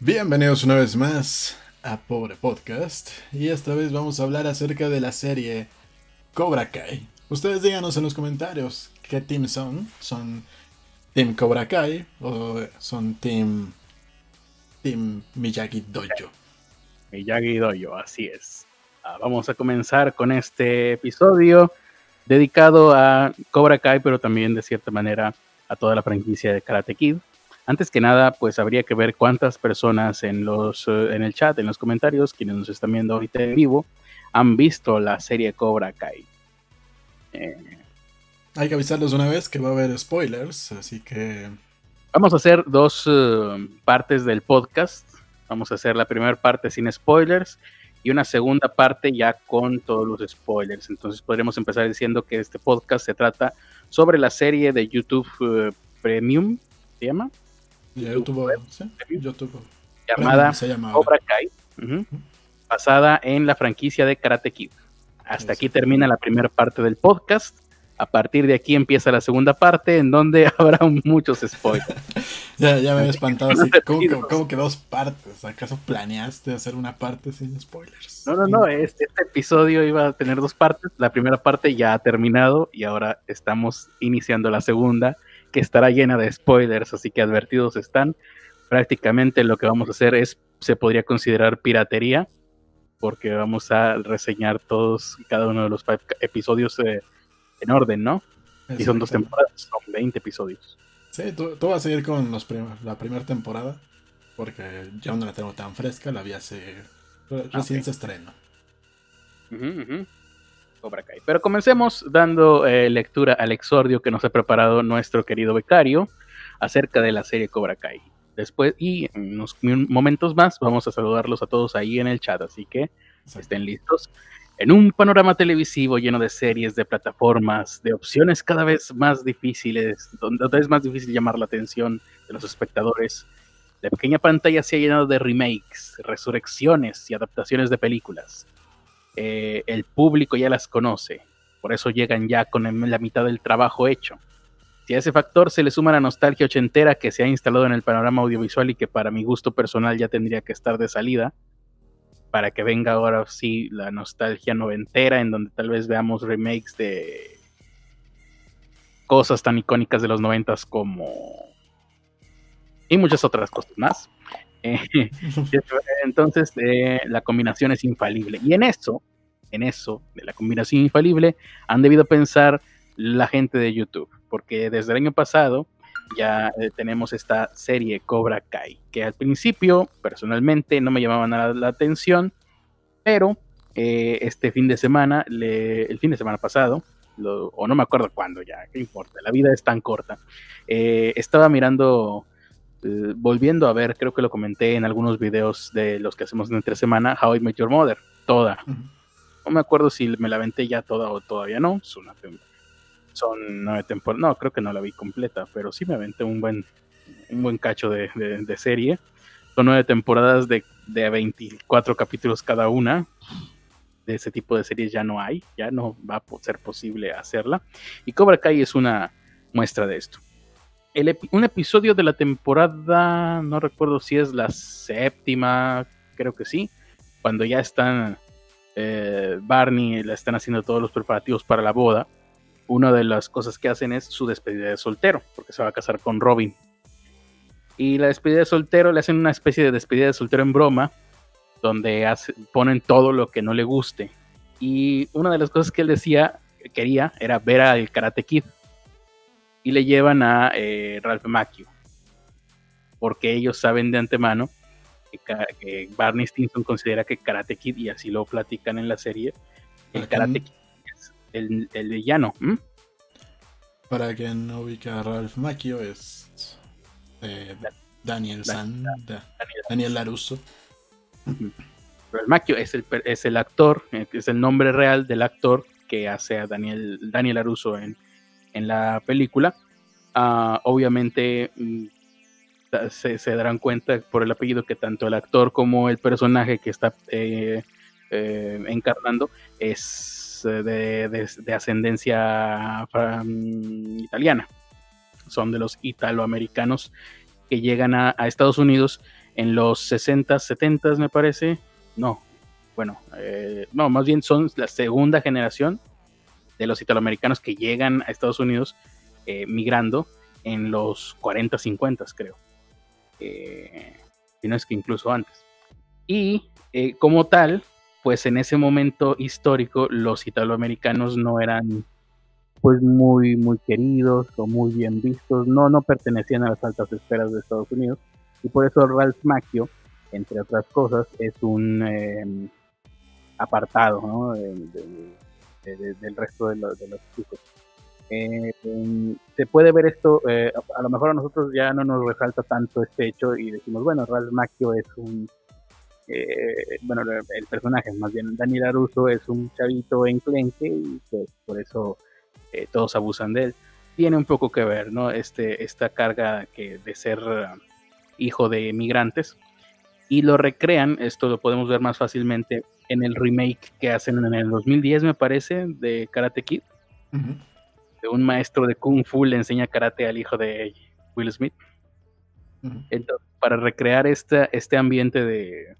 Bienvenidos una vez más a Pobre Podcast y esta vez vamos a hablar acerca de la serie Cobra Kai. Ustedes díganos en los comentarios qué team son. ¿Son Team Cobra Kai o son Team, team Miyagi Dojo? Miyagi Dojo, así es. Ah, vamos a comenzar con este episodio dedicado a Cobra Kai, pero también de cierta manera a toda la franquicia de Karate Kid. Antes que nada, pues habría que ver cuántas personas en los eh, en el chat, en los comentarios, quienes nos están viendo ahorita en vivo, han visto la serie Cobra Kai. Eh, Hay que avisarles una vez que va a haber spoilers, así que vamos a hacer dos eh, partes del podcast. Vamos a hacer la primera parte sin spoilers y una segunda parte ya con todos los spoilers. Entonces podremos empezar diciendo que este podcast se trata sobre la serie de YouTube Premium, ¿se llama? YouTube, YouTube. Llamada Cobra Kai, basada en la franquicia de Karate Kid. Hasta aquí termina la primera parte del podcast. A partir de aquí empieza la segunda parte en donde habrá muchos spoilers. ya, ya me he espantado así. ¿Cómo, que, dos partes? ¿Acaso planeaste hacer una parte sin spoilers? No, no, no. Este, este, episodio iba a tener dos partes. La primera parte ya ha terminado y ahora estamos iniciando la segunda que estará llena de spoilers, así que advertidos están. Prácticamente lo que vamos a hacer es, se podría considerar piratería, porque vamos a reseñar todos, cada uno de los episodios eh, en orden, ¿no? Y son dos temporadas, son 20 episodios. Sí, tú, vas a seguir con los la primera temporada, porque ya no la tengo tan fresca, la vi hace. recién se estreno. Pero comencemos dando eh, lectura al exordio que nos ha preparado nuestro querido becario acerca de la serie Cobra Kai. Después, y en unos momentos más, vamos a saludarlos a todos ahí en el chat, así que estén listos. En un panorama televisivo lleno de series, de plataformas, de opciones cada vez más difíciles, donde es más difícil llamar la atención de los espectadores, la pequeña pantalla se ha llenado de remakes, resurrecciones y adaptaciones de películas eh, el público ya las conoce, por eso llegan ya con la mitad del trabajo hecho. Si a ese factor se le suma la nostalgia ochentera que se ha instalado en el panorama audiovisual y que para mi gusto personal ya tendría que estar de salida, para que venga ahora sí la nostalgia noventera en donde tal vez veamos remakes de cosas tan icónicas de los noventas como y muchas otras cosas más. entonces, eh, la combinación es infalible. Y en eso, en eso, de la combinación infalible, han debido pensar la gente de YouTube, porque desde el año pasado ya eh, tenemos esta serie Cobra Kai, que al principio, personalmente, no me llamaba nada la atención, pero eh, este fin de semana, el fin de semana pasado, o no me acuerdo cuándo ya, qué importa, la vida es tan corta, estaba mirando eh, volviendo a ver, creo que lo comenté en algunos videos de los que hacemos entre semana, How I Met Your Mother, toda. No me acuerdo si me la aventé ya toda o todavía no. Son, son nueve temporadas. No, creo que no la vi completa, pero sí me aventé un buen, un buen cacho de, serie. Son nueve temporadas de, de 24 capítulos cada una. De ese tipo de series ya no hay, ya no va a ser posible hacerla. Y Cobra Kai es una muestra de esto un episodio de la temporada, no recuerdo si es la séptima, creo que sí, cuando ya están eh, Barney, le están haciendo todos los preparativos para la boda, una de las cosas que hacen es su despedida de soltero, porque se va a casar con Robin. Y la despedida de soltero le hacen una especie de despedida de soltero en broma, donde ponen todo lo que no le guste. Y una de las cosas que él decía, quería, era ver al Karate Kid y le llevan a eh, Ralph Macchio. Porque ellos saben de antemano que, Barney Stinson considera que Karate Kid, y así lo platican en la serie, el Karate Kid es el, el villano. Para quien no ubica a Ralph Macchio es eh, Daniel San, Daniel, Laruso. Ralph Macchio es el, es el actor, eh, es el nombre real del actor que hace a Daniel, Daniel Laruso en en la película. Ah, obviamente mm, se, darán cuenta por el apellido que tanto el actor como el personaje que está eh, eh, encarnando es eh, de, ascendencia italiana. Son de los italoamericanos que llegan a, Estados Unidos en los 60, 70 me parece. No, bueno, no, más bien son la segunda generación de los italoamericanos que llegan a Estados Unidos eh, migrando en los 40, 50, creo. Eh, si no es que incluso antes. Y como tal, pues en ese momento histórico los italoamericanos no eran pues muy muy queridos o muy bien vistos, no no pertenecían a las altas esferas de Estados Unidos y por eso Ralph Macchio, entre otras cosas, es un em, apartado ¿no? Del resto de, los chicos. Eh, se puede ver esto, eh, a lo mejor a nosotros ya no nos resalta tanto este hecho y decimos, bueno, Ralph Macchio es un, eh, bueno, el personaje, más bien Daniel Aruso es un chavito enclenque y pues por eso todos abusan de él. Tiene un poco que ver, ¿no? Este, esta carga que de ser hijo de migrantes, y lo recrean, esto lo podemos ver más fácilmente en el remake que hacen en el 2010, me parece, de Karate Kid. De un maestro de Kung Fu le enseña karate al hijo de Will Smith. Entonces, para recrear este, este ambiente de,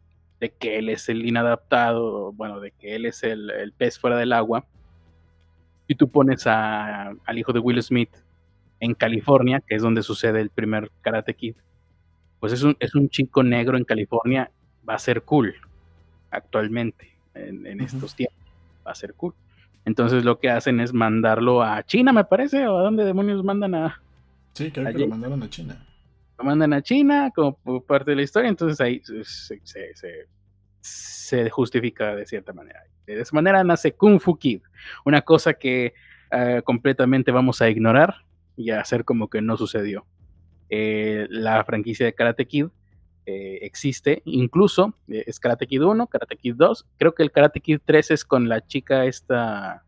que él es el inadaptado, bueno, de que él es el, pez fuera del agua, y tú pones al hijo de Will Smith en California, que es donde sucede el primer Karate Kid, pues es un, es un chico negro en California, va a ser cool actualmente, en, estos tiempos, va a ser cool. Entonces lo que hacen es mandarlo a China, me parece, o a dónde demonios mandan a... Sí, creo que lo mandaron a China. Lo mandan a China como parte de la historia, entonces ahí se, justifica de cierta manera. De esa manera nace Kung Fu Kid, una cosa que eh, completamente vamos a ignorar y a hacer como que no sucedió. Eh, la franquicia de Karate Kid eh, existe, incluso eh, es Karate Kid 1, Karate Kid 2, creo que el Karate Kid 3 es con la chica esta,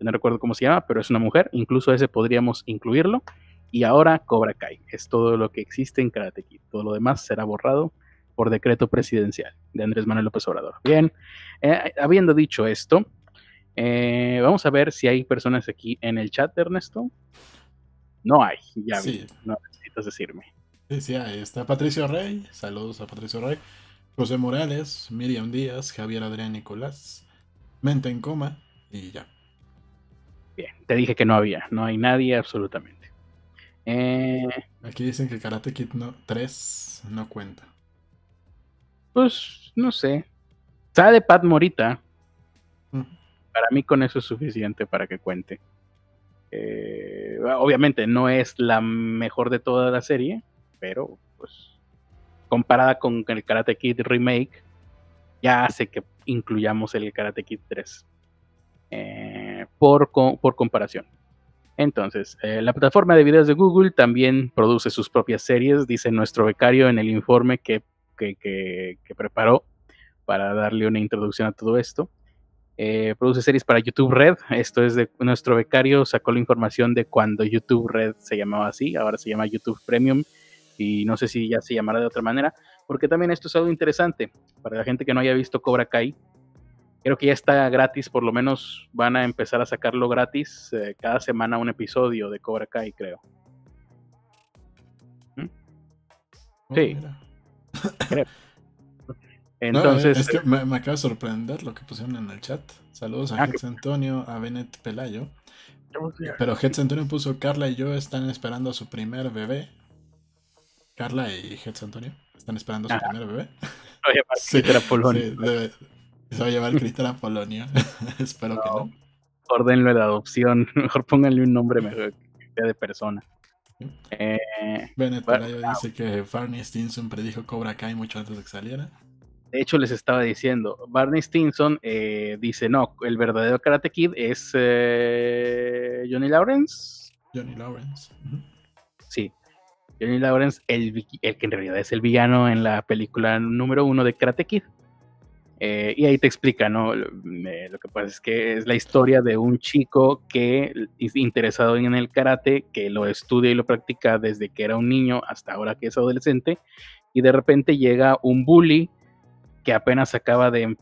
no recuerdo cómo se llama, pero es una mujer, incluso ese podríamos incluirlo, y ahora Cobra Kai, es todo lo que existe en Karate Kid, todo lo demás será borrado por decreto presidencial de Andrés Manuel López Obrador. Bien, habiendo dicho esto, vamos a ver si hay personas aquí en el chat, Ernesto. No hay, ya vi, no necesitas decirme. Sí, sí, ahí está Patricio Rey, saludos a Patricio Rey, José Morales, Miriam Díaz, Javier Adrián Nicolás, Mente en Coma y ya. Bien, te dije que no había, no hay nadie absolutamente. Eh, Aquí dicen que Karate Kid 3 no cuenta. Pues no sé. Sale Pat Morita. Para mí con eso es suficiente para que cuente. Eh, obviamente no es la mejor de toda la serie, pero pues comparada con el Karate Kid Remake, ya hace que incluyamos el Karate Kid 3 eh, por, por comparación. Entonces, eh, la plataforma de videos de Google también produce sus propias series, dice nuestro becario en el informe que preparó para darle una introducción a todo esto. Eh, produce series para YouTube Red. Esto es de nuestro becario, sacó la información de cuando YouTube Red se llamaba así, ahora se llama YouTube Premium y no sé si ya se llamará de otra manera, porque también esto es algo interesante para la gente que no haya visto Cobra Kai. Creo que ya está gratis, por lo menos van a empezar a sacarlo gratis eh, cada semana un episodio de Cobra Kai, creo. ¿Mm? Oh, sí. creo. Entonces. es que me, acaba de sorprender lo que pusieron en el chat. Saludos a ah, Antonio, a Bennett Pelayo. Pero Hetz Antonio puso: Carla y yo están esperando a su primer bebé. Carla y Hetz Antonio están esperando a su primer bebé. Se va a llevar Polonia. se va a llevar Cristal a Polonia. Espero que no. Ordenlo de adopción. Mejor pónganle un nombre mejor que sea de persona. Eh, Bennett Pelayo dice que Barney Stinson predijo Cobra Kai mucho antes de que saliera. De hecho, les estaba diciendo, Barney Stinson eh, dice, no, el verdadero Karate Kid es eh, Johnny Lawrence. Johnny Lawrence. Sí, Johnny Lawrence, el, el, que en realidad es el villano en la película número uno de Karate Kid. Eh, y ahí te explica, ¿no? Lo, que pasa es que es la historia de un chico que es interesado en el karate, que lo estudia y lo practica desde que era un niño hasta ahora que es adolescente, y de repente llega un bully que apenas acaba de,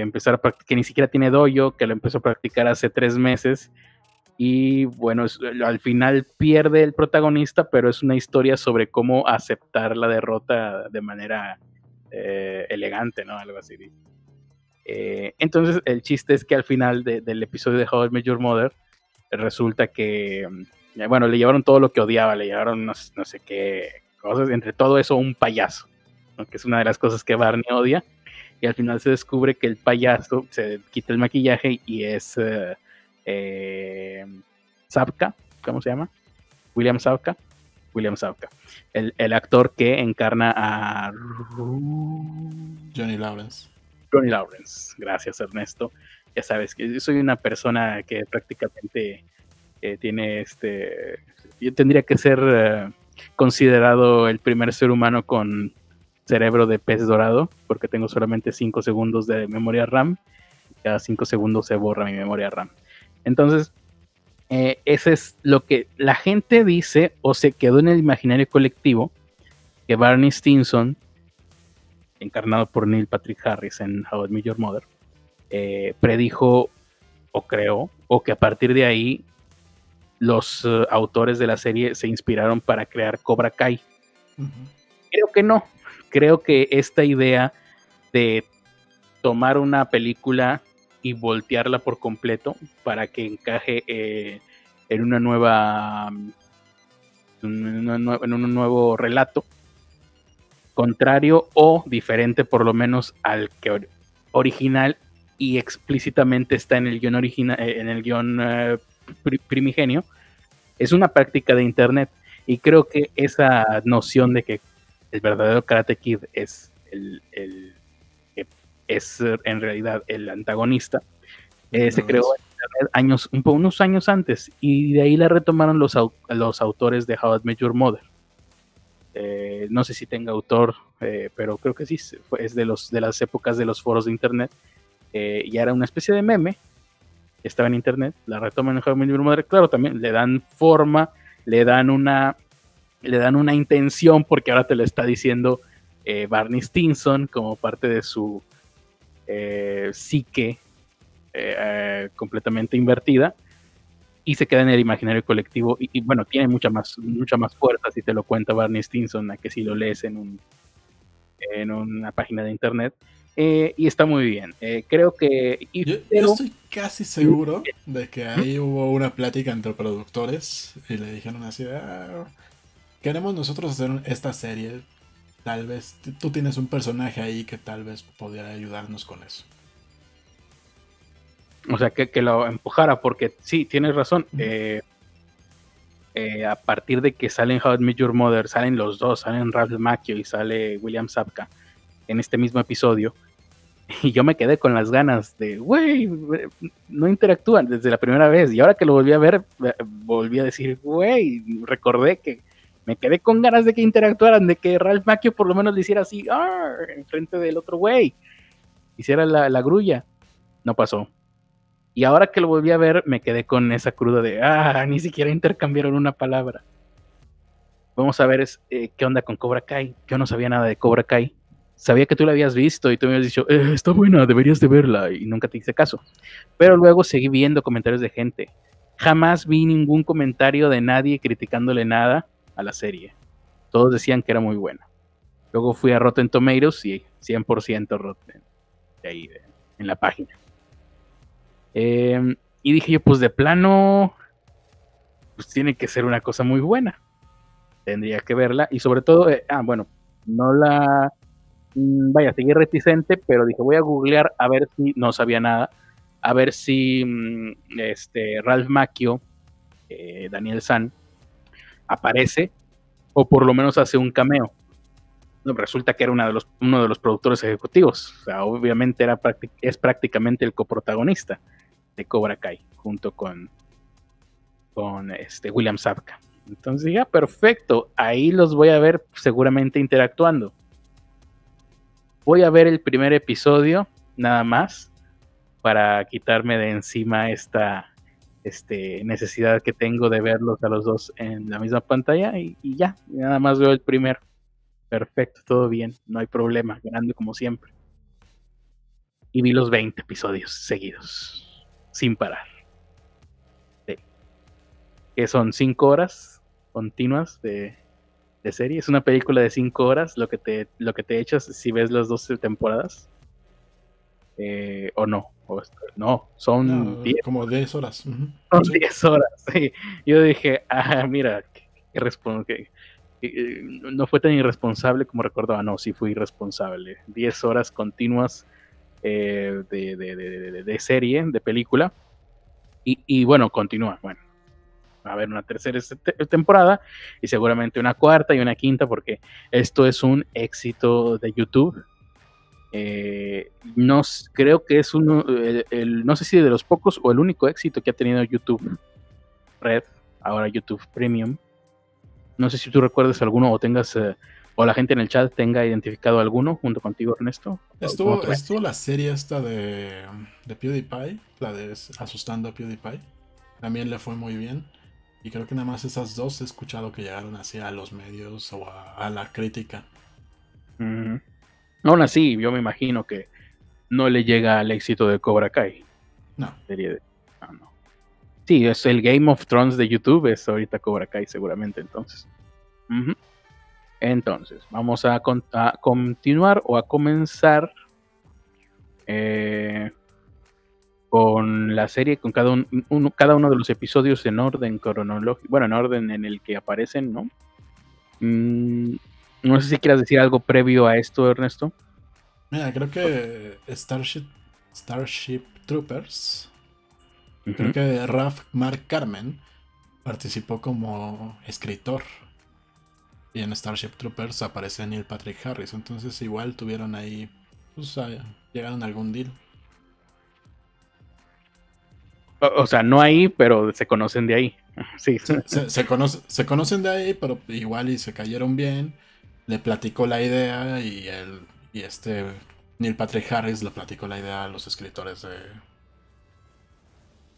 empezar a practicar, que ni siquiera tiene doyo, que lo empezó a practicar hace tres meses Y bueno, al final pierde el protagonista, pero es una historia sobre cómo aceptar la derrota de manera eh, elegante, ¿no? Algo así. Eh, entonces, el chiste es que al final del episodio de How I Met Mother, resulta que, mm, bueno, le llevaron todo lo que odiaba, le llevaron no, sé qué cosas, entre todo eso un payaso, que es una de las cosas que Barney odia. Y al final se descubre que el payaso se quita el maquillaje y es eh, Zapka, ¿cómo se llama? William Zapka. William Zapka. El, el, actor que encarna a Johnny Lawrence. Johnny Lawrence. Gracias, Ernesto. Ya sabes que yo soy una persona que prácticamente eh, tiene este. Yo tendría que ser eh, considerado el primer ser humano con cerebro de pez dorado, porque tengo solamente 5 segundos de memoria RAM. Cada 5 segundos se borra mi memoria RAM. Entonces, eh, ese es lo que la gente dice o se quedó en el imaginario colectivo que Barney Stinson, encarnado por Neil Patrick Harris en How I Met Your Mother, eh, predijo o creó, o que a partir de ahí los eh, autores de la serie se inspiraron para crear Cobra Kai. Creo que no. Creo que esta idea de tomar una película y voltearla por completo para que encaje eh, en una nueva en un nuevo relato contrario o diferente por lo menos al que original y explícitamente está en el guion original eh, en el guion eh, primigenio es una práctica de internet. Y creo que esa noción de que el verdadero Karate Kid es el es en realidad el antagonista, eh, se creó en Internet años, unos años antes y de ahí la retomaron los, los autores de How I Met Your Mother. Eh, no sé si tenga autor, eh, pero creo que sí, es de, los, de las épocas de los foros de Internet. y era una especie de meme, estaba en Internet, la retoman en How I Met Your Mother. Claro, también le dan forma, le dan una, le dan una intención, porque ahora te lo está diciendo Barney Stinson como parte de su eh, psique eh, eh, completamente invertida y se queda en el imaginario colectivo y, bueno, tiene mucha más, mucha más fuerza si te lo cuenta Barney Stinson a que si lo lees en, un, en una página de internet. y está muy bien. creo que... yo, estoy casi seguro de que ahí hubo una plática entre productores y le dijeron así, ah, queremos nosotros hacer esta serie, Tal vez tú tienes un personaje ahí que tal vez pudiera ayudarnos con eso. O sea, que, lo empujara, porque sí, tienes razón. Eh, eh, a partir de que salen How I Met Your Mother, salen los dos, salen Ralph Macchio y sale William Sapka en este mismo episodio. Y yo me quedé con las ganas de, güey, no interactúan desde la primera vez. Y ahora que lo volví a ver, volví a decir, güey, recordé que me quedé con ganas de que interactuaran, de que Ralph Macchio por lo menos le hiciera así, en frente del otro güey, hiciera la, grulla. No pasó. Y ahora que lo volví a ver, me quedé con esa cruda de, ah, ni siquiera intercambiaron una palabra. Vamos a ver eh, qué onda con Cobra Kai. Yo no sabía nada de Cobra Kai. Sabía que tú la habías visto y tú me habías dicho, eh, está buena, deberías de verla. Y nunca te hice caso. Pero luego seguí viendo comentarios de gente. Jamás vi ningún comentario de nadie criticándole nada a la serie. Todos decían que era muy buena. Luego fui a Rotten Tomatoes y 100% Rotten de ahí, en la página. Em, y dije yo, pues de plano, pues tiene que ser una cosa muy buena. Tendría que verla. Y sobre todo, eh, ah, bueno, no la... Mm, vaya, seguí reticente, pero dije, voy a googlear a ver si no sabía nada. A ver si mm, este, Ralph Macchio, eh, Daniel San, aparece o por lo menos hace un cameo. resulta que era uno de los, uno de los productores ejecutivos. Obviamente era es prácticamente el coprotagonista de Cobra Kai, junto con, con este William Zabka. Entonces, ya, perfecto. Ahí los voy a ver seguramente interactuando. Voy a ver el primer episodio, nada más, para quitarme de encima esta, este, necesidad que tengo de verlos a los dos en la misma pantalla y, ya, nada más veo el primero. Perfecto, todo bien, no hay problema, grande como siempre. Y vi los 20 episodios seguidos, sin parar. que son cinco horas continuas de, de serie. Es una película de cinco horas lo que te, lo que te echas si ves las 12 temporadas. Eh, o no, no, son como 10 horas. Son 10 horas, sí. Yo dije, ah, mira, que, que, no fue tan irresponsable como recordaba, no, sí fui irresponsable. 10 horas continuas eh, de, de, de, de, serie, de película. Y, y bueno, continúa, bueno, a haber una tercera temporada y seguramente una cuarta y una quinta porque esto es un éxito de YouTube. Eh, no creo que es uno, el, no sé si de los pocos o el único éxito que ha tenido YouTube Red, ahora YouTube Premium. No sé si tú recuerdas alguno o tengas eh, o la gente en el chat tenga identificado alguno junto contigo, Ernesto. Estuvo, estuvo la serie esta de, de PewDiePie, la de Asustando a PewDiePie. También le fue muy bien. Y creo que nada más esas dos he escuchado que llegaron así a los medios o a, la crítica. Aún así, yo me imagino que no le llega al éxito de Cobra Kai. No. Serie de... no. Sí, es el Game of Thrones de YouTube, es ahorita Cobra Kai seguramente entonces. Entonces, vamos a, a, continuar o a comenzar eh, con la serie, con cada, uno, cada uno de los episodios en orden cronológico, bueno, en orden en el que aparecen, ¿no? Mm, no sé si quieras decir algo previo a esto, Ernesto. Mira, creo que Starship, Starship Troopers, creo que Raf Mark Carmen participó como escritor. Y en Starship Troopers aparece Neil Patrick Harris. Entonces igual tuvieron ahí, pues, llegaron a algún deal. O, sea, no ahí, pero se conocen de ahí. Sí. Se, se, conocen de ahí, pero igual y se cayeron bien. Le platicó la idea y el, y este Neil Patrick Harris le platicó la idea a los escritores de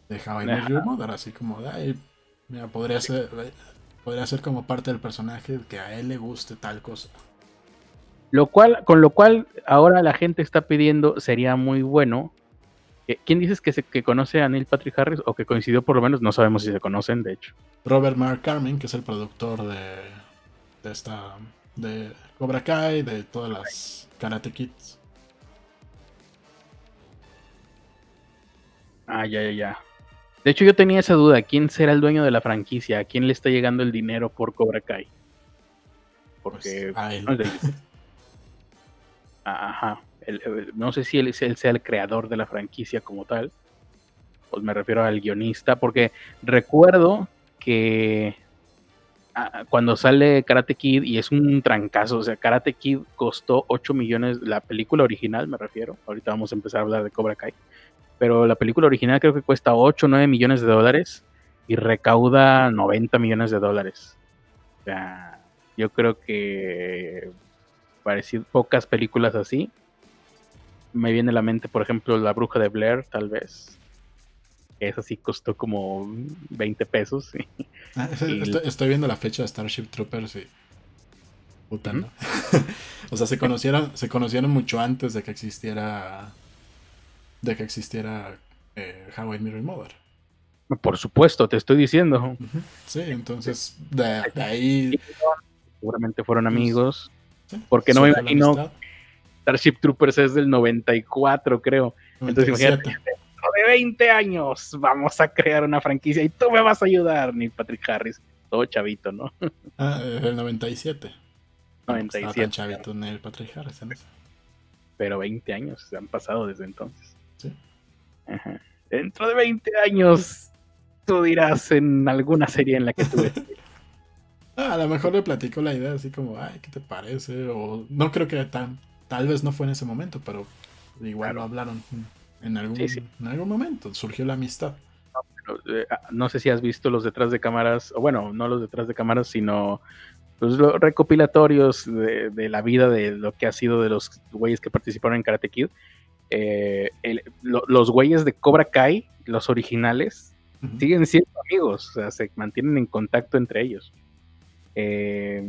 de How I Met Your Mother, así como de mira, podría ser podría ser como parte del personaje que a él le guste tal cosa. Lo cual, con lo cual ahora la gente está pidiendo sería muy bueno ¿Quién dices que, se, que conoce a Neil Patrick Harris o que coincidió por lo menos? No sabemos si se conocen, de hecho. Robert Mark Carmen, que es el productor de, de esta de Cobra Kai, de todas las Karate Kids. Ah, ya, ya, ya. De hecho, yo tenía esa duda. ¿Quién será el dueño de la franquicia? ¿A quién le está llegando el dinero por Cobra Kai? Porque. Pues, a él. Ajá no sé si él, sea el creador de la franquicia como tal, pues me refiero al guionista, porque recuerdo que ah, cuando sale Karate Kid y es un trancazo, o sea, Karate Kid costó 8 millones, la película original me refiero, ahorita vamos a empezar a hablar de Cobra Kai, pero la película original creo que cuesta 8 o 9 millones de dólares y recauda 90 millones de dólares. O sea, yo creo que parecido pocas películas así me viene a la mente, por ejemplo, La Bruja de Blair, tal vez. Esa sí costó como 20 pesos. Ah, estoy, viendo la fecha de Starship Troopers y. Puta, ¿no? o sea, se conocieron, se conocieron mucho antes de que existiera. De que existiera eh, How I Met Mother. Por supuesto, te estoy diciendo. Sí, entonces de, ahí. Seguramente fueron amigos. porque no me imagino Starship Troopers es del 94, creo. Entonces imagínate, de 20 años vamos a crear una franquicia y tú me vas a ayudar, ni Patrick Harris. Todo chavito, ¿no? Ah, el 97. 97. chavito Neil Patrick Harris Pero 20 años se han pasado desde entonces. Sí. Dentro de 20 años tú dirás en alguna serie en la que tú ah, a lo mejor le platico la idea así como, ay, ¿qué te parece? O no creo que tan Tal vez no fue en ese momento, pero igual lo hablaron en algún, en algún momento. Surgió la amistad. Eh, ah, no, sé si has visto los detrás de cámaras, o bueno, no los detrás de cámaras, sino pues, los recopilatorios de, la vida de lo que ha sido de los güeyes que participaron en Karate Kid. Eh, los güeyes de Cobra Kai, los originales, siguen siendo amigos, o sea, se mantienen en contacto entre ellos. Eh,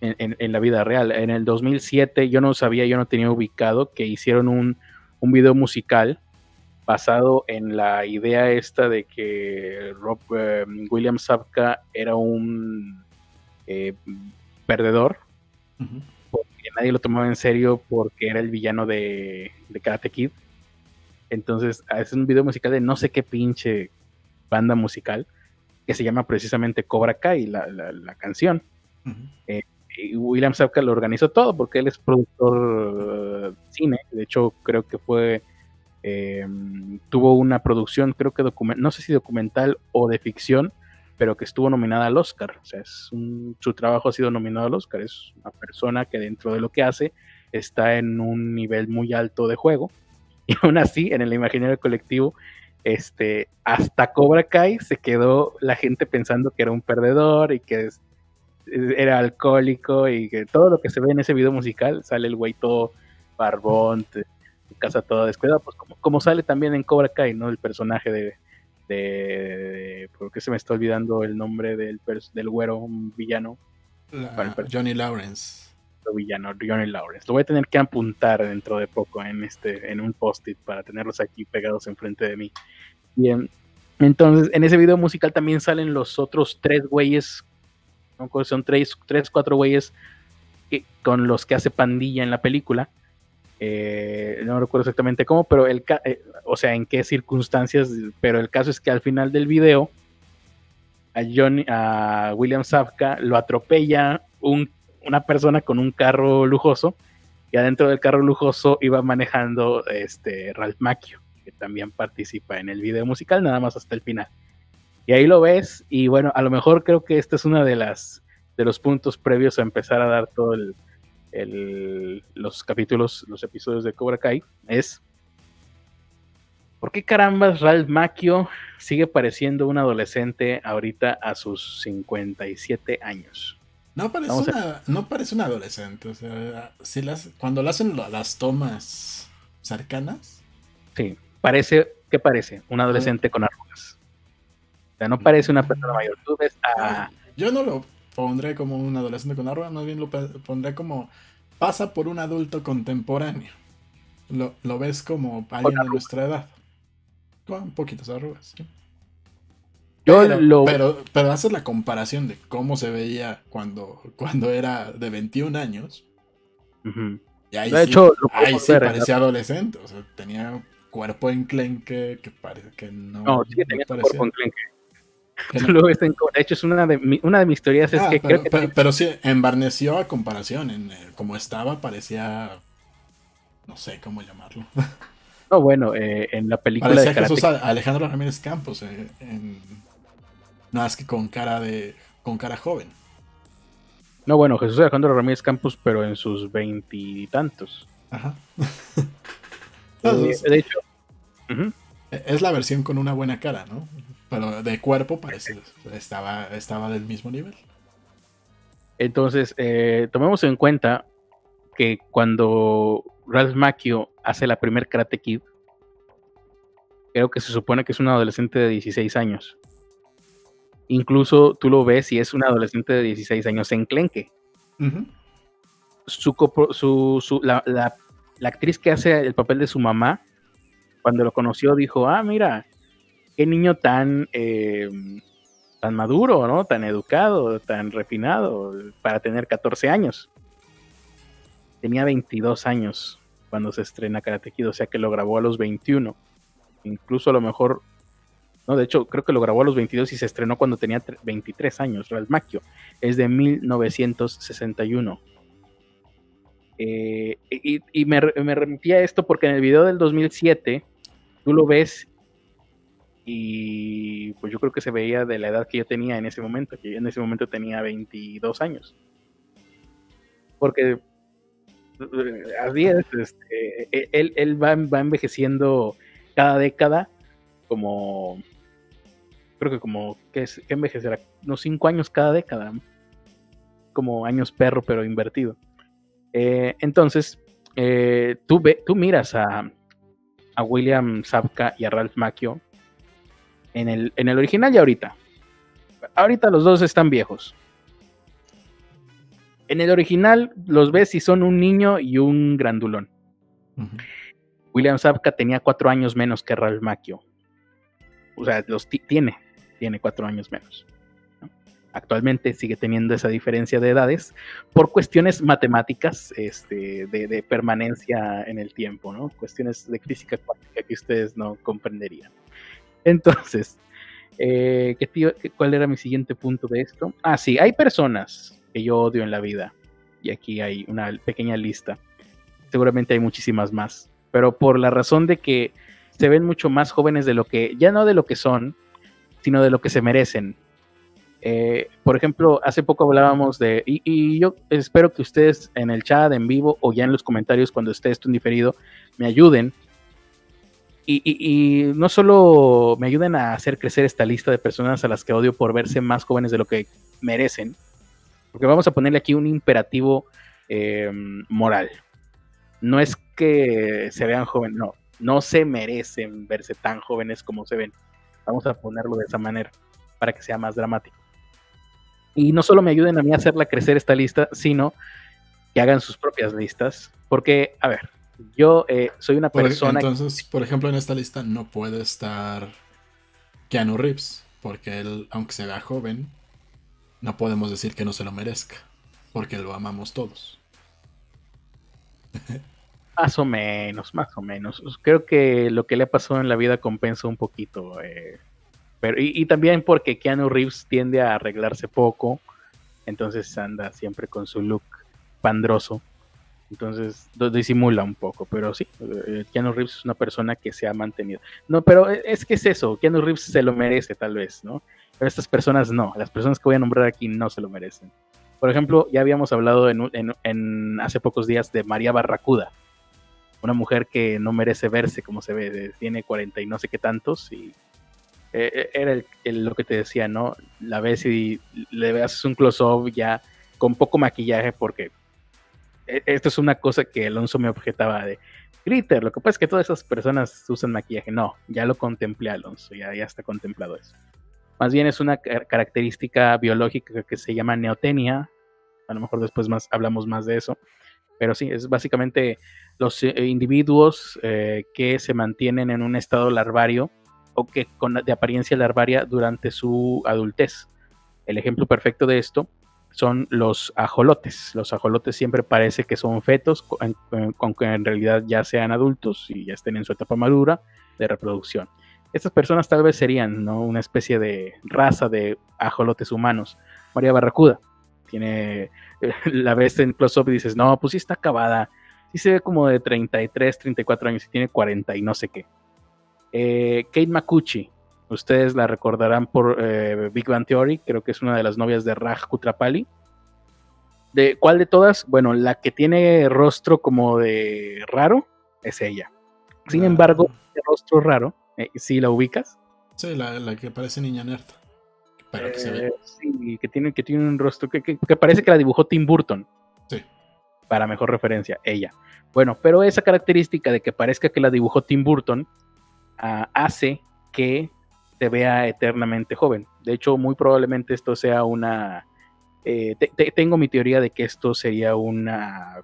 en, la vida real. En el 2007 yo no sabía, yo no tenía ubicado que hicieron un, un video musical basado en la idea esta de que Rob eh, William Sapka era un eh, perdedor, porque nadie lo tomaba en serio porque era el villano de, Karate Kid. Entonces, es un video musical de no sé qué pinche banda musical que se llama precisamente Cobra Kai, la, la, canción. Eh, y William Sapka lo organizó todo porque él es productor de cine. De hecho, creo que fue Em, tuvo una producción, creo que no sé si documental o de ficción, pero que estuvo nominada al Oscar. O sea, es su trabajo ha sido nominado al Oscar. Es una persona que dentro de lo que hace está en un nivel muy alto de juego. Y aún así, en el imaginario colectivo, este, hasta Cobra Kai se quedó la gente pensando que era un perdedor y que era alcohólico y que todo lo que se ve en ese video musical sale el güey todo barbón, casa toda descuidada, pues como, como sale también en Cobra Kai, ¿no? El personaje de, de, ¿por qué se me está olvidando el nombre del, del güero, un villano? Johnny Lawrence. Villano, Johnny Lawrence. Lo voy a tener que apuntar dentro de poco en este, en un post-it para tenerlos aquí pegados enfrente de mí. Bien. Entonces, en ese video musical también salen los otros tres güeyes, son tres, tres cuatro güeyes con los que hace pandilla en la película eh, no recuerdo exactamente cómo, pero el eh, o sea, en qué circunstancias, pero el caso es que al final del video a, Johnny, a William Safka lo atropella una persona con un carro lujoso y adentro del carro lujoso iba manejando este Ralph Macchio, que también participa en el video musical, nada más hasta el final. Y ahí lo ves y bueno, a lo mejor creo que este es uno de las de los puntos previos a empezar a dar todo el, los capítulos, los episodios de Cobra Kai, es ¿por qué carambas Ralph Macchio sigue pareciendo un adolescente ahorita a sus 57 años? No parece, una, no parece un adolescente, o sea, si las, cuando le hacen las tomas cercanas. Sí, parece, ¿qué parece? Un adolescente con arrugas. O sea, no parece una persona mayor. Tú ves a... Yo no lo pondré como un adolescente con arrugas, más bien lo pondré como pasa por un adulto contemporáneo. Lo, ves como alguien de nuestra edad. Con poquitas arrugas. Yo pero, lo... pero, pero, haces la comparación de cómo se veía cuando, cuando era de 21 años. Y ahí de sí, hecho, ahí sí parecía adolescente. O sea, tenía cuerpo enclenque que parece que no. No, sí tenía cuerpo enclenque de hecho, es una de, una de mis teorías. Es ah, que pero, creo que pero, sí, embarneció a comparación. En, eh, como estaba, parecía. No sé cómo llamarlo. No, bueno, eh, en la película parecía de Jesús Alejandro Ramírez Campos. Eh, nada más que con cara de. con cara joven. No, bueno, Jesús Alejandro Ramírez Campos, pero en sus veintitantos. Ajá. de hecho. Es la versión con una buena cara, ¿no? Pero de cuerpo parece estaba, estaba del mismo nivel. Entonces, eh, tomemos en cuenta que cuando Ralph Macchio hace la primer Karate Kid, creo que se supone que es un adolescente de 16 años. Incluso tú lo ves y es un adolescente de 16 años en Clenque. su, la, la, actriz que hace el papel de su mamá, cuando lo conoció, dijo: Ah, mira, qué niño tan, eh, tan maduro, ¿no? Tan educado, tan refinado para tener 14 años. Tenía 22 años cuando se estrena Karate Kid, o sea que lo grabó a los 21. Incluso a lo mejor, no, de hecho creo que lo grabó a los 22 y se estrenó cuando tenía 23 años, Ralph Macchio. Es de 1961. Eh, y, me, me remitía a esto porque en el video del 2007 tú lo ves y pues yo creo que se veía de la edad que yo tenía en ese momento, que en ese momento tenía 22 años. Porque eh, así es, este, e, él, él va, envejeciendo cada década como, creo que como, ¿qué, envejecerá? Unos 5 años cada década, como años perro pero invertido. Eh, entonces, eh, tú, ve, tú miras a, a William Sapka y a Ralph Macchio en el, en el original y ahorita. Ahorita los dos están viejos. En el original los ves y son un niño y un grandulón. William Zabka tenía cuatro años menos que Ralph Macchio. O sea, los tiene, tiene cuatro años menos. Actualmente sigue teniendo esa diferencia de edades por cuestiones matemáticas este, de, permanencia en el tiempo, ¿no? Cuestiones de física cuántica que ustedes no comprenderían. Entonces, eh, ¿cuál era mi siguiente punto de esto? Ah, sí, hay personas que yo odio en la vida. Y aquí hay una pequeña lista. Seguramente hay muchísimas más. Pero por la razón de que se ven mucho más jóvenes de lo que, ya no de lo que son, sino de lo que se merecen. Eh, por ejemplo, hace poco hablábamos de, y, yo espero que ustedes en el chat, en vivo o ya en los comentarios cuando esté esto en diferido, me ayuden. Y, no solo me ayuden a hacer crecer esta lista de personas a las que odio por verse más jóvenes de lo que merecen, porque vamos a ponerle aquí un imperativo eh, moral. No es que se vean jóvenes, no, no se merecen verse tan jóvenes como se ven. Vamos a ponerlo de esa manera para que sea más dramático. Y no solo me ayuden a mí a hacerla crecer esta lista, sino que hagan sus propias listas. Porque, a ver, yo eh, soy una persona. Entonces, por ejemplo, en esta lista no puede estar Keanu Reeves, porque él, aunque se vea joven, no podemos decir que no se lo merezca, porque lo amamos todos. Más o menos, más o menos. Creo que lo que le ha pasado en la vida compensa un poquito. Eh, pero, y, también porque Keanu Reeves tiende a arreglarse poco, entonces anda siempre con su look pandroso. Entonces disimula un poco, pero sí, eh, Keanu Reeves es una persona que se ha mantenido. No, pero es que es eso, Keanu Reeves se lo merece tal vez, ¿no? Pero estas personas no, las personas que voy a nombrar aquí no se lo merecen. Por ejemplo, ya habíamos hablado en, en hace pocos días de María Barracuda, una mujer que no merece verse como se ve, tiene 40 y no sé qué tantos y eh, eh, era lo que te decía, ¿no? La ves y le haces un close-up ya con poco maquillaje porque esto es una cosa que Alonso me objetaba de Gritter, lo que pasa es que todas esas personas usan maquillaje. No, ya lo contemplé Alonso, ya, ya está contemplado eso. Más bien es una característica biológica que se llama neotenia. A lo mejor después más hablamos más de eso. Pero sí, es básicamente los eh, individuos eh, que se mantienen en un estado larvario o que de apariencia larvaria durante su adultez. El ejemplo perfecto de esto son los ajolotes. Los ajolotes siempre parece que son fetos, aunque en realidad ya sean adultos y ya estén en su etapa madura de reproducción. Estas personas tal vez serían ¿no? una especie de raza de ajolotes humanos. María Barracuda tiene la ves en close-up y dices, no, pues sí está acabada. Sí se ve como de 33, 34 años y tiene 40 y no sé qué. Eh, Kate Makuchi, ustedes la recordarán por eh, Big Bang Theory, creo que es una de las novias de Raj Kutrapali. ¿De cuál de todas? Bueno, la que tiene rostro como de raro es ella. Sin embargo, el rostro raro, eh, ¿sí la ubicas? Sí, la, que parece niña nerd. Que se. Eh, sí, que tiene, que tiene un rostro que, parece que la dibujó Tim Burton. Sí. Para mejor referencia, ella. Bueno, pero esa característica de que parezca que la dibujó Tim Burton ah, hace que se vea eternamente joven. De hecho, muy probablemente esto sea una... Eh, tengo mi teoría de que esto sería una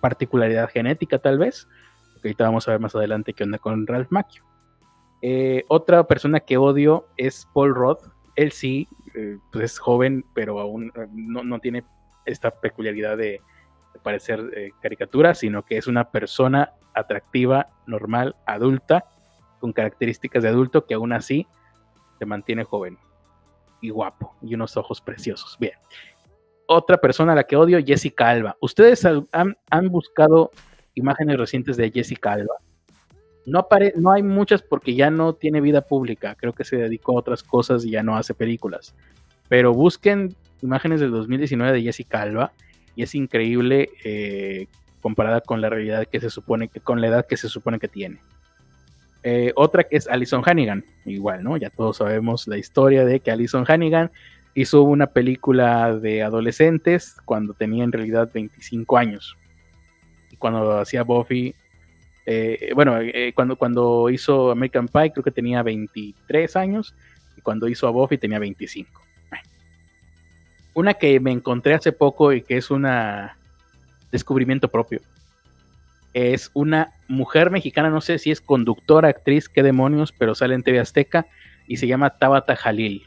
particularidad genética tal vez, porque ahorita vamos a ver más adelante qué onda con Ralph Macchio. Eh, otra persona que odio es Paul Roth, él sí, eh, pues es joven, pero aún eh, no, tiene esta peculiaridad de, parecer eh, caricatura, sino que es una persona atractiva, normal, adulta, con características de adulto que aún así se mantiene joven y guapo y unos ojos preciosos. Bien. Otra persona a la que odio, Jessica Alba. ¿Ustedes han, buscado imágenes recientes de Jessica Alba? No, no hay muchas porque ya no tiene vida pública, creo que se dedicó a otras cosas y ya no hace películas. Pero busquen imágenes del 2019 de Jessica Alba y es increíble eh, comparada con la realidad que se supone que, con la edad que se supone que tiene. Eh, otra que es Alison Hannigan, igual, ¿no? Ya todos sabemos la historia de que Alison Hannigan hizo una película de adolescentes cuando tenía en realidad 25 años. Y cuando hacía Buffy eh, bueno, eh, cuando, cuando hizo American Pie creo que tenía 23 años y cuando hizo a Buffy tenía 25. Una que me encontré hace poco y que es un descubrimiento propio. Es una mujer mexicana, no sé si es conductora, actriz, qué demonios, pero sale en TV Azteca y se llama Tabata Jalil.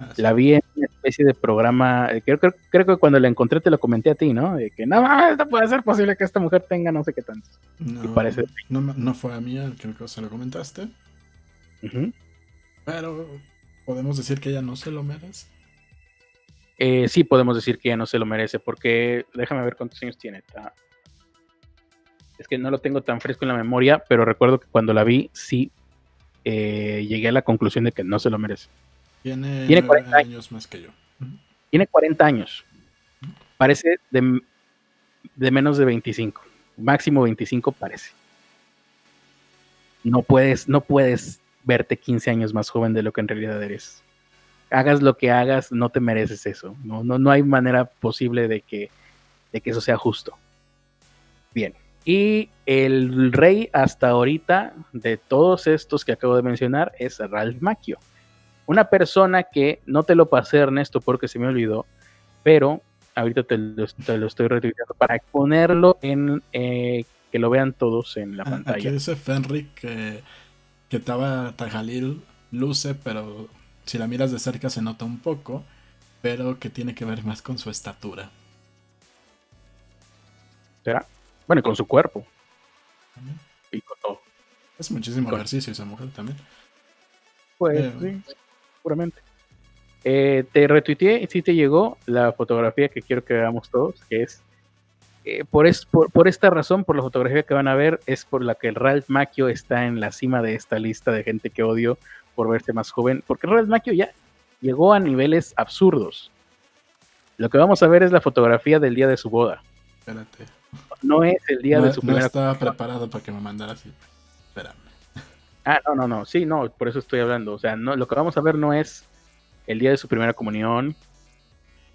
Ah, la vi en una especie de programa, eh, creo, que cuando la encontré te lo comenté a ti, ¿no? De que no, no puede ser posible que esta mujer tenga no sé qué tanto. No, parece... no, fue a mí, creo que se lo comentaste. Pero podemos decir que ella no se lo merece. Eh, sí, podemos decir que ella no se lo merece, porque déjame ver cuántos años tiene. Es que no lo tengo tan fresco en la memoria, pero recuerdo que cuando la vi, sí eh, llegué a la conclusión de que no se lo merece. Tiene, 40 años más que yo. Tiene 40 años. Parece de, de menos de 25. Máximo 25 parece. No puedes, no puedes verte 15 años más joven de lo que en realidad eres. Hagas lo que hagas, no te mereces eso. No, no, no hay manera posible de que, de que eso sea justo. Bien. Y el rey hasta ahorita de todos estos que acabo de mencionar es Ralph Macchio. Una persona que no te lo pasé, Ernesto, porque se me olvidó, pero ahorita te lo, estoy retuiteando para ponerlo en eh, que lo vean todos en la ah, pantalla. Aquí dice Fenric que, que Taba Tajalil luce, pero si la miras de cerca se nota un poco, pero que tiene que ver más con su estatura. ¿Será? Bueno, y con su cuerpo. Y con todo. Es muchísimo ejercicio esa mujer también. Pues eh, sí seguramente. Eh, te retuiteé, si te llegó la fotografía que quiero que veamos todos, que es eh, por, es, por, esta razón, por la fotografía que van a ver, es por la que Ralph Macchio está en la cima de esta lista de gente que odio por verse más joven, porque Ralph Macchio ya llegó a niveles absurdos. Lo que vamos a ver es la fotografía del día de su boda. Espérate. No es el día de su no estaba preparado para que me mandara así. Espérame. Ah, no, no, no, sí, no, por eso estoy hablando. O sea, no, lo que vamos a ver no es el día de su primera comunión,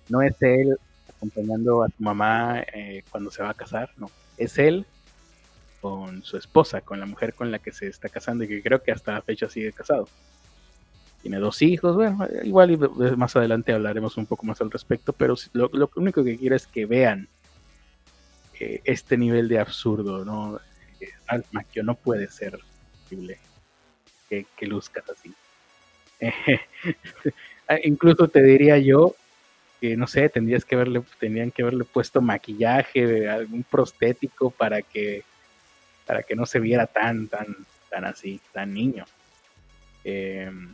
no es él acompañando a su mamá eh, cuando se va a casar, no, es él con su esposa, con la mujer con la que se está casando y que creo que hasta la fecha sigue casado. Tiene dos hijos, bueno, igual más adelante hablaremos un poco más al respecto, pero lo, único que quiero es que vean eh, este nivel de absurdo, ¿no? Eh, Al no puede ser posible que, luzcas así. Ah, incluso te diría yo que no sé, tendrías que verle, tendrían que haberle puesto maquillaje, algún prostético para que para que no se viera tan, tan, tan así, tan niño. Em,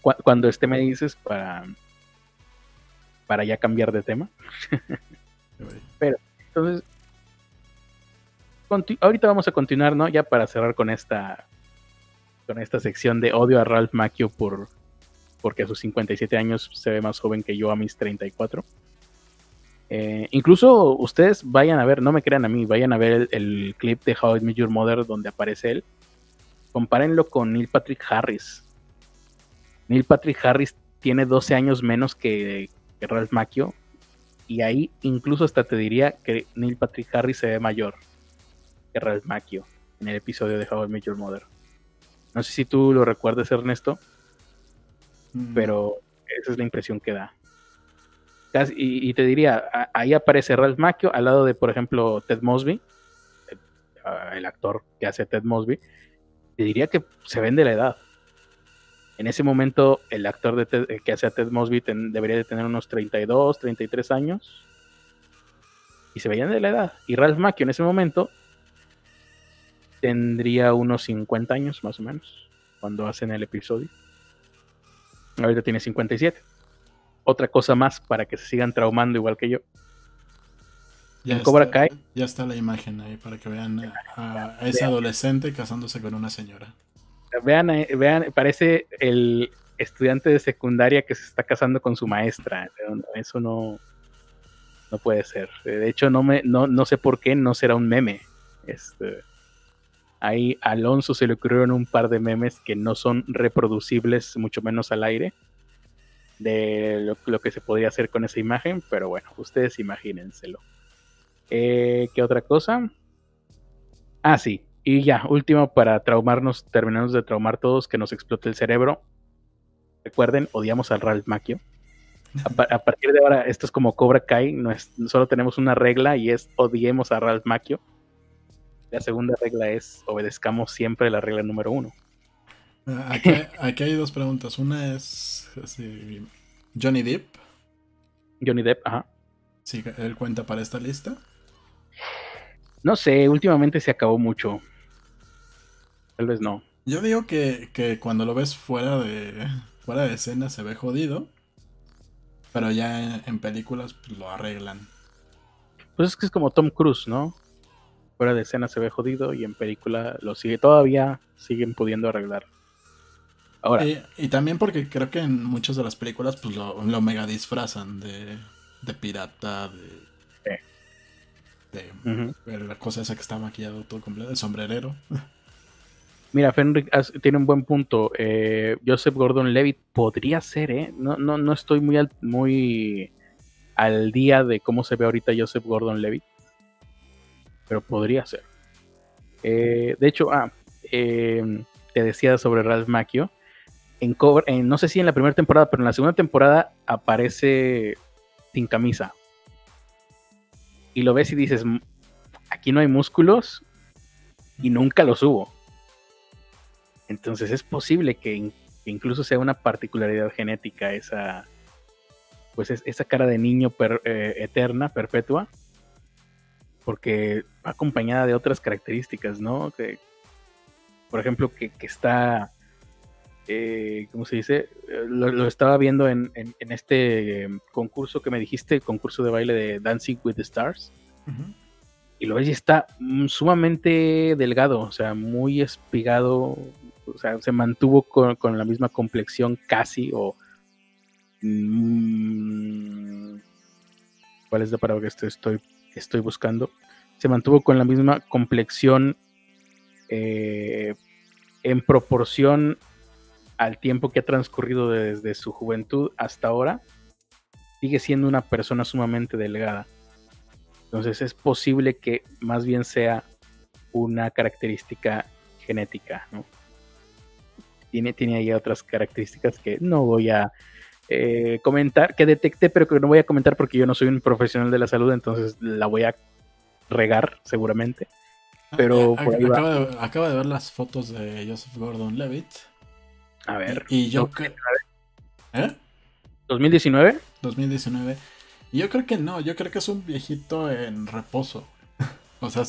cuando este me dices para para ya cambiar de tema. Pero entonces ahorita vamos a continuar, ¿no? Ya para cerrar con esta con esta sección de odio a Ralph Macchio por porque a sus 57 años se ve más joven que yo a mis 34. Eh, incluso ustedes vayan a ver, no me crean a mí, vayan a ver el, clip de How I Met Your Mother donde aparece él. Compárenlo con Neil Patrick Harris. Neil Patrick Harris tiene 12 años menos que, que Ralph Macchio. Y ahí incluso hasta te diría que Neil Patrick Harris se ve mayor que Ralph Macchio en el episodio de How I Met Your Mother. No sé si tú lo recuerdas, Ernesto, mm. pero esa es la impresión que da. y, te diría, ahí aparece Ralph Macchio al lado de, por ejemplo, Ted Mosby, el, actor que hace Ted Mosby. Te diría que se ven de la edad. En ese momento, el actor de que hace a Ted Mosby debería de tener unos 32, 33 años. Y se veían de la edad. Y Ralph Macchio en ese momento tendría unos 50 años más o menos cuando hacen el episodio. Ahorita tiene 57. Otra cosa más para que se sigan traumando igual que yo. Ya en Cobra Kai. Ya está la imagen ahí para que vean a, ese adolescente casándose con una señora. Vean, eh, vean, parece el estudiante de secundaria que se está casando con su maestra. Eso no, no puede ser. De hecho, no me, no, no sé por qué no será un meme. Este, Ahí a Alonso se le ocurrieron un par de memes que no son reproducibles, mucho menos al aire, de lo, que se podría hacer con esa imagen, pero bueno, ustedes imagínenselo. Eh, ¿Qué otra cosa? Ah, sí, y ya, último para traumarnos, terminamos de traumar todos, que nos explote el cerebro. Recuerden, odiamos al Ralph Macchio. A, partir de ahora, esto es como Cobra Kai, no, es, solo tenemos una regla y es odiemos a Ralph Macchio La segunda regla es obedezcamos siempre la regla número uno. Ah, Aquí, aquí hay dos preguntas. Una es Johnny Depp, Johnny Depp, ajá. si él cuenta para esta lista. No sé, últimamente se acabó mucho. Tal vez no. Yo digo que, que cuando lo ves fuera de fuera de escena se ve jodido, pero ya en, en películas pues, lo arreglan. Pues es que es como Tom Cruise, ¿no? Fuera de escena se ve jodido y en película lo sigue. Todavía siguen pudiendo arreglar. Ahora, Y, y también porque creo que en muchas de las películas pues lo, lo mega disfrazan de, de pirata, de, de ujú. la cosa esa que está maquillado todo completo, de sombrerero. mira, Fenric tiene un buen punto. Eh, Joseph Gordon-Levitt podría ser, ¿eh? No, no, no estoy muy al, muy al día de cómo se ve ahorita Joseph Gordon-Levitt, pero podría ser. Eh, de hecho, ah, eh, te decía sobre Ralph Macchio. En, Cobra- en- no sé si en la primera temporada, pero en la segunda temporada aparece sin camisa. Y lo ves y dices, "Mm, aquí no hay músculos y nunca los hubo. Entonces es posible que, in- que incluso sea una particularidad genética esa, pues es- esa cara de niño eh, eterna, perpetua, porque va acompañada de otras características, ¿no? Que, por ejemplo, que está, eh, ¿cómo se dice? Eh, Lo, lo estaba viendo en, en- en este eh, concurso que me dijiste, el concurso de baile de Dancing with the Stars y lo ves y está mm, sumamente delgado, o sea, muy espigado, o sea, se mantuvo con, con la misma complexión casi, o... mm, ¿Cuál es la palabra que estoy, estoy, estoy buscando? Se mantuvo con la misma complexión eh, en proporción al tiempo que ha transcurrido desde su juventud hasta ahora. Sigue siendo una persona sumamente delgada. Entonces es posible que más bien sea una característica genética, ¿no? Tiene, tiene ahí otras características que no voy a eh, comentar, que detecté, pero que no voy a comentar porque yo no soy un profesional de la salud, entonces la voy a regar seguramente. Pero Ah, por ahí ac- va. acaba, de, acaba de ver las fotos de Joseph Gordon-Levitt. A ver, Y, y yo... no, cre- ¿Eh? 2019, 2019. Y yo creo que no, yo creo que es un viejito en reposo. o sea,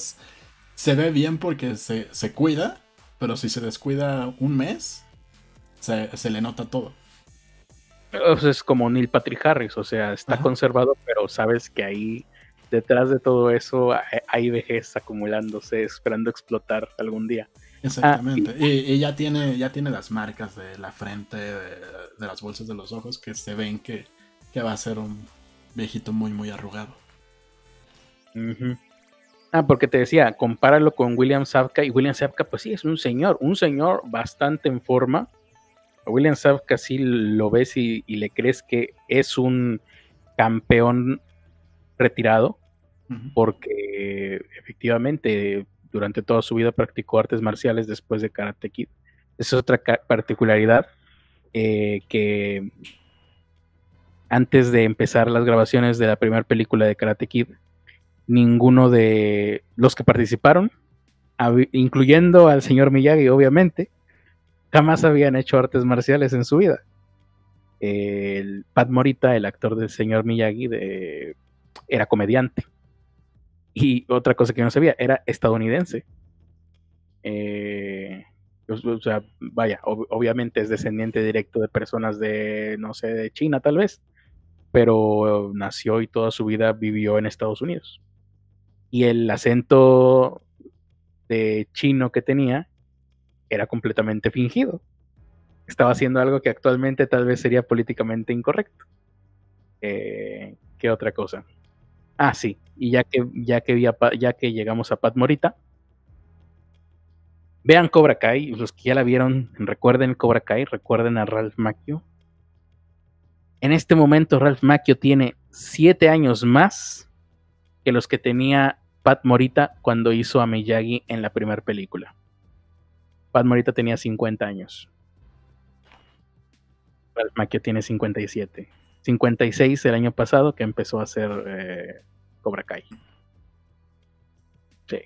se ve bien porque se, se cuida, pero si se descuida un mes, se, se le nota todo. o sea, es como Neil Patrick Harris, o sea, está Ajá. conservado, pero sabes que ahí detrás de todo eso hay- hay vejez acumulándose, esperando explotar algún día. Exactamente. y, y ya tiene, ya tiene las marcas de la frente, de, de las bolsas de los ojos, que se ven que, que va a ser un viejito muy, muy arrugado. Ah, porque te decía, compáralo con William Zabka y William Zabka, pues sí, es un señor, un señor bastante en forma. A William Zabka sí lo ves y, y le crees que es un campeón retirado, porque efectivamente durante toda su vida practicó artes marciales después de Karate Kid. Esa es otra particularidad eh, que antes de empezar las grabaciones de la primera película de Karate Kid, ninguno de los que participaron, incluyendo al señor Miyagi, obviamente, jamás habían hecho artes marciales en su vida. El Pat Morita, el actor del señor Miyagi, de- era comediante. Y otra cosa que no sabía, era estadounidense. Eh, o, o sea, vaya, ob- obviamente es descendiente directo de personas de, no sé, de China tal vez, pero nació y toda su vida vivió en Estados Unidos. Y el acento de chino que tenía era completamente fingido. Estaba haciendo algo que actualmente tal vez sería políticamente incorrecto. Eh, ¿Qué otra cosa? Ah, sí. Y ya que, ya que, vi ya que llegamos a Pat Morita, vean Cobra Kai. Los que ya la vieron, recuerden Cobra Kai, recuerden a Ralph Macchio. En este momento, Ralph Macchio tiene siete años más que los que tenía Pat Morita cuando hizo a Miyagi en la primera película. Pat Morita tenía 50 años. Ralph Macchio tiene 57. 56 el año pasado que empezó a hacer eh, Cobra Kai. Sí.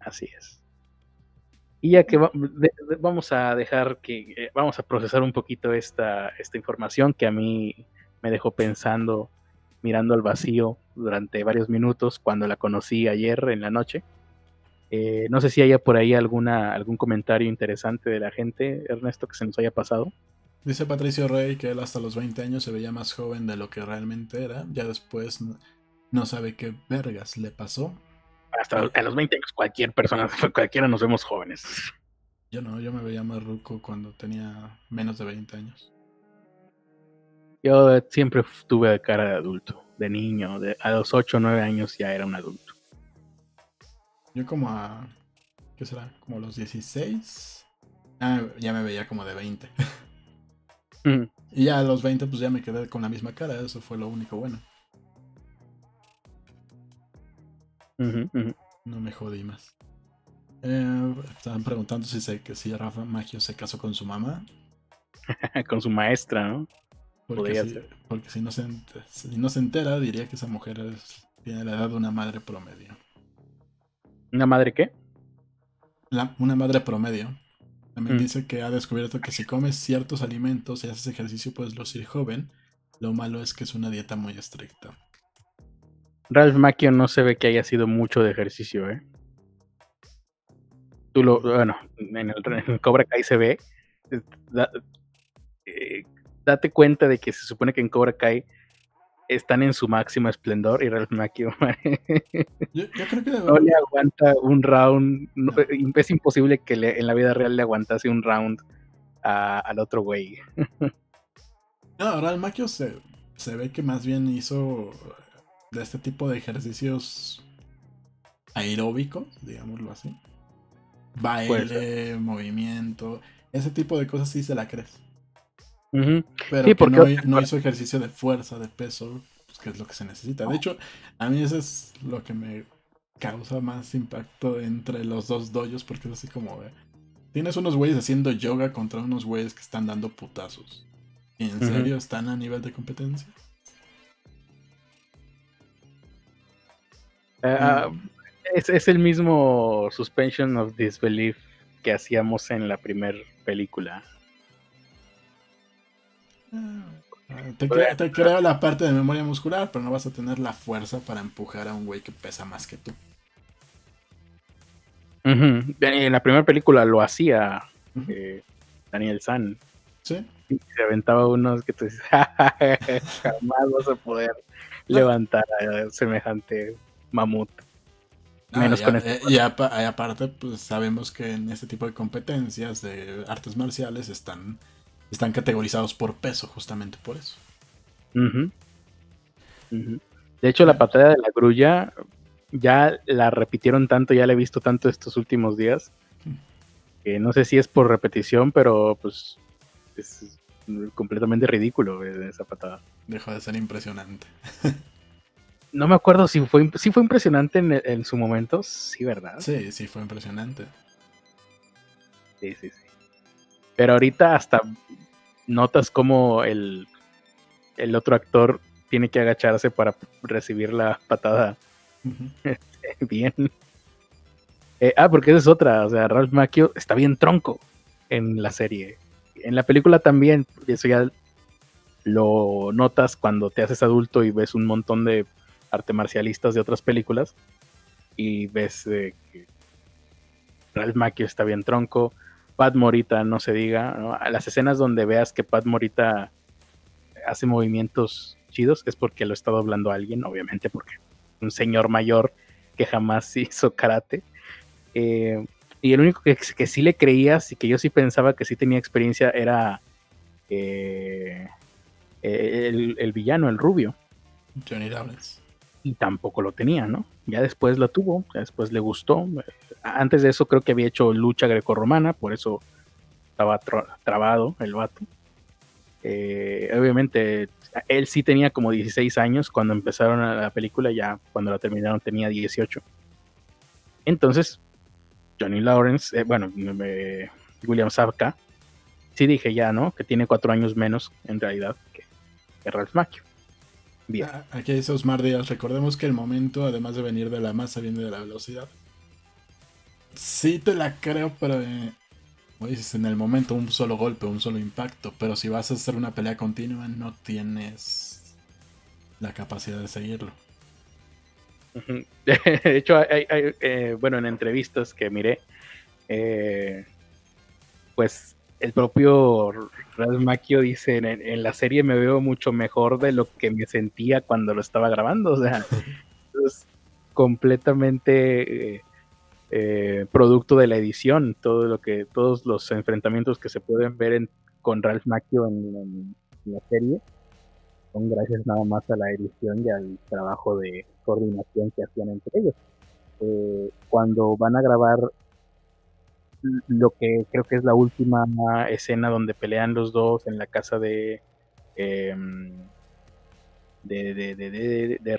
Así es. Y ya que vamos a dejar que, eh, vamos a procesar un poquito esta, esta información que a mí me dejó pensando, mirando al vacío durante varios minutos cuando la conocí ayer en la noche. Eh, no sé si haya por ahí alguna, algún comentario interesante de la gente, Ernesto, que se nos haya pasado. Dice Patricio Rey que él hasta los 20 años se veía más joven de lo que realmente era. Ya después no sabe qué vergas le pasó hasta a los 20 años cualquier persona, cualquiera nos vemos jóvenes. Yo no, yo me veía más ruco cuando tenía menos de 20 años. Yo siempre tuve cara de adulto, de niño, de, a los 8 o 9 años ya era un adulto. Yo como a, ¿qué será? Como a los 16, ah, ya me veía como de 20. Y ya a los 20 pues ya me quedé con la misma cara, eso fue lo único bueno. No me jodí más. Eh, estaban preguntando si, se, si Rafa Maggio se casó con su mamá. con su maestra, ¿no? Porque, si, porque si, no se, si no se entera, diría que esa mujer tiene la edad de una madre promedio. ¿Una madre qué? una madre promedio. También mm. dice que ha descubierto que si comes ciertos alimentos y haces ejercicio puedes lucir joven. Lo malo es que es una dieta muy estricta. Ralph Macchio no se ve que haya sido mucho de ejercicio, ¿eh? Tú lo, bueno, en el, Cobra Kai se ve. Eh, date cuenta de que se supone que en Cobra Kai están en su máximo esplendor y Ralph Macchio no le aguanta un round. Es imposible que en la vida real le aguantase un round al otro güey. no, Ralph Macchio se, se ve que más bien hizo de este tipo de ejercicios aeróbicos, digámoslo así. Baile, movimiento, ese tipo de cosas sí se la crees. Pero que no, hizo ejercicio de fuerza, de peso, pues, que es lo que se necesita. De hecho, a mí eso es lo que me causa más impacto entre los dos doyos, porque es así como de... Tienes unos güeyes haciendo yoga contra unos güeyes que están dando putazos. ¿Y en serio están a nivel de competencia? Eh, ah, es, el mismo suspension of disbelief que hacíamos en la primera película. Ah, te, creo la parte de memoria muscular, pero no vas a tener la fuerza para empujar a un güey que pesa más que tú. En la primera película lo hacía eh, Daniel San. Sí. se aventaba unos que tú dices, jamás vas a poder levantar a semejante mamut. Ah, Menos con este y, aparte, pues sabemos que en este tipo de competencias de artes marciales están, están categorizados por peso, justamente por eso. De hecho, la patada de la grulla ya la repitieron tanto, ya la he visto tanto estos últimos días, que no sé si es por repetición, pero pues es completamente ridículo esa patada. Dejó de ser impresionante. no me acuerdo si fue, si fue impresionante en, su momento, sí, ¿verdad? Sí, sí, fue impresionante. Sí, sí, sí. Pero ahorita hasta notas como el, el otro actor tiene que agacharse para recibir la patada bien. Eh, ah, porque esa es otra. O sea, Ralph Macchio está bien tronco en la serie. En la película también, eso ya lo notas cuando te haces adulto y ves un montón de arte marcialistas de otras películas y ves que Ralph Macchio está bien tronco, Pat Morita no se diga, las escenas donde veas que Pat Morita hace movimientos chidos es porque lo está doblando a alguien, obviamente porque un señor mayor que jamás hizo karate. Eh, y el único que, que, sí le creías y que yo sí pensaba que sí tenía experiencia era eh, el, el, villano, el rubio. Johnny Lawrence y tampoco lo tenía, ¿no? Ya después la tuvo, ya después le gustó. Antes de eso creo que había hecho lucha grecorromana, por eso estaba trabado el vato. Eh, obviamente, él sí tenía como 16 años cuando empezaron la película, ya cuando la terminaron tenía 18. Entonces, Johnny Lawrence, eh, bueno, William Zabka, sí dije ya, ¿no? Que tiene cuatro años menos en realidad que, que Ralph Macchio. Ah, aquí dice Osmar Díaz, recordemos que el momento, además de venir de la masa, viene de la velocidad. sí te la creo, pero eh, como dices, en el momento un solo golpe, un solo impacto. Pero si vas a hacer una pelea continua, no tienes la capacidad de seguirlo. De hecho, hay, eh, bueno, en entrevistas que miré, eh, pues el propio Ralph Macchio dice, en, la serie me veo mucho mejor de lo que me sentía cuando lo estaba grabando. O sea, es completamente eh, producto de la edición, todo lo que, todos los enfrentamientos que se pueden ver con Ralph Macchio en, la serie son gracias nada más a la edición y al trabajo de coordinación que hacían entre ellos. Eh, cuando van a grabar lo que creo que es la última escena donde pelean los dos en la casa de em, de, de, de, de, de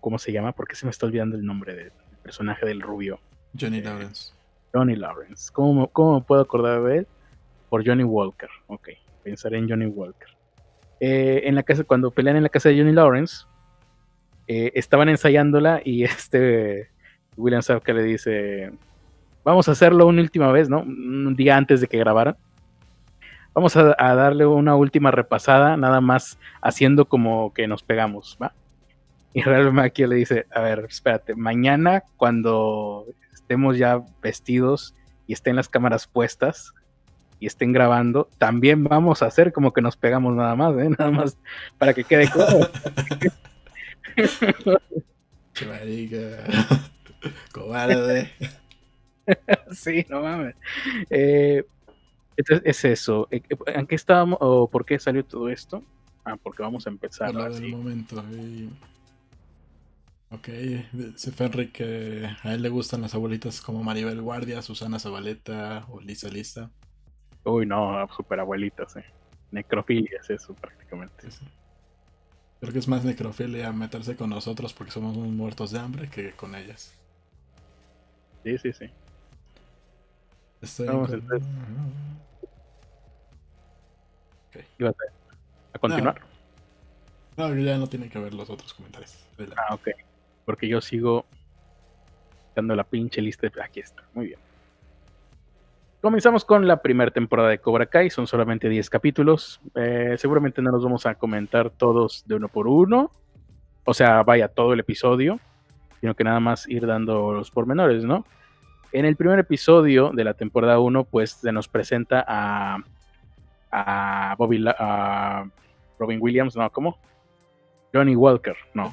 ¿cómo se llama? porque se me está olvidando el nombre del personaje del rubio? Johnny eh, Lawrence. Johnny Lawrence. ¿Cómo, ¿Cómo me puedo acordar de él? Por Johnny Walker. Ok, pensaré en Johnny Walker. Eh, en la casa, cuando pelean en la casa de Johnny Lawrence, eh, estaban ensayándola y este William Sapka le dice, vamos a hacerlo una última vez, ¿no? Un día antes de que grabaran. Vamos a, darle una última repasada, nada más haciendo como que nos pegamos, ¿va? Y Real Macchio le dice, a ver, espérate, mañana cuando estemos ya vestidos y estén las cámaras puestas y estén grabando, también vamos a hacer como que nos pegamos nada más, ¿eh? Nada más para que quede claro. Cobarde. sí, no mames. Eh, es, eso. Eh, ¿En qué estábamos o por qué salió todo esto? Ah, porque vamos a empezar. Por del momento. Ok, dice Fenric que a él le gustan las abuelitas como Maribel Guardia, Susana Zabaleta o Lisa Lista. Uy, no, super abuelitas, eh. Necrofilia es eso prácticamente. Creo que es más necrofilia meterse con nosotros porque somos unos muertos de hambre que con ellas. Sí, sí, sí. Vamos a, continuar? No, ya no tiene que ver los otros comentarios. Ah, ok. Porque yo sigo dando la pinche lista de... Aquí está, muy bien. Comenzamos con la primera temporada de Cobra Kai, son solamente 10 capítulos. Eh, seguramente no los vamos a comentar todos de uno por uno. O sea, vaya todo el episodio, sino que nada más ir dando los pormenores, ¿no? En el primer episodio de la temporada 1, pues se nos presenta a, a Bobby a Robin Williams, ¿no? ¿Cómo? Johnny Walker, no.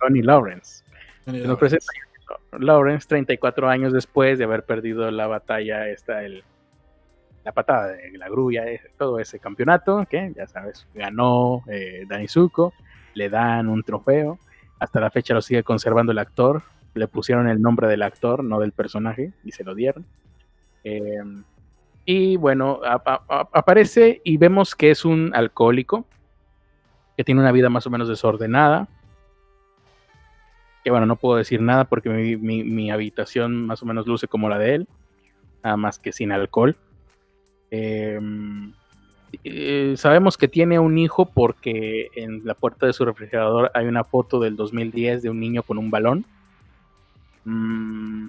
Johnny Lawrence. se nos presenta a Lawrence 34 años después de haber perdido la batalla, esta, el, la patada de la grulla, eh, todo ese campeonato, que ya sabes, ganó eh, Dani Zuko, le dan un trofeo, hasta la fecha lo sigue conservando el actor, le pusieron el nombre del actor, no del personaje, y se lo dieron. Em, y bueno, aparece y vemos que es un alcohólico, que tiene una vida más o menos desordenada. Que bueno, no puedo decir nada porque mi, habitación más o menos luce como la de él, nada más que sin alcohol. Em, eh, sabemos que tiene un hijo porque en la puerta de su refrigerador hay una foto del 2010 de un niño con un balón. Mm,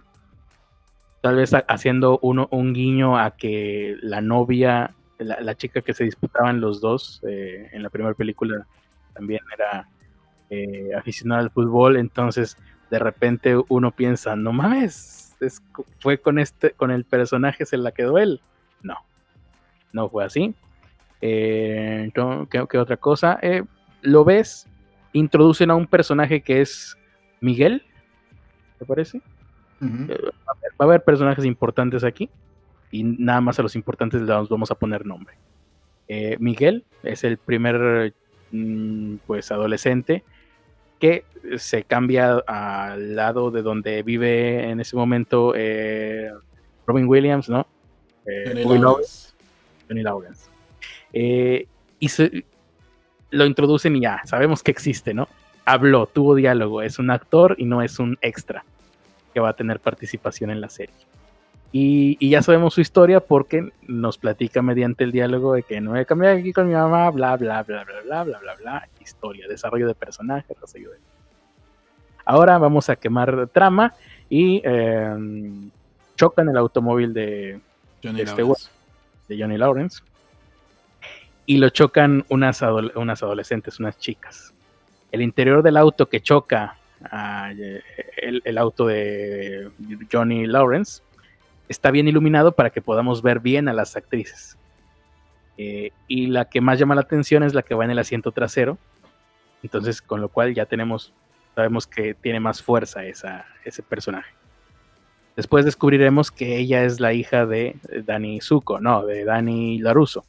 tal vez haciendo uno, un guiño a que la novia, la, chica que se disputaban los dos eh, en la primera película también era eh, aficionada al fútbol, entonces de repente uno piensa, no mames, fue con este, con el personaje se la quedó él. No, no fue así. Eh, ¿qué, otra cosa? Lo ves, introducen a un personaje que es Miguel, parece? Eh, va, a haber, personajes importantes aquí y nada más a los importantes les vamos a poner nombre. Eh, Miguel es el primer mm, pues adolescente que se cambia al lado de donde vive en ese momento eh, Robin Williams, ¿no? Johnny Lawrence. y se, lo introducen y ya, sabemos que existe, ¿no? Habló, tuvo diálogo, es un actor y no es un extra que va a tener participación en la serie. Y, ya sabemos su historia porque nos platica mediante el diálogo de que no he cambiado aquí con mi mamá, bla, bla, bla, bla, bla, bla, bla, bla, historia, desarrollo de personajes, Ahora vamos a quemar trama y em, chocan el automóvil de Johnny este Lawrence. de Johnny Lawrence y lo chocan unas, adole- unas adolescentes, unas chicas. El interior del auto que choca el, auto de Johnny Lawrence está bien iluminado para que podamos ver bien a las actrices. Eh, y la que más llama la atención es la que va en el asiento trasero. Entonces, con lo cual ya tenemos, sabemos que tiene más fuerza esa, ese personaje. Después descubriremos que ella es la hija de Danny Zuko, no, de Danny Laruso.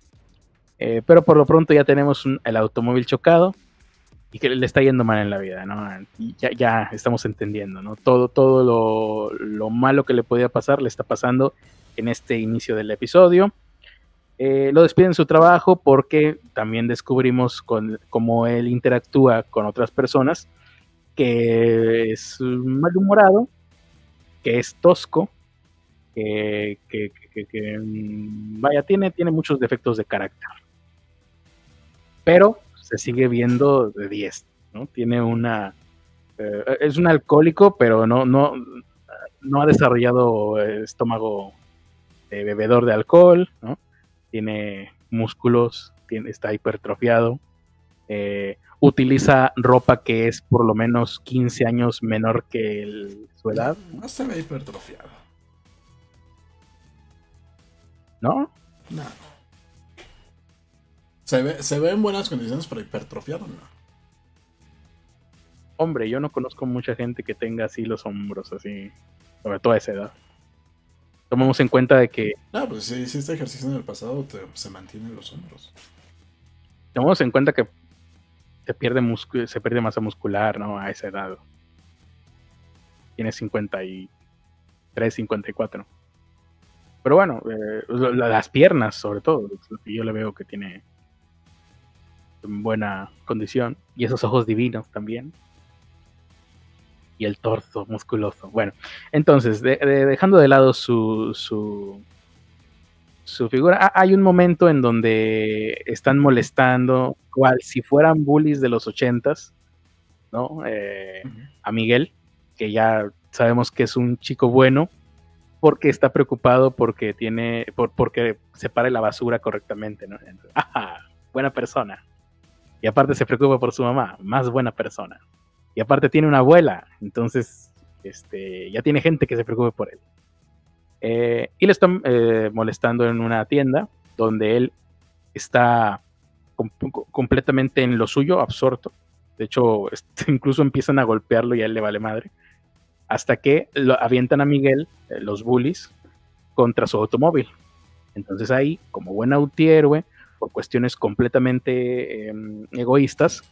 Eh, pero por lo pronto ya tenemos el automóvil chocado y que le está yendo mal en la vida, ¿no? Y ya, ya estamos entendiendo, ¿no? Todo, todo lo, lo malo que le podía pasar le está pasando en este inicio del episodio. Eh, lo despiden de su trabajo porque también descubrimos con, cómo él interactúa con otras personas, que es malhumorado, que es tosco, que, que- que- que- mm, vaya, tiene, tiene muchos defectos de carácter. Pero se sigue viendo de 10, ¿no? Tiene una... eh, es un alcohólico, pero no, no, no ha desarrollado estómago de bebedor de alcohol, ¿no? Tiene músculos, tiene, está hipertrofiado, eh, utiliza ropa que es por lo menos 15 años menor que el- su edad, No se ve hipertrofiado. ¿no? No. Se ve, se ve en buenas condiciones, pero hipertrofiado no. Hombre, yo no conozco mucha gente que tenga así los hombros, así, sobre todo a esa edad. Tomemos en cuenta de que, No, pues si hiciste ejercicio en el pasado, te- se mantienen los hombros. tomemos en cuenta que se pierde, muscu- se pierde masa muscular, ¿no? A esa edad. Tiene 53, 54. Pero bueno, eh, las piernas, sobre todo, yo le veo que tiene en buena condición. Y esos ojos divinos también. Y el torso musculoso. Bueno, entonces, de- de- dejando de lado su, su, su figura, ha- hay un momento en donde están molestando, cual si fueran bullies de los ochentas, ¿no? Eh, a Miguel, que ya sabemos que es un chico bueno, porque está preocupado porque tiene, por, porque separe la basura correctamente, ¿no? Entonces, ¡ajá! Buena persona. Y aparte se preocupa por su mamá, más buena persona. Y aparte tiene una abuela, entonces este, ya tiene gente que se preocupe por él. Eh, y le están eh, molestando en una tienda donde él está com- com- completamente en lo suyo, absorto. De hecho, este, incluso empiezan a golpearlo y a él le vale madre. Hasta que lo avientan a Miguel, eh, los bullies, contra su automóvil. Entonces ahí, como buen antihéroe, por cuestiones completamente eh, egoístas,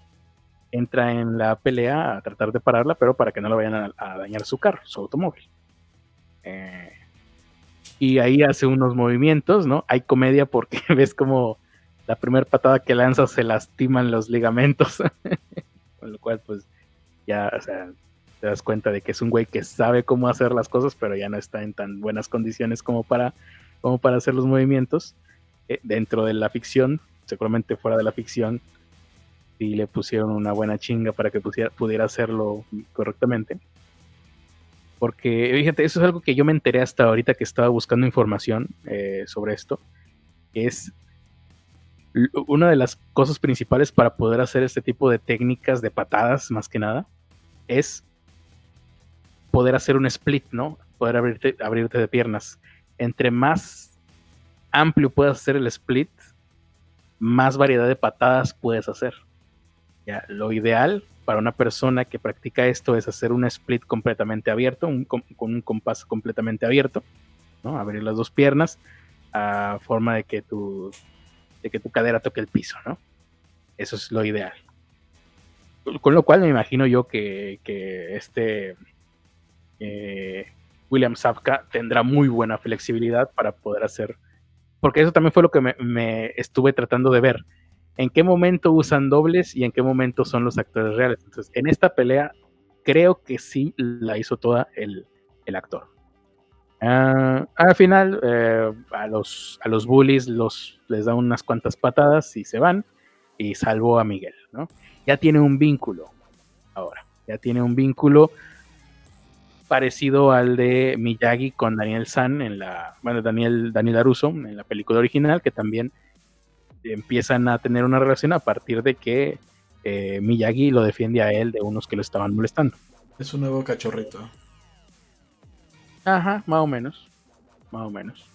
entra en la pelea a tratar de pararla, pero para que no le vayan a, dañar su carro, su automóvil. Eh, y ahí hace unos movimientos, ¿no? Hay comedia porque ves como la primera patada que lanza se lastiman los ligamentos, con lo cual pues ya, te das cuenta de que es un güey que sabe cómo hacer las cosas, pero ya no está en tan buenas condiciones como para, como para hacer los movimientos. Eh, dentro de la ficción, seguramente fuera de la ficción, sí le pusieron una buena chinga para que pudiera hacerlo correctamente. Porque, fíjate, eso es algo que yo me enteré hasta ahorita que estaba buscando información eh, sobre esto. Es una de las cosas principales para poder hacer este tipo de técnicas de patadas, más que nada, es poder hacer un split, ¿no? Poder abrirte, abrirte de piernas. Entre más amplio puedas hacer el split, más variedad de patadas puedes hacer. Ya, lo ideal para una persona que practica esto es hacer un split completamente abierto, un con un compás completamente abierto, ¿no? Abrir las dos piernas a forma de que tu, de que tu cadera toque el piso, ¿no? Eso es lo ideal. Con lo cual me imagino yo que, que este eh, William Sapka tendrá muy buena flexibilidad para poder hacer, porque eso también fue lo que me, estuve tratando de ver en qué momento usan dobles y en qué momento son los actores reales. Entonces, en esta pelea, creo que sí la hizo toda el, el actor. Ah, al final, eh, a, los, a los bullies les da unas cuantas patadas y se van, y salvó a Miguel, ¿no? Ya tiene un vínculo ahora, ya tiene un vínculo parecido al de Miyagi con Daniel San en la, bueno, Daniel, Daniel Aruso en la película original, que también empiezan a tener una relación a partir de que eh, Miyagi lo defiende a él de unos que lo estaban molestando. Es un nuevo cachorrito. Ajá, más o menos. Más o menos.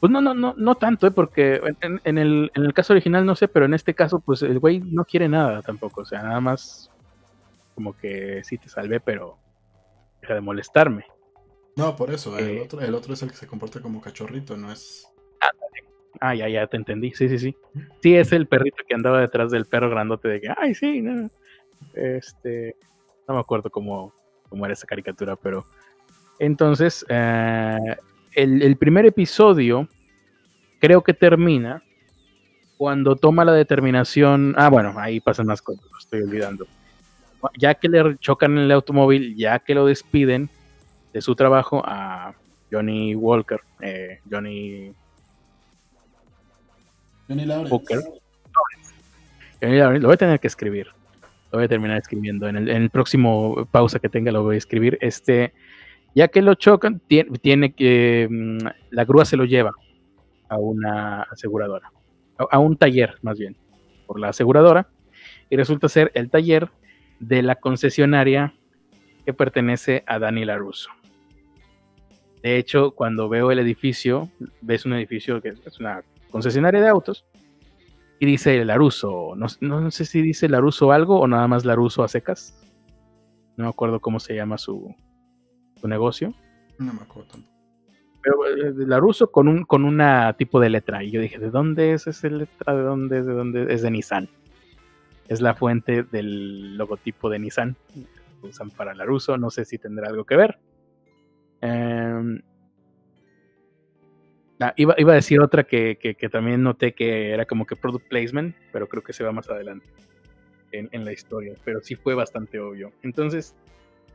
Pues no, no, no, no tanto, ¿eh? porque en, el, en el caso original no sé, pero en este caso, pues el güey no quiere nada tampoco. O sea, nada más como que sí te salvé, pero deja de molestarme. No, por eso, el, eh, otro, el otro es el que se comporta como cachorrito, no es. Ah, ya, ya te entendí. Sí, sí, sí. Sí, es el perrito que andaba detrás del perro grandote de que, ay, sí, no. Este. No me acuerdo cómo, cómo era esa caricatura, pero. Entonces, eh, el, el primer episodio creo que termina cuando toma la determinación. Ah, bueno, ahí pasan más cosas, lo estoy olvidando ya que le chocan en el automóvil, ya que lo despiden de su trabajo a Johnny Walker, eh, Johnny Johnny Lawrence. Johnny Lawrence, lo voy a tener que escribir. Lo voy a terminar escribiendo. En el, próximo pausa que tenga lo voy a escribir. Este, ya que lo chocan, tiene, que mm, la grúa se lo lleva a una aseguradora, a un taller más bien, por la aseguradora. Y resulta ser el taller de la concesionaria que pertenece a Dani Laruso. De hecho, cuando veo el edificio, ves un edificio que es una concesionaria de autos y dice Laruso. No, no sé si dice Laruso algo o nada más Laruso a secas. No me acuerdo cómo se llama su, negocio. No me acuerdo tampoco. Pero eh, Laruso con un con una tipo de letra. Y yo dije, ¿de dónde es esa letra? ¿De dónde es? ¿De dónde es de Nissan? Es la fuente del logotipo de Nissan. que usan para Laruso, no sé si tendrá algo que ver. Em, ah, iba, a decir otra que, también noté que era como que product placement, pero creo que se va más adelante en, la historia, pero sí fue bastante obvio. Entonces,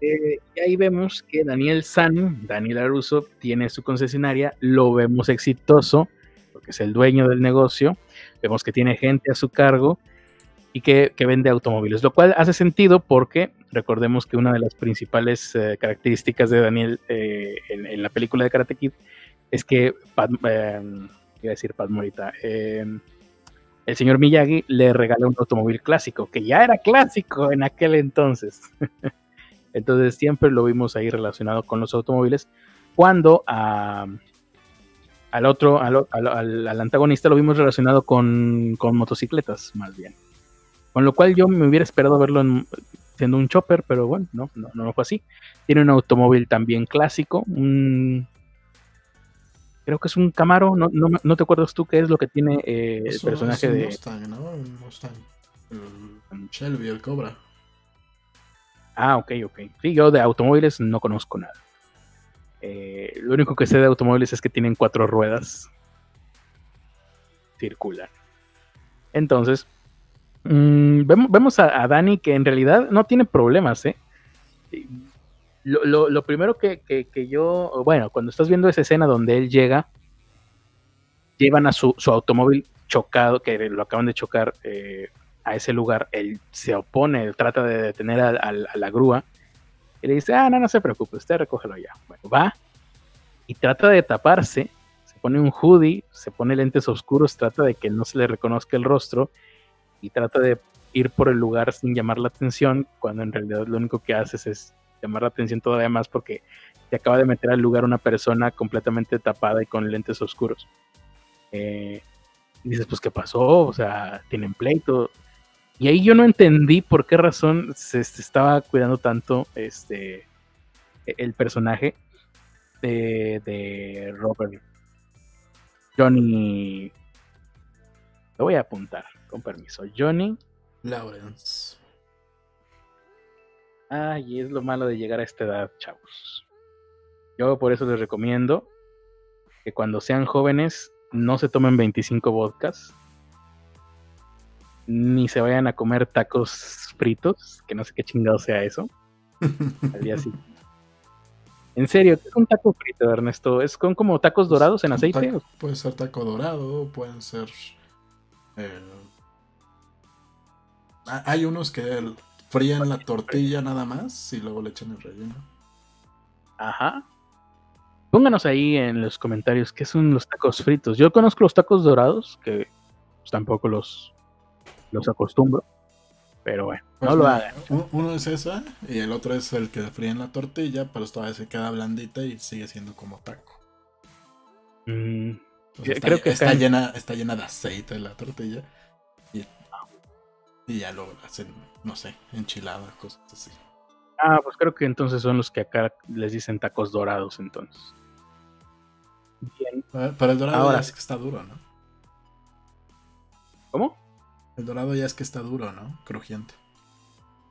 eh, ahí vemos que Daniel San, Daniel Laruso, tiene su concesionaria, lo vemos exitoso, porque es el dueño del negocio, vemos que tiene gente a su cargo, y que, vende automóviles, lo cual hace sentido porque recordemos que una de las principales eh, características de Daniel eh, en, la película de Karate Kid es que, em, iba a decir Pat Morita, em, el señor Miyagi le regala un automóvil clásico, que ya era clásico en aquel entonces. entonces siempre lo vimos ahí relacionado con los automóviles, cuando al otro, al, antagonista lo vimos relacionado con motocicletas, más bien. Con lo cual yo me hubiera esperado verlo siendo un chopper, pero bueno, no, no, no fue así. Tiene un automóvil también clásico, un creo que es un Camaro, no, no, no, te acuerdas tú qué es lo que tiene eh, el personaje de Mustang, ¿no? Un Mustang. El, Shelby, el Cobra. Ah, ok, ok. Sí, yo de automóviles no conozco nada. Eh, lo único que sé de automóviles es que tienen cuatro ruedas. Circular. Entonces, Mm, vemos, a, Dani que en realidad no tiene problemas, ¿eh? Lo, primero que, yo, bueno, cuando estás viendo esa escena donde él llega, llevan a su, automóvil chocado, que lo acaban de chocar eh, a ese lugar, él se opone, él trata de detener a, la grúa, y le dice, ah, no, no se preocupe, usted recógelo ya. Bueno, va y trata de taparse, se pone un hoodie, se pone lentes oscuros, trata de que no se le reconozca el rostro, y trata de ir por el lugar sin llamar la atención, cuando en realidad lo único que haces es llamar la atención todavía más porque te acaba de meter al lugar una persona completamente tapada y con lentes oscuros. Eh, y dices, pues, ¿qué pasó? O sea, tienen pleito. Y ahí yo no entendí por qué razón se, estaba cuidando tanto este el personaje de, de Robert Johnny. Lo voy a apuntar. Con permiso. Johnny. Lawrence. Ay, es lo malo de llegar a esta edad, chavos. Yo por eso les recomiendo que cuando sean jóvenes no se tomen 25 vodkas. Ni se vayan a comer tacos fritos, que no sé qué chingado sea eso. Al día siguiente. En serio, ¿qué es un taco frito, Ernesto? ¿Es con como tacos dorados en aceite? puede ser taco dorado, pueden ser eh, hay unos que frían la tortilla nada más y luego le echan el relleno. Ajá. Pónganos ahí en los comentarios qué son los tacos fritos. Yo conozco los tacos dorados, que pues, tampoco los, los acostumbro. Pero bueno, Pues no lo mira, hagan. u- Uno es esa y el otro es el que fríen la tortilla, pero todavía se queda blandita y sigue siendo como taco. Mm, está, creo que está llena, está llena de aceite la tortilla. Y, ya lo hacen, no sé, enchiladas, cosas así. ah, pues creo que entonces son los que acá les dicen tacos dorados entonces. Bien. Pero el dorado Ahora ya es que está duro, ¿no? ¿Cómo? El dorado ya es que está duro, ¿no? Crujiente.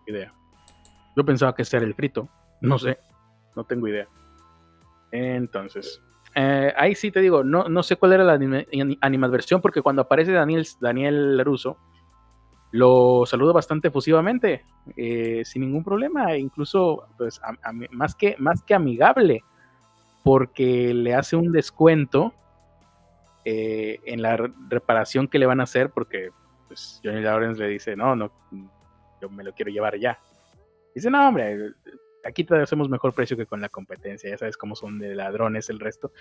idea. Yo pensaba que ese era el frito. No sé. No tengo idea. Entonces. eh, ahí sí te digo, no, no sé cuál era la anime- ani- animadversión, porque cuando aparece Daniel, Daniel Laruso, lo saludo bastante efusivamente, eh, sin ningún problema, e incluso pues, más, que, más que amigable, porque le hace un descuento eh, en la re- reparación que le van a hacer, porque pues, Johnny Lawrence le dice, no, no, yo me lo quiero llevar ya. Dice, no, hombre, aquí te hacemos mejor precio que con la competencia, ya sabes cómo son de ladrones el resto,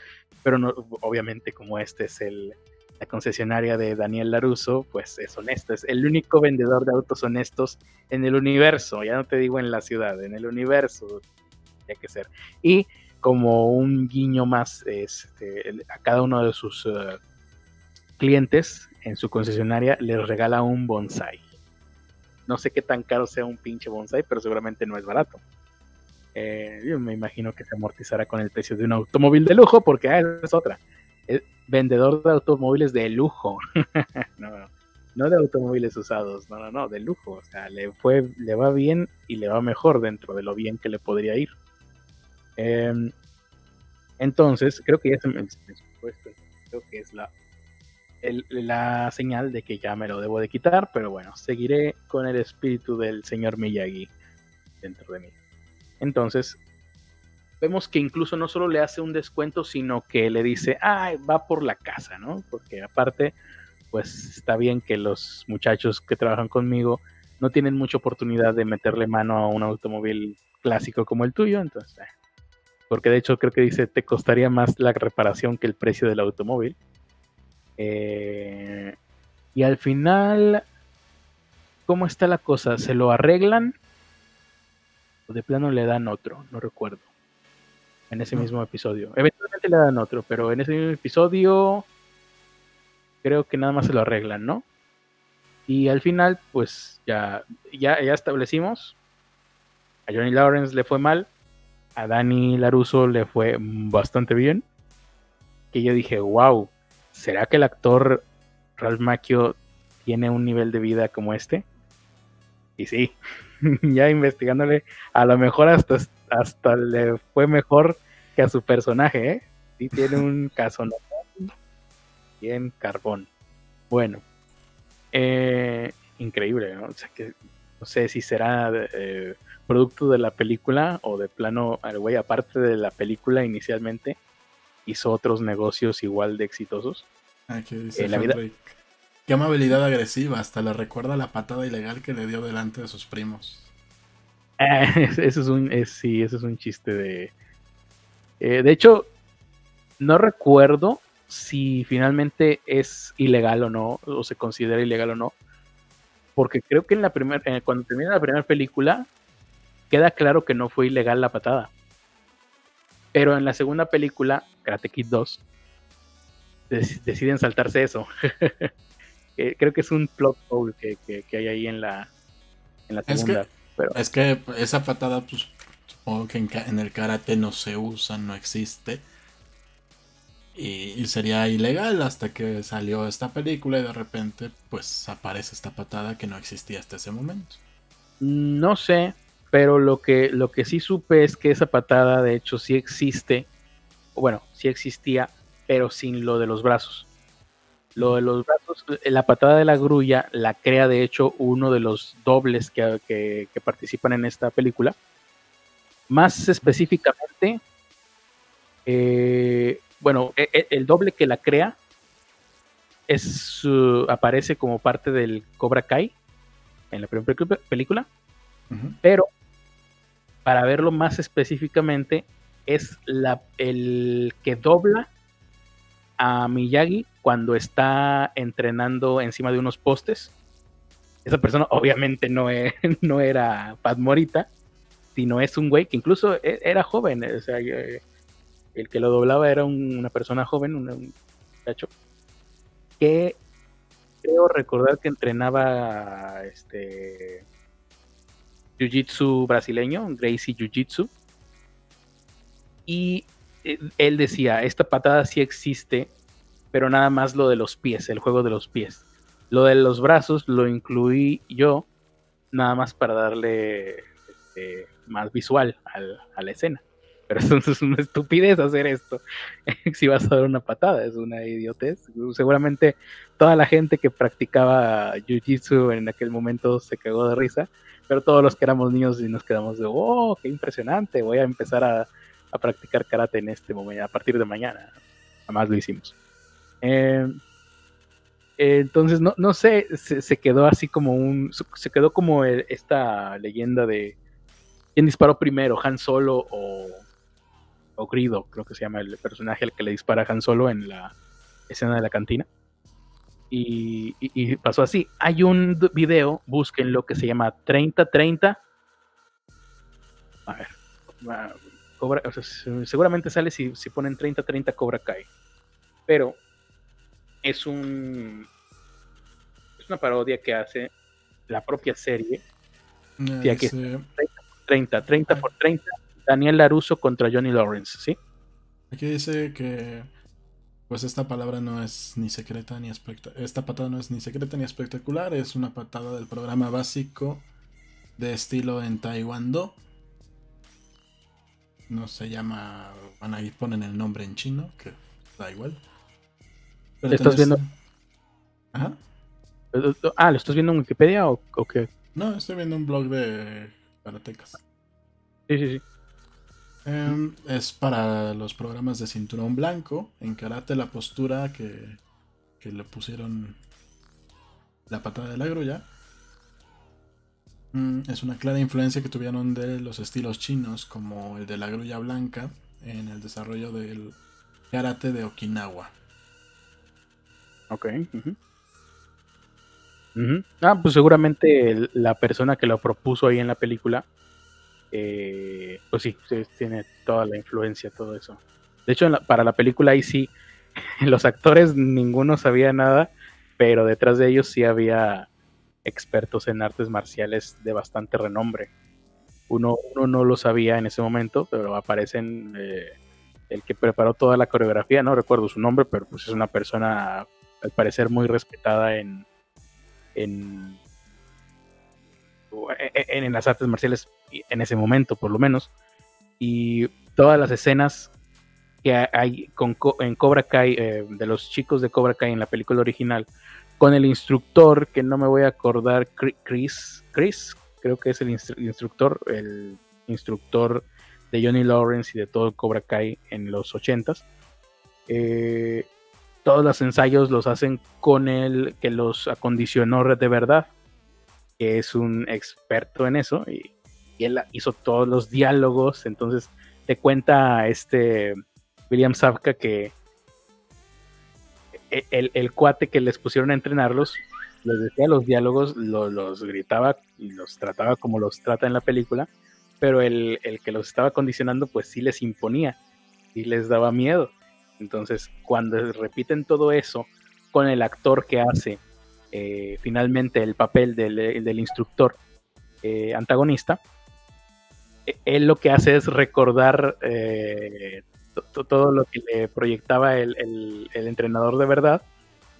pero no, obviamente como este es el, la concesionaria de Daniel Laruso, pues es honesto, es el único vendedor de autos honestos en el universo, ya no te digo en la ciudad, en el universo, tiene que ser. Y como un guiño más este, a cada uno de sus eh, clientes en su concesionaria les regala un bonsai. No sé qué tan caro sea un pinche bonsai, pero seguramente no es barato. Eh, yo me imagino que se amortizará con el precio de un automóvil de lujo, porque ah, es otra. Vendedor de automóviles de lujo. no, no, no de automóviles usados, no, no, no, de lujo. O sea, le, fue, le va bien y le va mejor dentro de lo bien que le podría ir. Em, entonces, creo que ya se me, se me fue esto. creo que es la, el- la señal de que ya me lo debo de quitar, pero bueno, seguiré con el espíritu del señor Miyagi dentro de mí. Entonces, vemos que incluso no solo le hace un descuento, sino que le dice, ah, va por la casa, ¿no? Porque aparte, pues está bien que los muchachos que trabajan conmigo no tienen mucha oportunidad de meterle mano a un automóvil clásico como el tuyo, entonces, eh, porque de hecho creo que dice, te costaría más la reparación que el precio del automóvil. Eh, y al final, ¿cómo está la cosa? ¿Se lo arreglan? ¿O de plano le dan otro? No recuerdo. En ese No. mismo episodio. Eventualmente le dan otro, pero en ese mismo episodio creo que nada más se lo arreglan, ¿no? Y al final, pues ya, ya, ya establecimos. A Johnny Lawrence le fue mal. A Danny Laruso le fue bastante bien. Que yo dije, wow, ¿será que el actor Ralph Macchio tiene un nivel de vida como este? Y sí, ya investigándole, a lo mejor hasta, hasta le fue mejor que a su personaje, ¿eh? Sí tiene un caso bien carbón. Bueno, eh, increíble, ¿no? O sea que no sé si será eh, producto de la película o de plano, al güey, aparte de la película inicialmente, hizo otros negocios igual de exitosos. Aquí dice Eh, la vida- Frederick, Qué amabilidad agresiva, hasta le recuerda la patada ilegal que le dio delante de sus primos. Eso es un, es- sí, eso es un chiste de... eh, de hecho, no recuerdo si finalmente es ilegal o no, o se considera ilegal o no, porque creo que en la primera, eh, cuando termina la primera película, queda claro que no fue ilegal la patada. Pero en la segunda película, Karate Kid 2, dec- deciden saltarse eso. Eh, creo que es un plot hole que, que- que hay ahí en la, en la Es que- segunda. Pero Es que esa patada, pues supongo que en, el karate no se usa, no existe. Y, y sería ilegal hasta que salió esta película y de repente pues aparece esta patada que no existía hasta ese momento. No sé, pero lo que, lo que sí supe es que esa patada de hecho sí existe, bueno, sí existía, pero sin lo de los brazos. Lo de los brazos, eh, la patada de la grulla la crea de hecho uno de los dobles que, que- que participan en esta película. Más específicamente, eh, bueno, e- e- el doble que la crea es, uh, aparece como parte del Cobra Kai en la primera película- pero para verlo más específicamente es la, el que dobla a Miyagi cuando está entrenando encima de unos postes. Esa persona obviamente no, es, no era Pat Morita, sino es un güey que incluso e, era joven. O sea, el que lo doblaba era una persona joven, un, muchacho, que creo recordar que entrenaba este Jiu-Jitsu brasileño, Gracie Jiu-Jitsu. Y eh, él decía, esta patada sí existe, pero nada más lo de los pies, el juego de los pies. Lo de los brazos lo incluí yo, nada más para darle este, más visual a la escena. Pero eso es una estupidez hacer esto. si vas a dar una patada, es una idiotez. Seguramente toda la gente que practicaba Jiu-Jitsu en aquel momento se cagó de risa, pero todos los que éramos niños y nos quedamos de, oh, qué impresionante, voy a empezar a, practicar karate en este momento, a partir de mañana. Jamás lo hicimos. Em, entonces, no, no sé, se, quedó así como un, se quedó como esta leyenda de quién disparó primero, Han Solo o, o Grido, creo que se llama el personaje al que le dispara a Han Solo en la escena de la cantina. Y, pasó así. Hay un video, busquen lo que se llama 3030. A ver, seguramente sale si, si ponen 3030 Cobra Kai. Pero es un es una parodia que hace la propia serie. Ah, aquí 30, 30 por 30 Daniel Laruso contra Johnny Lawrence, ¿sí? Aquí dice que pues esta palabra no es ni secreta ni espectacular. Esta patada no es ni secreta ni espectacular, es una patada del programa básico de estilo en Taekwondo. No se llama. Van ahí ponen el nombre en chino, que da igual. estás viendo? ¿Ajá? Ah, ¿lo estás viendo en Wikipedia o, o qué? No, estoy viendo un blog de karatecas. Sí, sí, sí. Em, es para los programas de cinturón blanco. En karate la postura que, que le pusieron la patada de la grulla. Mm, es una clara influencia que tuvieron de los estilos chinos como el de la grulla blanca en el desarrollo del karate de Okinawa. Ok. Ah, pues seguramente la persona que lo propuso ahí en la película eh, pues sí, tiene toda la influencia, todo eso. De hecho, para la película ahí sí, los actores ninguno sabía nada, pero detrás de ellos sí había expertos en artes marciales de bastante renombre. Uno, uno no lo sabía en ese momento, pero aparecen eh, el que preparó toda la coreografía, no recuerdo su nombre, pero pues es una persona al parecer muy respetada en, en en, las artes marciales en ese momento, por lo menos. Y todas las escenas que hay con, en Cobra Kai, eh, de los chicos de Cobra Kai en la película original, con el instructor, que no me voy a acordar, Chris, Chris, creo que es el instructor, el instructor de Johnny Lawrence y de todo Cobra Kai en los 80s. Eh, todos los ensayos los hacen con el que los acondicionó de verdad que es un experto en eso y, él hizo todos los diálogos, entonces te cuenta este William Safka que e, el, cuate que les pusieron a entrenarlos les decía los diálogos, los gritaba y los trataba como los trata en la película, pero el, el, que los estaba condicionando pues sí les imponía y les daba miedo. Entonces cuando repiten todo eso con el actor que hace eh, finalmente el papel del, del instructor eh, antagonista, e, él lo que hace es recordar eh, todo lo que le proyectaba el, el, entrenador de verdad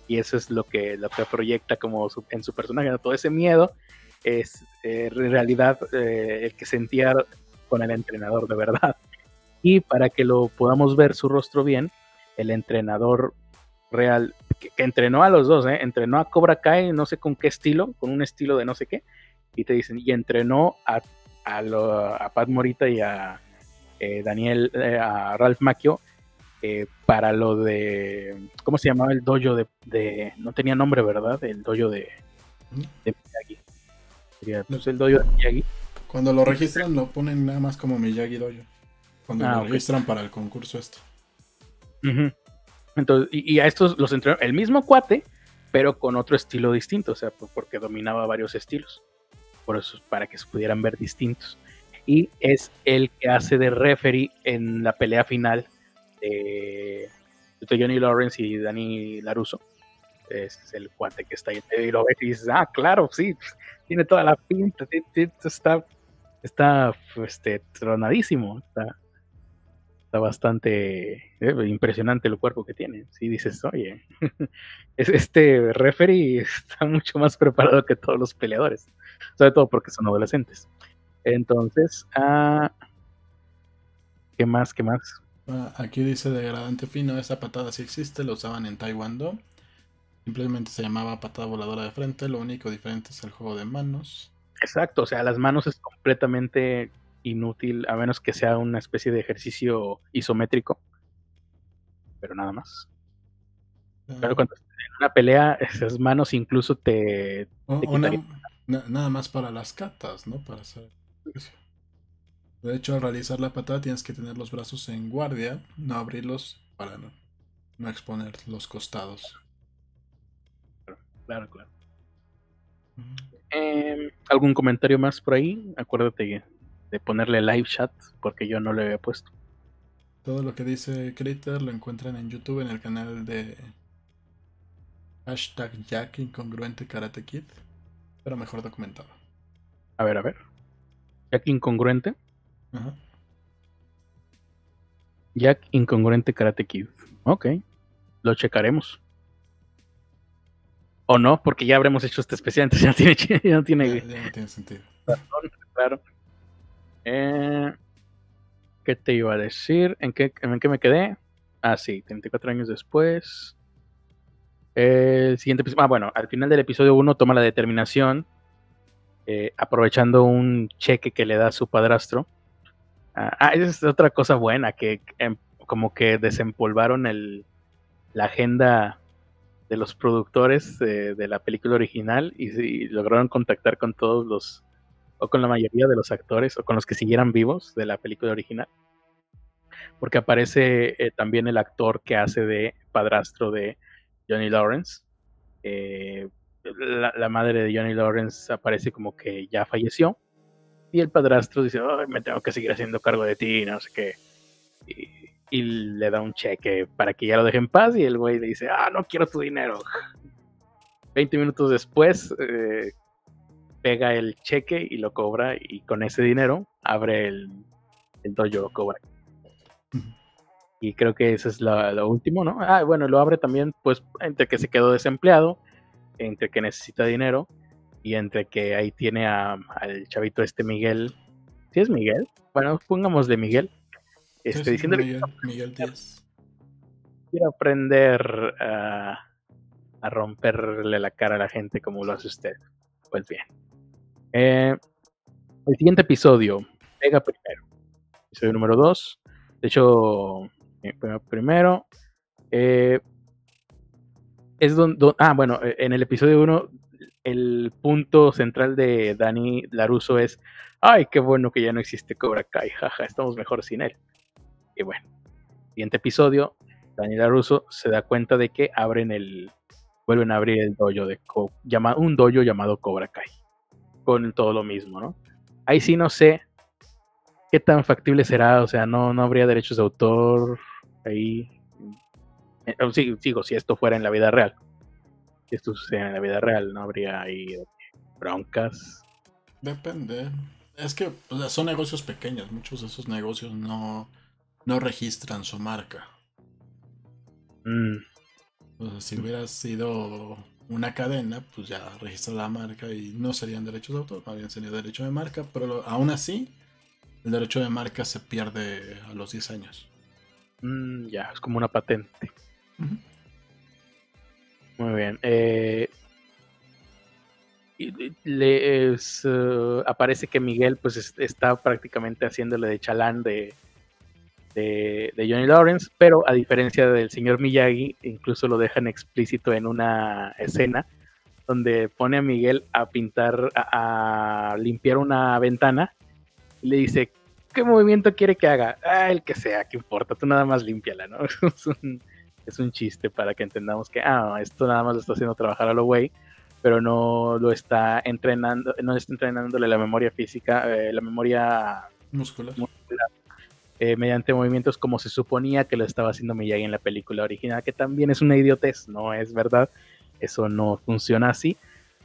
y eso es lo que, lo que proyecta como en su personaje, todo ese miedo es en realidad el que sentía con el entrenador de verdad. Y para que lo podamos ver su rostro bien, el entrenador real que, entrenó a los dos, ¿eh? entrenó a Cobra Kai, no sé con qué estilo, con un estilo de no sé qué, y te dicen, y entrenó a, a, Pat Morita y a eh, Daniel, eh, a Ralph Macchio, eh, para lo de, ¿cómo se llamaba el dojo de, no tenía nombre, ¿verdad? El dojo de, de Miyagi. Sería, pues, el dojo de Miyagi. Cuando lo registran lo ponen nada más como Miyagi Dojo. Cuando Ah, lo registran para el concurso esto. Entonces, y, y a estos los entrenó el mismo cuate, pero con otro estilo distinto, o sea, por- porque dominaba varios estilos. Por eso, para que se pudieran ver distintos. Y es el que hace de referee en la pelea final de, Johnny Lawrence y Danny Laruso. Es el cuate que está ahí. Y lo ves y dices, ah, claro, sí, tiene toda la pinta, está, está este, tronadísimo. Está, está bastante eh, impresionante el cuerpo que tiene. Sí, dices, oye, es- este referee está mucho más preparado que todos los peleadores, sobre todo porque son adolescentes. Entonces, ah, ¿qué más? ¿Qué más? Ah, Aquí dice degradante fino, esa patada sí existe, lo usaban en Taekwondo. Simplemente se llamaba patada voladora de frente, lo único diferente es el juego de manos. Exacto, o sea, las manos es completamente inútil a menos que sea una especie de ejercicio isométrico, pero nada más. Ah, Pero cuando estés en una pelea, esas manos incluso te, te una- nada más para las catas, ¿no? Para hacer. De hecho, al realizar la patada tienes que tener los brazos en guardia, no abrirlos para no, no exponer los costados. Claro, claro. Em, ¿Algún comentario más por ahí? Acuérdate de ponerle live chat porque yo no lo había puesto. Todo lo que dice Critter lo encuentran en YouTube en el canal de hashtag Jack Incongruente Karate Kid, pero mejor documentado. A ver, a ver. Jack incongruente. Ajá. Jack incongruente Karate Kid. Ok. Lo checaremos. O no, porque ya habremos hecho este especial, entonces ya no tiene, ya no tiene Ya, ya no tiene sentido. claro. Eh, ¿Qué te iba a decir? ¿En qué, ¿En qué me quedé? Ah, sí, 34 años después. El siguiente episodio. Ah, bueno, al final del episodio 1 toma la determinación, eh, aprovechando un cheque que le da su padrastro. Ah, ah, esa es otra cosa buena, que em, como que desempolvaron el, la agenda de los productores de, la película original y, y lograron contactar con todos los, o con la mayoría de los actores, o con los que siguieran vivos de la película original. Porque aparece eh, también el actor que hace de padrastro de Johnny Lawrence. Eh, la, la madre de Johnny Lawrence aparece como que ya falleció. Y el padrastro dice, "Ay, me tengo que seguir haciendo cargo de ti, no sé qué. Y, y le da un cheque para que ya lo deje en paz. Y el güey le dice, ah, no quiero tu dinero. 20 minutos después, eh, pega el cheque y lo cobra. Y con ese dinero abre el, el dojo Cobra. Y creo que eso es lo, lo último, ¿no? Ah, bueno, lo abre también, pues, entre que se quedó desempleado, entre que necesita dinero y entre que ahí tiene a- al chavito este Miguel. ¿Sí es Miguel? Bueno, pongámosle Miguel. Este, Sí, diciéndole Miguel, Miguel Díaz. que quiere aprender a, a romperle la cara a la gente como lo hace usted. Pues bien. Eh, el siguiente episodio, pega primero. Episodio número 2. De hecho, eh, primero. eh, es donde. ah, bueno, eh, en el episodio 1, el punto central de Dani Laruso es: Ay, qué bueno que ya no existe Cobra Kai, jaja, estamos mejor sin él. Y bueno, siguiente episodio, Daniela Russo se da cuenta de que abren el, vuelven a abrir el dojo de Co- un dojo llamado Cobra Kai, con todo lo mismo, ¿no? Ahí sí no sé qué tan factible será, o sea, no, no habría derechos de autor ahí. Eh, oh, sí, digo, si esto fuera en la vida real, si esto sucediera en la vida real, no habría ahí broncas. Depende. Es que son negocios pequeños. Muchos de esos negocios no, no registran su marca. Mm, si hubiera sido una cadena, pues ya registra la marca y no serían derechos de autor, más bien sería derecho de marca, pero aún así, el derecho de marca se pierde a los 10 años. mm, ya, es como una patente. Muy bien. eh, le eh, aparece que Miguel pues es- está prácticamente haciéndole de chalán de, de, de Johnny Lawrence, pero a diferencia del señor Miyagi, incluso lo dejan explícito en una escena donde pone a Miguel a pintar, a, a limpiar una ventana y le dice, ¿qué movimiento quiere que haga? Ah, el que sea, ¿qué importa? Tú nada más límpiala, ¿no? es, un, es un chiste para que entendamos que, ah, esto nada más lo está haciendo trabajar a lo güey, pero no lo está entrenando, no está entrenándole la memoria física, eh, la memoria muscular, eh, mediante movimientos como se suponía que lo estaba haciendo Miyagi en la película original, que también es una idiotez, no es verdad, eso no funciona así.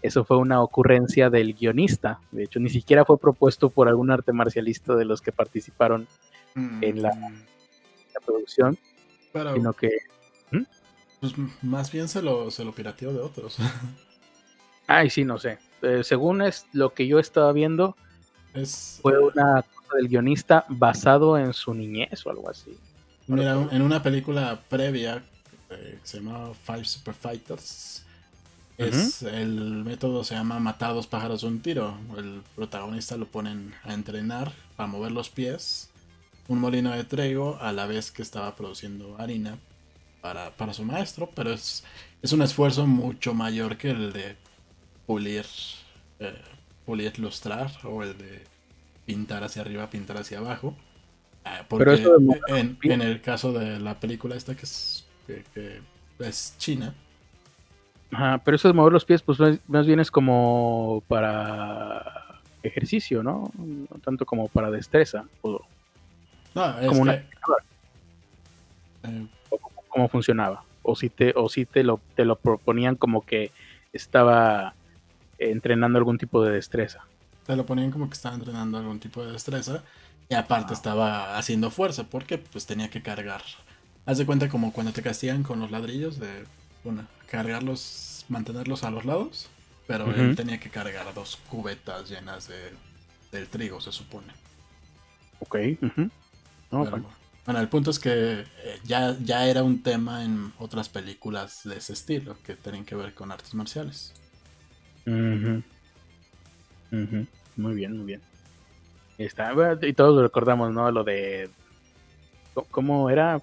Eso fue una ocurrencia del guionista. De hecho, ni siquiera fue propuesto por algún arte marcialista de los que participaron en, la, mm. producción. sino que. Pues más bien se lo, se lo pirateó de otros. Ay, sí, no sé. Eh, según es lo que yo estaba viendo, es, fue una cosa del guionista basado en su niñez o algo así. Mira, en una película previa eh, que se llamaba Five Super Fighters, es, El método se llama matar a dos pájaros de un tiro. El protagonista lo ponen a entrenar para mover los pies, un molino de trigo a la vez que estaba produciendo harina para, para su maestro, pero es, es un esfuerzo mucho mayor que el de pulir, eh, pulir, lustrar o el de pintar hacia arriba, pintar hacia abajo. Ah, porque en, en, el caso de la película esta que es, que es China, Ajá, pero eso de mover los pies, pues más, bien es como para ejercicio, ¿no? No tanto como para destreza. no, es como eh, ¿Cómo funcionaba? O si te, o si te lo, te lo proponían como que estaba entrenando algún tipo de destreza. Te lo ponían como que estaba entrenando algún tipo de destreza. Y aparte ah. estaba haciendo fuerza, porque pues tenía que cargar. Haz de cuenta como cuando te castigan con los ladrillos de una, cargarlos, mantenerlos a los lados, pero él tenía que cargar dos cubetas llenas de, del trigo, se supone. Ok. Bueno, el punto es que eh, ya, ya era un tema en otras películas de ese estilo, que tenían que ver con artes marciales. Muy bien, muy bien. Y, está, y todos recordamos, ¿no? Lo de... ¿Cómo era?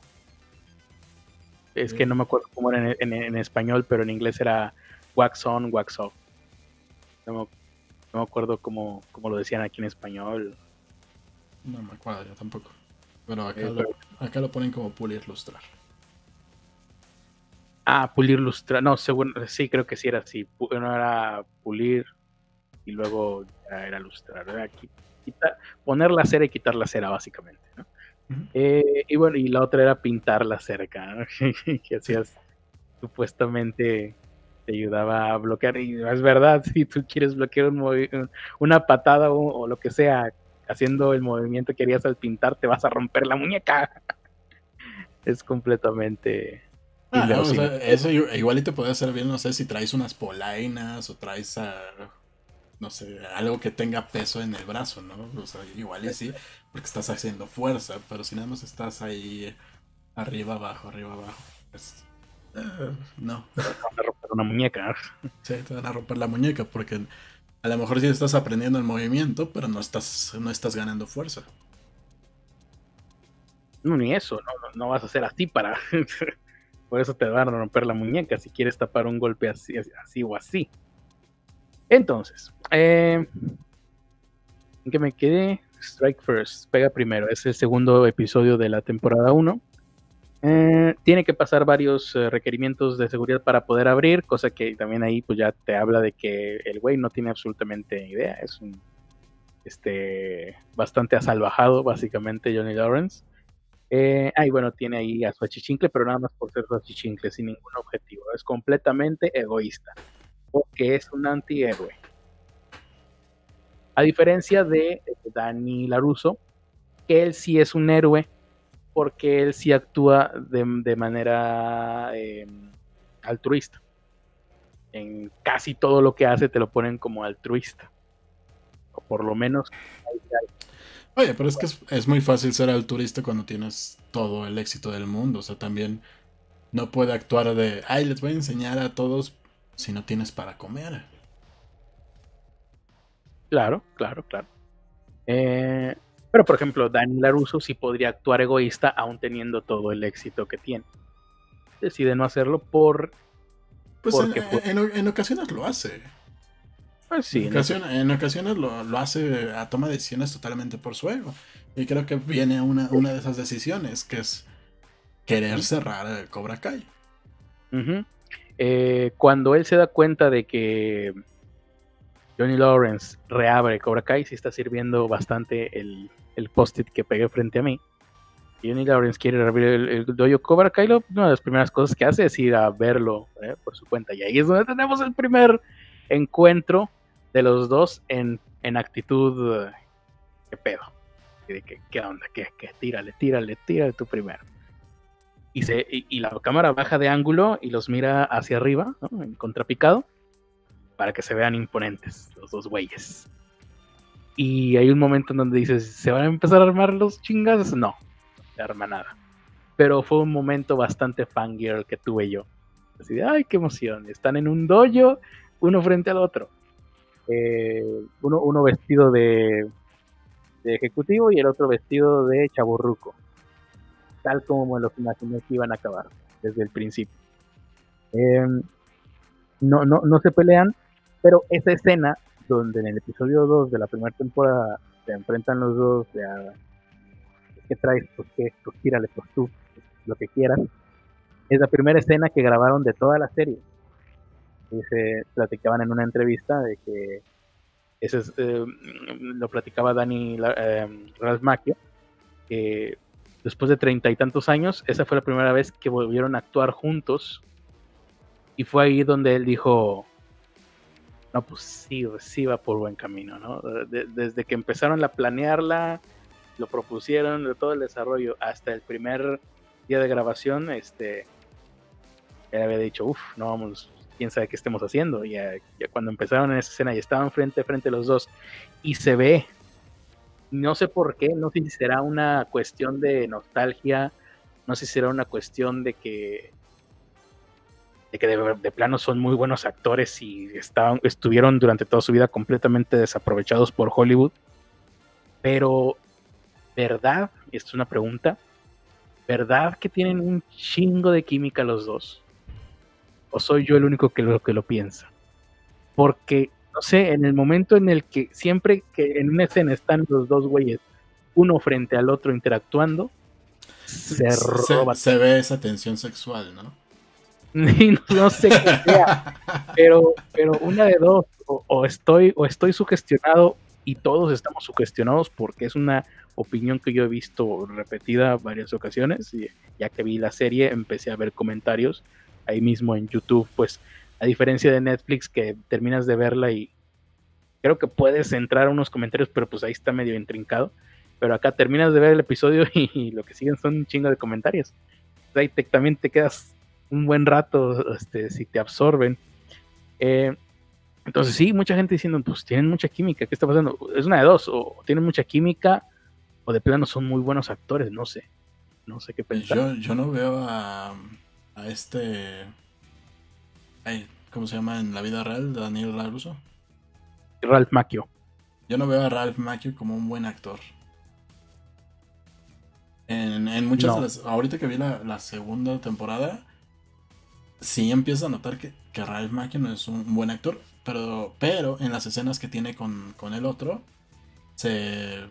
Es que no me acuerdo cómo era en, español, pero en inglés era wax on, wax off. No me, acuerdo cómo, lo decían aquí en español. No me acuerdo yo tampoco. Pero acá, eh, lo, acá lo ponen como pulir lustrar. Ah, pulir lustrar. No, según, sí, creo que sí era así. Uno era pulir y luego era lustrar. Era poner la cera y quitar la cera, básicamente. ¿no? Eh, y bueno, y la otra era pintar la cerca, que hacías supuestamente te ayudaba a bloquear. Y es verdad, si tú quieres bloquear una patada o, lo que sea, haciendo el movimiento que harías al pintar, te vas a romper la muñeca. es completamente. Ah, eso igual y te puede hacer bien, no sé, si traes unas polainas o traes a no sé, algo que tenga peso en el brazo, ¿no? O sea, igual y sí, porque estás haciendo fuerza, pero si nada más estás ahí arriba, abajo, arriba, abajo, pues, eh, no. Te van a romper una muñeca. Sí, te van a romper la muñeca porque a lo mejor sí estás aprendiendo el movimiento, pero no estás, no estás ganando fuerza. No, ni eso, no, no vas a hacer así para... Por eso te van a romper la muñeca si quieres tapar un golpe así, así o así. Entonces, eh, ¿en qué me quedé? Strike First, pega primero. Es el segundo episodio de la temporada 1. Eh, tiene que pasar varios eh, requerimientos de seguridad para poder abrir, cosa que también ahí pues ya te habla de que el güey no tiene absolutamente idea. Es un este bastante asalvajado, básicamente, Johnny Lawrence. Eh, bueno, tiene ahí a su achichincle, pero nada más por ser su achichincle, sin ningún objetivo. Es completamente egoísta porque es un antihéroe. A diferencia de Danny Laruso, que él sí es un héroe porque él sí actúa de, manera em, altruista. En casi todo lo que hace te lo ponen como altruista. O por lo menos. Oye, pero es que es, muy fácil ser altruista cuando tienes todo el éxito del mundo. O sea, también no puede actuar de, ay, les voy a enseñar a todos si no tienes para comer. Claro, claro, claro. Eh, pero por ejemplo, Daniel Laruso sí podría actuar egoísta aún teniendo todo el éxito que tiene. Decide no hacerlo por... Pues en, ocasiones lo hace. Pues sí, en, ocasiones, en ocasiones lo, lo, hace a toma de decisiones totalmente por su ego. Y creo que viene una, una de esas decisiones, que es querer cerrar el Cobra Kai. Eh, cuando él se da cuenta de que Johnny Lawrence reabre Cobra Kai, sí está sirviendo bastante el, el post-it que pegué frente a mí. Johnny Lawrence quiere reabrir el, el dojo Cobra una de las primeras cosas que hace es ir a verlo eh, por su cuenta. Y ahí es donde tenemos el primer encuentro de los dos en, en actitud. ¿Qué pedo? ¿Qué, qué onda? ¿Qué, qué? Tírale, tírale, tírale tú primero. Y, se, y, la cámara baja de ángulo y los mira hacia arriba, ¿no? en contrapicado, para que se vean imponentes los dos güeyes. Y hay un momento en donde dices, ¿se van a empezar a armar los chingados? No, no se arma nada. Pero fue un momento bastante fangirl que tuve yo. Así de, ay, qué emoción. Están en un dojo, uno frente al otro. Eh, uno, uno vestido de, ejecutivo y el otro vestido de chaburruco. Tal como me lo imaginé que iban a acabar desde el principio. Em, no, no, no se pelean, pero esa escena donde en el episodio 2 de la primera temporada se enfrentan los dos, ya, ¿qué traes? Pues qué, pues tírale, pues tú, lo que quieras. Es la primera escena que grabaron de toda la serie. Y se platicaban en una entrevista de que ese es, eh, lo platicaba Dani eh, que después de treinta y tantos años, esa fue la primera vez que volvieron a actuar juntos. Y fue ahí donde él dijo, no, pues sí, sí va por buen camino, ¿no? desde que empezaron a planearla, lo propusieron, de todo el desarrollo, hasta el primer día de grabación, este, él había dicho, uff, no vamos, quién sabe qué estemos haciendo. Ya, ya cuando empezaron en esa escena y estaban frente a frente los dos y se ve, no sé por qué, no sé si será una cuestión de nostalgia, no sé si será una cuestión de que de que de, plano son muy buenos actores y estaban, estuvieron durante toda su vida completamente desaprovechados por Hollywood. Pero, ¿verdad? Y esto es una pregunta. ¿Verdad que tienen un chingo de química los dos? ¿O soy yo el único que lo, que lo piensa? Porque, no sé, en el momento en el que siempre que en una escena están los dos güeyes, uno frente al otro interactuando, se, roba. Se, ve esa tensión sexual, ¿no? no sé qué sea, pero, pero una de dos, o, estoy, o estoy sugestionado y todos estamos sugestionados porque es una opinión que yo he visto repetida varias ocasiones y ya que vi la serie empecé a ver comentarios ahí mismo en YouTube, pues a diferencia de Netflix que terminas de verla y creo que puedes entrar a unos comentarios, pero pues ahí está medio intrincado. Pero acá terminas de ver el episodio y, lo que siguen son un chingo de comentarios. Ahí también te quedas un buen rato este, si te absorben. Eh, entonces sí, mucha gente diciendo, pues tienen mucha química, ¿qué está pasando? Es una de dos, o tienen mucha química o de plano son muy buenos actores, no sé. No sé qué pensar. Yo, yo no veo a, a este. ¿Cómo se llama en la vida real? Daniel LaRusso. Ralph Macchio. Yo no veo a Ralph Macchio como un buen actor. En, muchas Ahorita que vi la, segunda temporada, sí empiezo a notar que, que Ralph Macchio no es un buen actor. Pero, pero en las escenas que tiene con, con el otro, se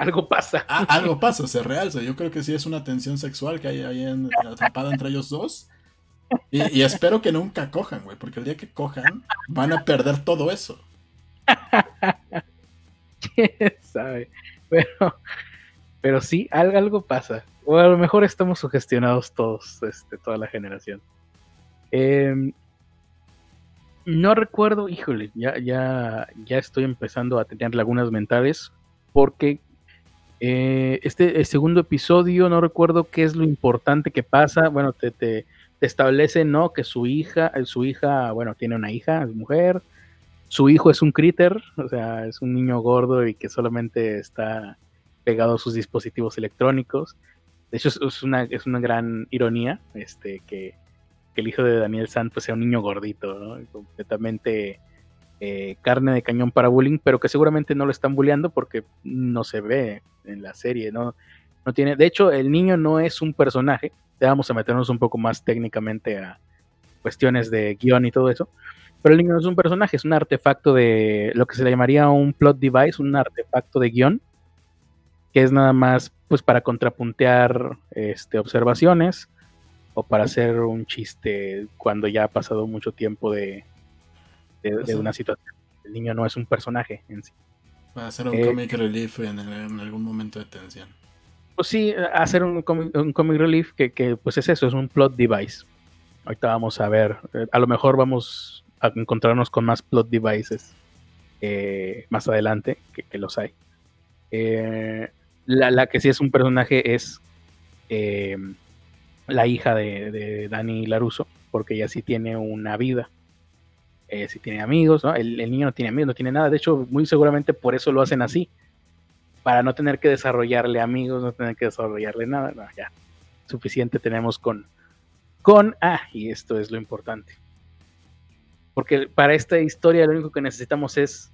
algo pasa. Ah, algo pasa, se realza. Yo creo que sí es una tensión sexual que hay ahí atrapada entre ellos dos. Y, espero que nunca cojan, güey, porque el día que cojan van a perder todo eso. ¿Quién sabe? Pero, pero sí, algo, algo pasa. O a lo mejor estamos sugestionados todos, este, toda la generación. Em, no recuerdo, híjole, ya, ya, ya estoy empezando a tener lagunas mentales porque eh, este segundo episodio, no recuerdo qué es lo importante que pasa. Bueno, te, te, establece, ¿no? Que su hija, eh, su hija, bueno, tiene una hija, es mujer. Su hijo es un critter, o sea, es un niño gordo y que solamente está pegado a sus dispositivos electrónicos. De hecho, es, una, es una gran ironía este, que, que el hijo de Daniel San pues, sea un niño gordito, ¿no? Completamente eh, carne de cañón para bullying, pero que seguramente no lo están bulleando porque no se ve en la serie, ¿no? No tiene, de hecho, el niño no es un personaje, vamos a meternos un poco más técnicamente a cuestiones de guion y todo eso. Pero el niño no es un personaje, es un artefacto de lo que se le llamaría un plot device, un artefacto de guion, que es nada más pues para contrapuntear este, observaciones o para hacer un chiste cuando ya ha pasado mucho tiempo de, de, una situación. El niño no es un personaje en sí. Para hacer un eh, comic relief en, algún momento de tensión. Pues sí, hacer un, un comic relief que, que, pues es eso, es un plot device. Ahorita vamos a ver, eh, a lo mejor vamos a encontrarnos con más plot devices eh, más adelante, que, los hay. La, que sí es un personaje es la hija de, Dani Laruso, porque ella sí tiene una vida eh, si tiene amigos, ¿no? El, niño no tiene amigos, no tiene nada. De hecho, muy seguramente por eso lo hacen así. Para no tener que desarrollarle amigos, no tener que desarrollarle nada. ya. Suficiente tenemos con. Con. Ah, y esto es lo importante. Porque para esta historia lo único que necesitamos es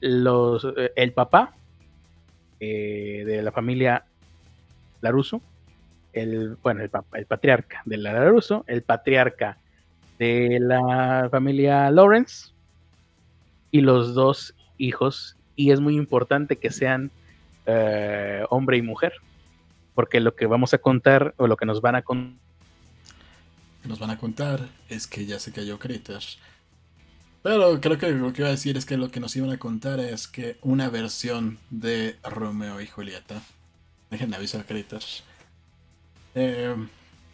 los, eh, el papá eh, de la familia Laruso, el, bueno, el, patriarca de la Laruso, el patriarca de la familia Lawrence y los dos hijos. Y es muy importante que sean eh, hombre y mujer, porque lo que vamos a contar o lo que nos van a contar nos van a contar es que ya se cayó Critters. Pero creo que lo que iba a decir es que lo que nos iban a contar es que una versión de Romeo y Julieta. Dejen de avisar Critters. Eh,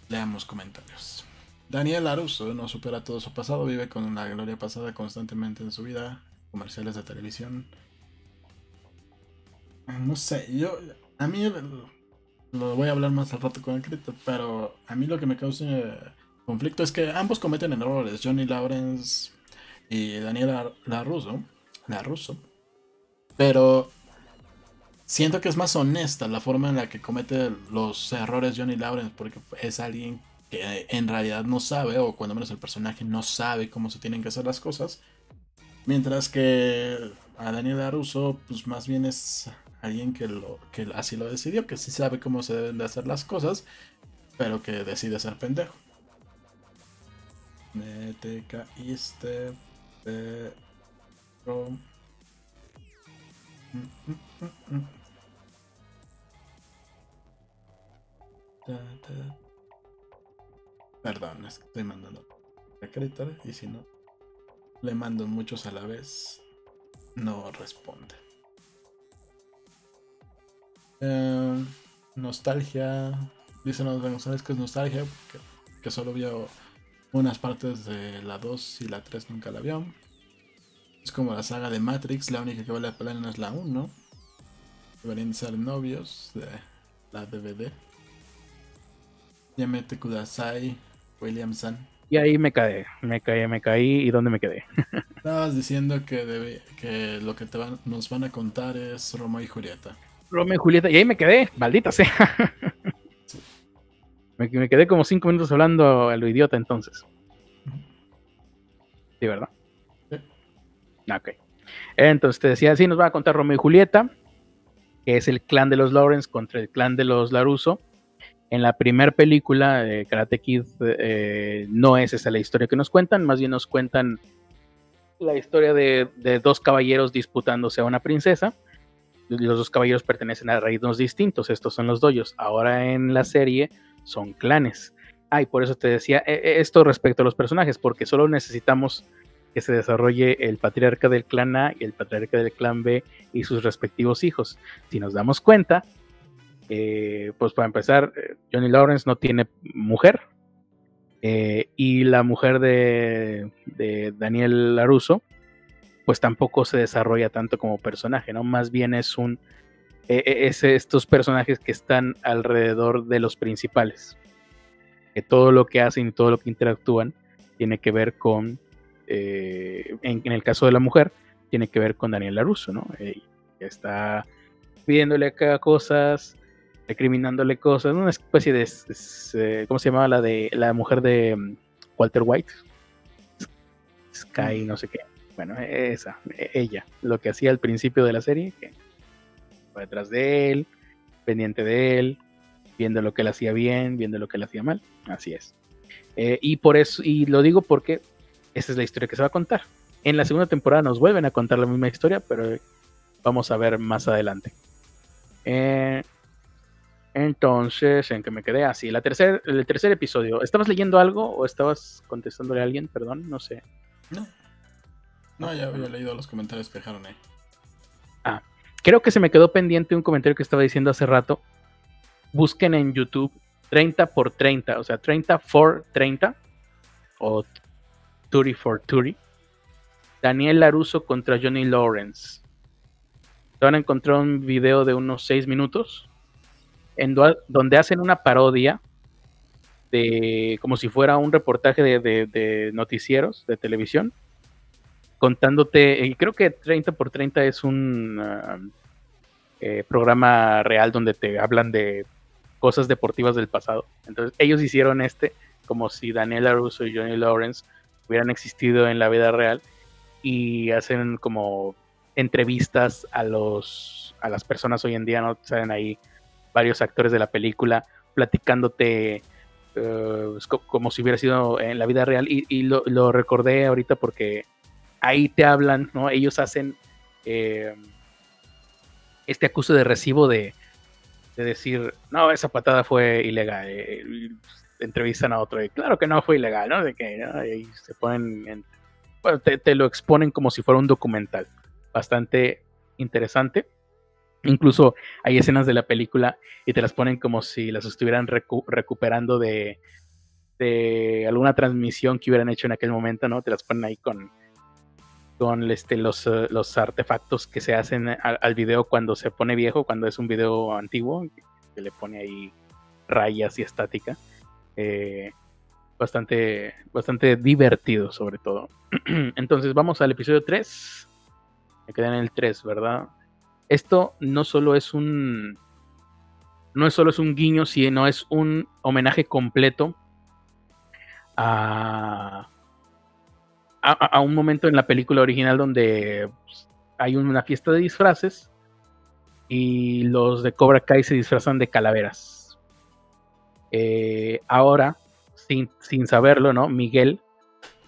leamos comentarios. Daniel Aruso no supera todo su pasado, vive con una gloria pasada constantemente en su vida, comerciales de televisión. No sé, yo, a mí, lo voy a hablar más al rato con el crítico, pero a mí lo que me causa conflicto es que ambos cometen errores, Johnny Lawrence y Daniel Laruso, Laruso, pero siento que es más honesta la forma en la que comete los errores Johnny Lawrence, porque es alguien que en realidad no sabe, o cuando menos el personaje no sabe cómo se tienen que hacer las cosas. Mientras que a Daniel Aruso, pues más bien es alguien que, lo, que así lo decidió, que sí sabe cómo se deben de hacer las cosas, pero que decide ser pendejo. Te caíste, mm, Perdón, es que estoy mandando Critter y si no le mando muchos a la vez, no responde. Eh, nostalgia. Dice González que es nostalgia, que solo vio unas partes de la 2 y la 3 nunca la vio. Es como la saga de Matrix, la única que vale la pena es la 1. Deberían ser novios de la DVD. Yamete Kudasai, Williamson. Y ahí me caí, me caí, me caí. ¿Y dónde me quedé? Estabas diciendo que, que lo que te nos van a contar es Romeo y Julieta. Romeo y Julieta. Y ahí me quedé, maldita sea. me, quedé como cinco minutos hablando a lo idiota entonces. Sí, ¿verdad? Sí. Ok. Entonces te decía, sí, nos va a contar Romeo y Julieta, que es el clan de los Lawrence contra el clan de los Laruso en la primera película de Karate Kid eh, no es esa la historia que nos cuentan, más bien nos cuentan la historia de, dos caballeros disputándose a una princesa. Los dos caballeros pertenecen a reinos distintos, estos son los doyos. Ahora en la serie son clanes. Ah, y por eso te decía e, e, esto respecto a los personajes, porque solo necesitamos que se desarrolle el patriarca del clan A y el patriarca del clan B y sus respectivos hijos. Si nos damos cuenta, eh, pues para empezar, eh, Johnny Lawrence no tiene mujer. Eh, y la mujer de, Daniel Laruso, pues tampoco se desarrolla tanto como personaje, ¿no? Más bien es un. Es estos personajes que están alrededor de los principales. Que todo lo que hacen y todo lo que interactúan tiene que ver con. En, en, el caso de la mujer, tiene que ver con Daniel Laruso, ¿no? está pidiéndole acá cosas, recriminándole cosas, una especie de, eh, ¿cómo se llamaba la de la mujer de mm, Walter White? Sky, no sé qué. Bueno, esa, e, ella, lo que hacía al principio de la serie, que detrás de él, pendiente de él, viendo lo que él hacía bien, viendo lo que él hacía mal, así es. Eh, y por eso, y lo digo porque esa es la historia que se va a contar. En la segunda temporada nos vuelven a contar la misma historia, pero vamos a ver más adelante. Eh, entonces, ¿en qué me quedé? Así, la tercer, el tercer episodio. ¿Estabas leyendo algo o estabas contestándole a alguien? Perdón, no sé. No. No, ya había leído los comentarios que dejaron ahí. Creo que se me quedó pendiente un comentario que estaba diciendo hace rato. Busquen en YouTube 30 por 30, o sea, 30 for 30 o 30 for 30. Daniel Laruso contra Johnny Lawrence. Van a encontrar un video de unos 6 minutos en donde hacen una parodia de como si fuera un reportaje de, noticieros de televisión contándote, y creo que 30 por 30 es un ah, eh, programa real donde te hablan de cosas deportivas del pasado. Entonces ellos hicieron este como si Daniel LaRusso y Johnny Lawrence hubieran existido en la vida real y hacen como entrevistas a los a las personas hoy en día, ¿no? Salen ahí varios actores de la película platicándote eh, como si hubiera sido en la vida real y, lo, recordé ahorita porque ahí te hablan, ¿no? Ellos hacen eh, este acuso de recibo de, decir, no, esa patada fue ilegal. Eh, entrevistan a otro y claro que no fue ilegal, ¿no? De que ahí se ponen, te, lo exponen como si fuera un documental, bastante interesante. Incluso hay escenas de la película y te las ponen como si las estuvieran recuperando de, de alguna transmisión que hubieran hecho en aquel momento, ¿no? Te las ponen ahí con, con este, los, eh, los artefactos que se hacen al, video cuando se pone viejo, cuando es un video antiguo, que le pone ahí rayas y estática. Eh, bastante, bastante divertido sobre todo. Entonces vamos al episodio 3. Me quedé en el 3, ¿verdad? Esto no solo es un... No es solo es un guiño, sino es un homenaje completo a, a, un momento en la película original donde pues, hay una fiesta de disfraces y los de Cobra Kai se disfrazan de calaveras. Eh, ahora, sin, saberlo, ¿no? Miguel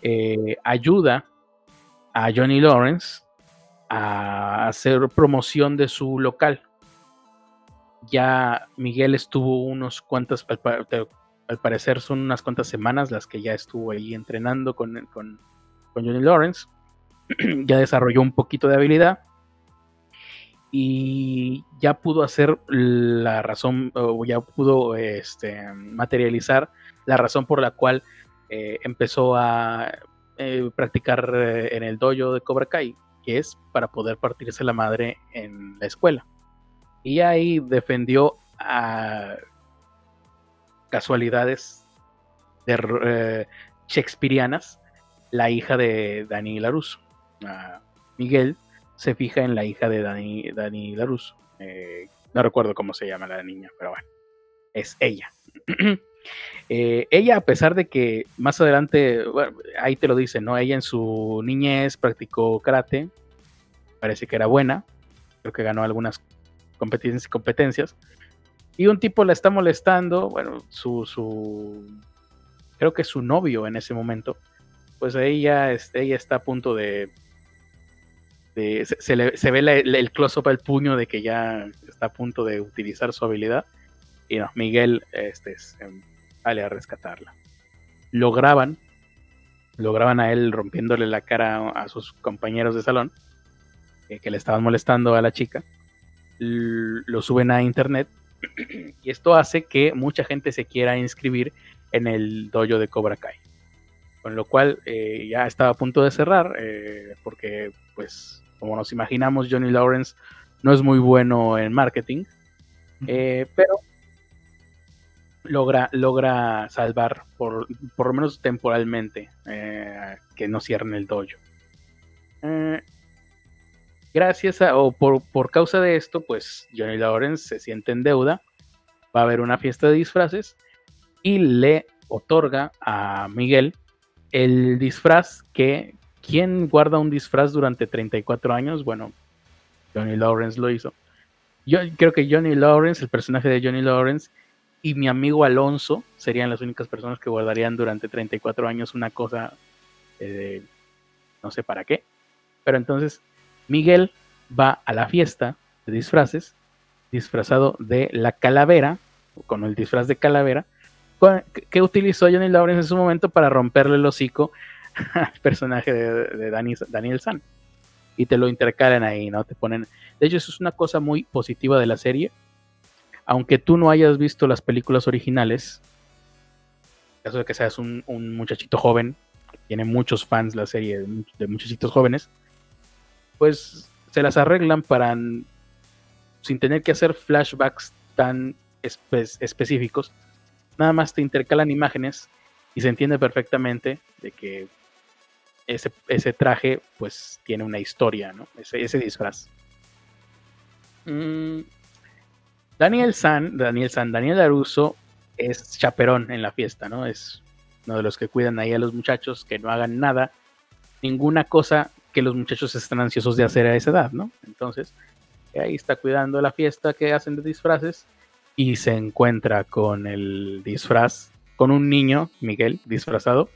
eh, ayuda a Johnny Lawrence a hacer promoción de su local. Ya Miguel estuvo unos cuantas, al, parecer son unas cuantas semanas las que ya estuvo ahí entrenando con, con Johnny Lawrence. ya desarrolló un poquito de habilidad y ya pudo hacer la razón, o ya pudo este, materializar la razón por la cual eh, empezó a eh, practicar eh, en el dojo de Cobra Kai, que es para poder partirse la madre en la escuela. Y ahí defendió a casualidades de, shakespearianas la hija de Dani Laruso. Miguel se fija en la hija de Dani, Dani. Eh, no recuerdo cómo se llama la niña, pero bueno, es ella. Eh, ella, a pesar de que más adelante, ahí te lo dice, ¿no? Ella en su niñez practicó karate, parece que era buena, creo que ganó algunas competencias, competencias. Y un tipo la está molestando, bueno, su, su, creo que su novio en ese momento, pues ella, ella está a punto de... se, ve el close-up al puño de que ya está a punto de utilizar su habilidad. Y no, Miguel este, sale a rescatarla. Lo graban, lo graban a él rompiéndole la cara a sus compañeros de salón eh, que le estaban molestando a la chica. lo suben a internet y esto hace que mucha gente se quiera inscribir en el dojo de Cobra Kai con lo cual eh, ya estaba a punto de cerrar, eh, porque pues como nos imaginamos, Johnny Lawrence no es muy bueno en marketing, eh, pero logra, logra salvar, por, por lo menos temporalmente, que no cierren el dojo. gracias a, o por, por causa de esto, pues Johnny Lawrence se siente en deuda, va a haber una fiesta de disfraces y le otorga a Miguel el disfraz que, ¿quién guarda un disfraz durante 34 años? Bueno, Johnny Lawrence lo hizo. Yo creo que Johnny Lawrence, el personaje de Johnny Lawrence, y mi amigo Alonso serían las únicas personas que guardarían durante 34 años una cosa eh, no sé para qué. Pero entonces Miguel va a la fiesta de disfraces, disfrazado de la calavera, con el disfraz de calavera, que utilizó Johnny Lawrence en su momento para romperle el hocico al personaje de, Daniel San. Y te lo intercalan ahí, ¿no? Te ponen. De hecho, eso es una cosa muy positiva de la serie. Aunque tú no hayas visto las películas originales, en caso de que seas un, muchachito joven, que tiene muchos fans la serie de, muchachitos jóvenes, pues se las arreglan para sin tener que hacer flashbacks tan específicos, nada más te intercalan imágenes y se entiende perfectamente de que ese, traje pues tiene una historia, ¿no? Ese, disfraz. Mm, Daniel San, Daniel San, Daniel Aruso es chaperón en la fiesta, ¿no? Es uno de los que cuidan ahí a los muchachos, que no hagan nada, ninguna cosa que los muchachos están ansiosos de hacer a esa edad, ¿no? Entonces, ahí está cuidando la fiesta que hacen de disfraces y se encuentra con el disfraz, con un niño, Miguel, disfrazado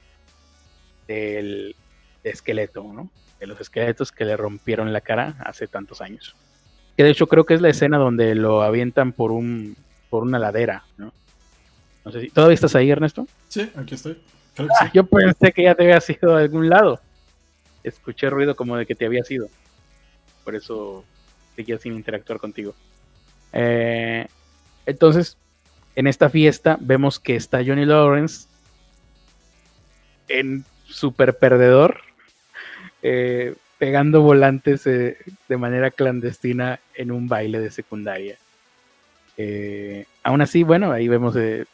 del esqueleto, ¿no? De los esqueletos que le rompieron la cara hace tantos años. Que de hecho creo que es la escena donde lo avientan por un por una ladera, ¿no? No sé si todavía estás ahí, Ernesto. Sí, aquí estoy. Ah, yo pensé que ya te había ido de algún lado. Escuché ruido como de que te había ido. Por eso seguía sin interactuar contigo. Eh, entonces, en esta fiesta vemos que está Johnny Lawrence en super perdedor, eh, pegando volantes eh, de manera clandestina en un baile de secundaria. Eh, aún así, bueno, ahí vemos, es,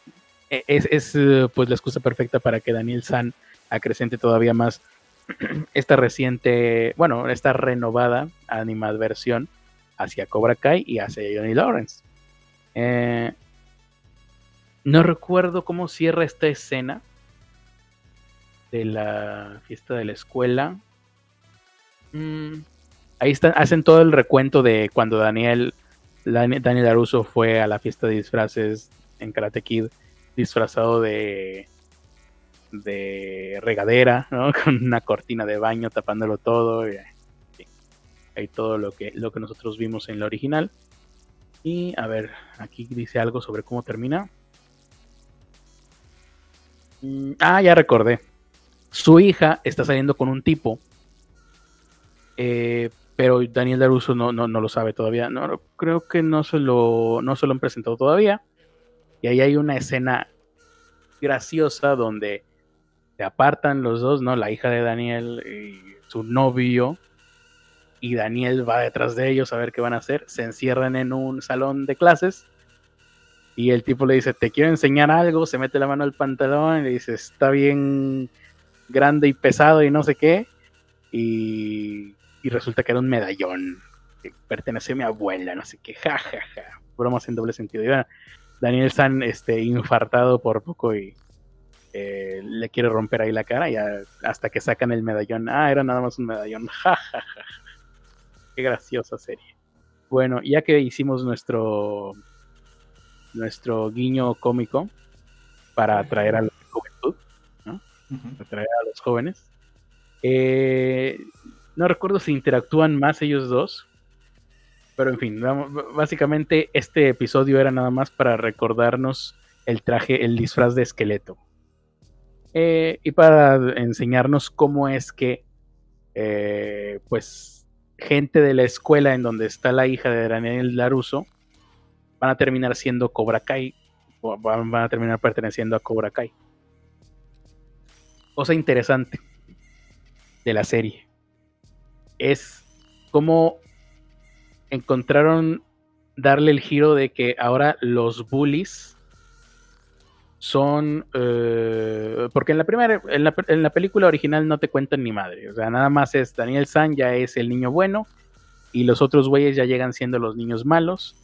es, pues la excusa perfecta para que Daniel San acrecente todavía más esta reciente, bueno, esta renovada animadversión hacia Cobra Kai y hacia Johnny Lawrence. No recuerdo cómo cierra esta escena de la fiesta de la escuela. Mm, ahí están, hacen todo el recuento de cuando Daniel, Daniel Aruso fue a la fiesta de disfraces en Karate Kid disfrazado de de regadera, Con una cortina de baño tapándolo todo. Hay todo lo que, lo que nosotros vimos en la original. Y a ver, aquí dice algo sobre cómo termina. Mm, ah, ya recordé. Su hija está saliendo con un tipo, eh, pero Daniel Daruso no, no, lo sabe todavía. No, creo que no se, lo, no se lo han presentado todavía. Y ahí hay una escena graciosa donde se apartan los dos, ¿no? La hija de Daniel y su novio. Y Daniel va detrás de ellos a ver qué van a hacer. Se encierran en un salón de clases. Y el tipo le dice, te quiero enseñar algo. Se mete la mano al pantalón y le dice, está bien grande y pesado y no sé qué. Y, resulta que era un medallón que pertenecía a mi abuela, no sé qué, jajaja. Ja, ja. Bromas en doble sentido. Y Daniel San este, infartado por poco y eh, le quiere romper ahí la cara y hasta que sacan el medallón. Ah, era nada más un medallón. Jajaja. Ja, qué graciosa serie. Bueno, ya que hicimos nuestro nuestro guiño cómico para atraer a la juventud, atraer a los jóvenes. Eh, no recuerdo si interactúan más ellos dos. Pero en fin, básicamente este episodio era nada más para recordarnos el traje, el disfraz de esqueleto. Eh, y para enseñarnos cómo es que, eh, pues, gente de la escuela en donde está la hija de Daniel Laruso van a terminar siendo Cobra Kai, o van a terminar perteneciendo a Cobra Kai. Cosa interesante de la serie. Es cómo encontraron darle el giro de que ahora los bullies son eh, porque en la primera en la, película original no te cuentan ni madre o sea nada más es Daniel San ya es el niño bueno y los otros güeyes ya llegan siendo los niños malos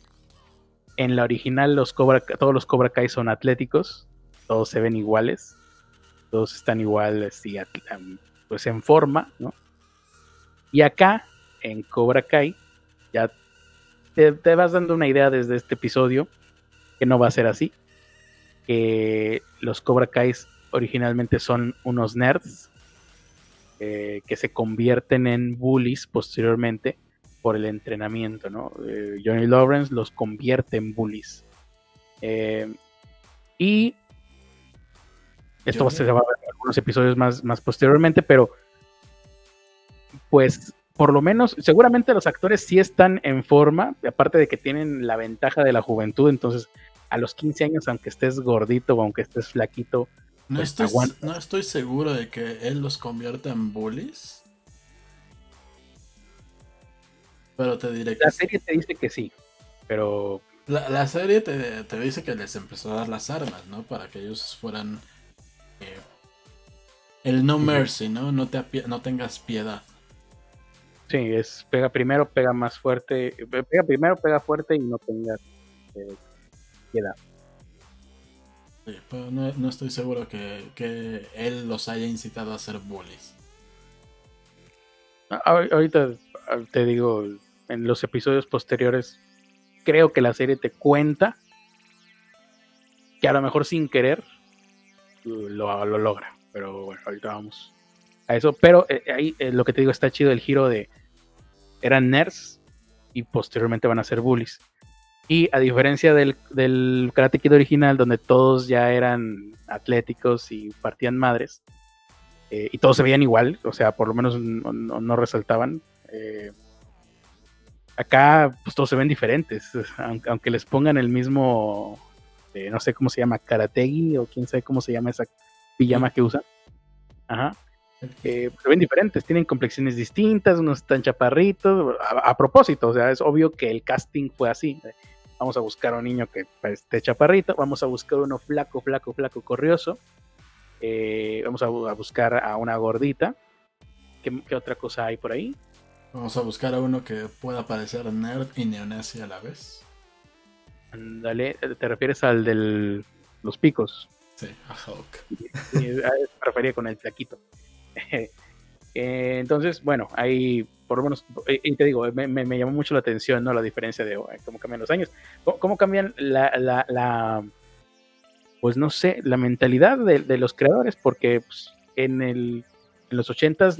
en la original los Cobra, todos los Cobra Kai son atléticos todos se ven iguales todos están igual, pues en forma, ¿no? Y acá, en Cobra Kai, ya te, vas dando una idea desde este episodio que no va a ser así. Que los Cobra Kai originalmente son unos nerds eh, que se convierten en bullies posteriormente por el entrenamiento, ¿no? Eh, Johnny Lawrence los convierte en bullies. y esto se va a ver en algunos episodios más, más posteriormente, pero pues por lo menos, seguramente los actores sí están en forma, aparte de que tienen la ventaja de la juventud, entonces a los 15 años, aunque estés gordito o aunque estés flaquito, no, pues, estoy, no estoy seguro de que él los convierta en bullies. Pero te diré que. La serie te dice que sí, pero. La, serie te, dice que les empezó a dar las armas, ¿no? Para que ellos fueran. Eh, el no mercy, ¿no? No, te, no tengas piedad. Sí, es pega primero, pega más fuerte. Pega primero, pega fuerte y no tengas eh, no, estoy seguro que, él los haya incitado a hacer bullies. Ah, ahorita ah, te digo, en los episodios posteriores, creo que la serie te cuenta que a lo mejor sin querer lo, logra. Pero bueno, ahorita vamos a eso. Pero eh, ahí eh, lo que te digo está chido el giro de eran nerds y posteriormente van a ser bullies. Y a diferencia del, del Karate Kid original, donde todos ya eran atléticos y partían madres, eh, y todos se veían igual, o sea, por lo menos no, resaltaban. Eh, acá, pues todos se ven diferentes, aunque, les pongan el mismo, eh, no sé cómo se llama, karategi, o quién sabe cómo se llama esa pijama que usan. Ajá. se ven diferentes, tienen complexiones distintas, unos están chaparritos, a, a, propósito, o sea, es obvio que el casting fue así. Vamos a buscar a un niño que esté chaparrito. Vamos a buscar uno flaco, flaco, flaco, corrioso. Eh, vamos a, buscar a una gordita. ¿Qué, otra cosa hay por ahí? Vamos a buscar a uno que pueda parecer nerd y neonazi a la vez. Dale, ¿te refieres al de los picos? Sí, a Hulk. me refería con el flaquito. Eh, entonces, bueno, hay por lo menos, y te digo, me, llamó mucho la atención, ¿no? La diferencia de cómo cambian los años, cómo, cambian la, pues no sé, la mentalidad de, los creadores, porque pues, en, el, en los ochentas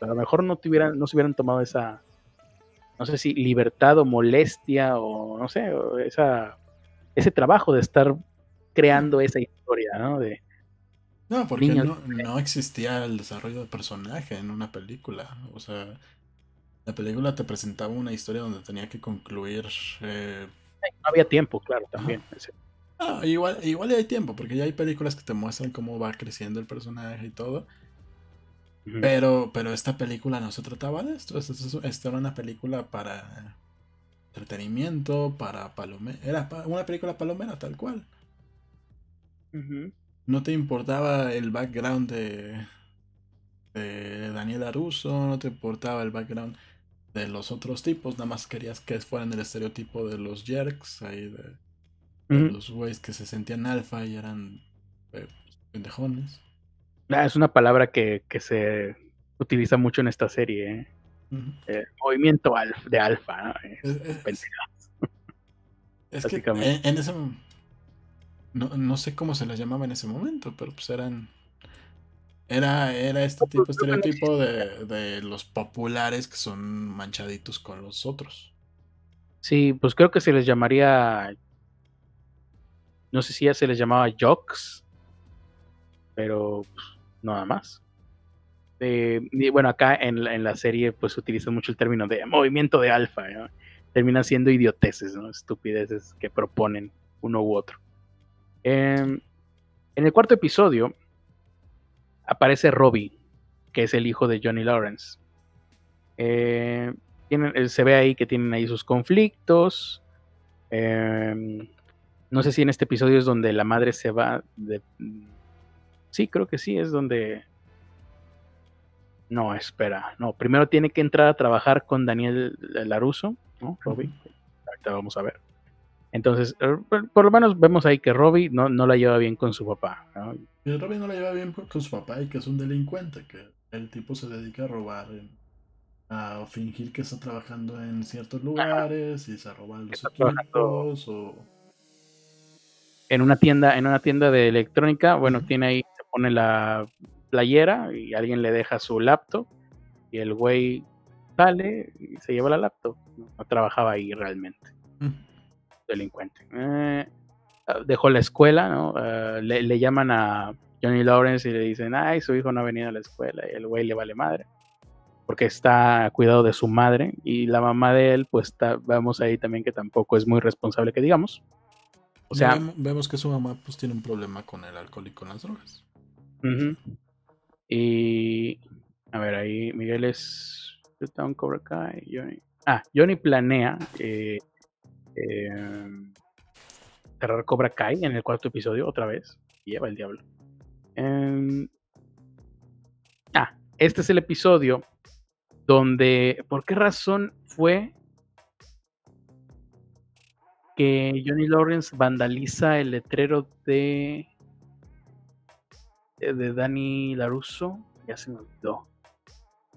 a lo mejor no, tuvieran, no se hubieran tomado esa, no sé si libertad o molestia o no sé, esa, ese trabajo de estar creando esa historia, ¿no? De, no, porque no, no, existía el desarrollo de personaje en una película. O sea, la película te presentaba una historia donde tenía que concluir. Eh, no había tiempo, claro, también. Ah, igual, igual hay tiempo, porque ya hay películas que te muestran cómo va creciendo el personaje y todo. Pero, pero esta película no se trataba de esto. Esta, era una película para entretenimiento, para palomera. Era una película palomera, tal cual. No te importaba el background de, de Daniel Aruso, no te importaba el background de los otros tipos, nada más querías que fueran el estereotipo de los jerks, ahí de, los güeyes que se sentían alfa y eran eh, pendejones. Ah, es una palabra que, se utiliza mucho en esta serie. ¿eh? Eh, movimiento de alfa. Es, que en, ese no, no sé cómo se les llamaba en ese momento, pero pues eran era, era este tipo estereotipo de, los populares que son manchaditos con los otros. Sí, pues creo que se les llamaría. No sé si ya se les llamaba jocks, pero pues, nada más. Eh, y bueno, acá en, en, la serie pues utilizan mucho el término de movimiento de alfa. ¿no? Terminan siendo idioteces, ¿no? estupideces que proponen uno u otro. Em, en el cuarto episodio aparece Robbie, que es el hijo de Johnny Lawrence. Eh, eh, se ve ahí que tienen ahí sus conflictos. Em, no sé si en este episodio es donde la madre se va de... Sí, creo que sí, es donde... No, espera. No, primero tiene que entrar a trabajar con Daniel Laruso, ¿no? Robbie. Ahorita vamos a ver. Entonces, eh, por lo menos vemos ahí que Robbie no, no la lleva bien con su papá. ¿no? Y Robbie no la lleva bien con su papá y que es un delincuente, que el tipo se dedica a robar, a fingir que está trabajando en ciertos lugares y se roba los equipos o... En una tienda, en una tienda de electrónica, bueno, tiene ahí, se pone la playera y alguien le deja su laptop y el güey sale y se lleva la laptop. No, trabajaba ahí realmente. Delincuente. Eh, dejó la escuela, ¿no? Eh, le, llaman a Johnny Lawrence y le dicen, ay, su hijo no ha venido a la escuela y el güey le vale madre. Porque está cuidado de su madre y la mamá de él, pues está, vemos ahí también que tampoco es muy responsable, que digamos. O sea, vemos, que su mamá pues tiene un problema con el alcohol y con las drogas. Y a ver, ahí Miguel es Cobra Kai, Johnny. Ah, Johnny planea eh, em, cerrar Cobra Kai en el cuarto episodio otra vez. Lleva el diablo. Em, ah, este es el episodio donde, ¿por qué razón fue que Johnny Lawrence vandaliza el letrero de de Dani Laruso? Ya se me olvidó.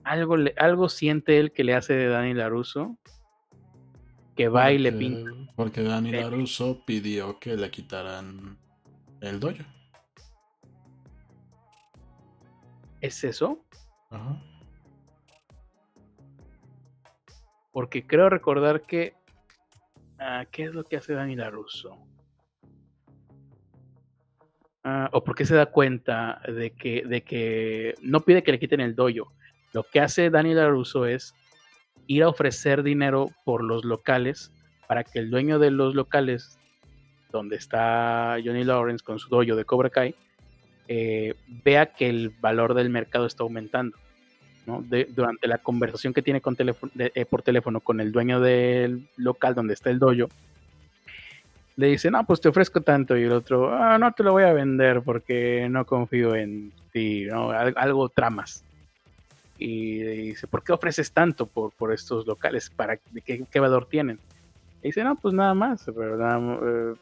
Algo, algo siente él que le hace de Dani Laruso que va y le pinta. Porque Dani Laruso pidió que le quitaran el dojo. ¿Es eso? Porque creo recordar que. Ah, ¿Qué es lo que hace Dani Laruso? Ah, ¿O por qué se da cuenta de que, de que no pide que le quiten el dojo? Lo que hace Dani Laruso es ir a ofrecer dinero por los locales para que el dueño de los locales donde está Johnny Lawrence con su dojo de Cobra Kai eh, vea que el valor del mercado está aumentando. durante la conversación que tiene con eh, por teléfono con el dueño del local donde está el dojo, le dice, no, pues te ofrezco tanto. Y el otro, ah, no te lo voy a vender porque no confío en ti, algo tramas. Y dice, ¿por qué ofreces tanto por, por estos locales? ¿Para qué, qué valor tienen? Y dice, no, pues nada más, eh,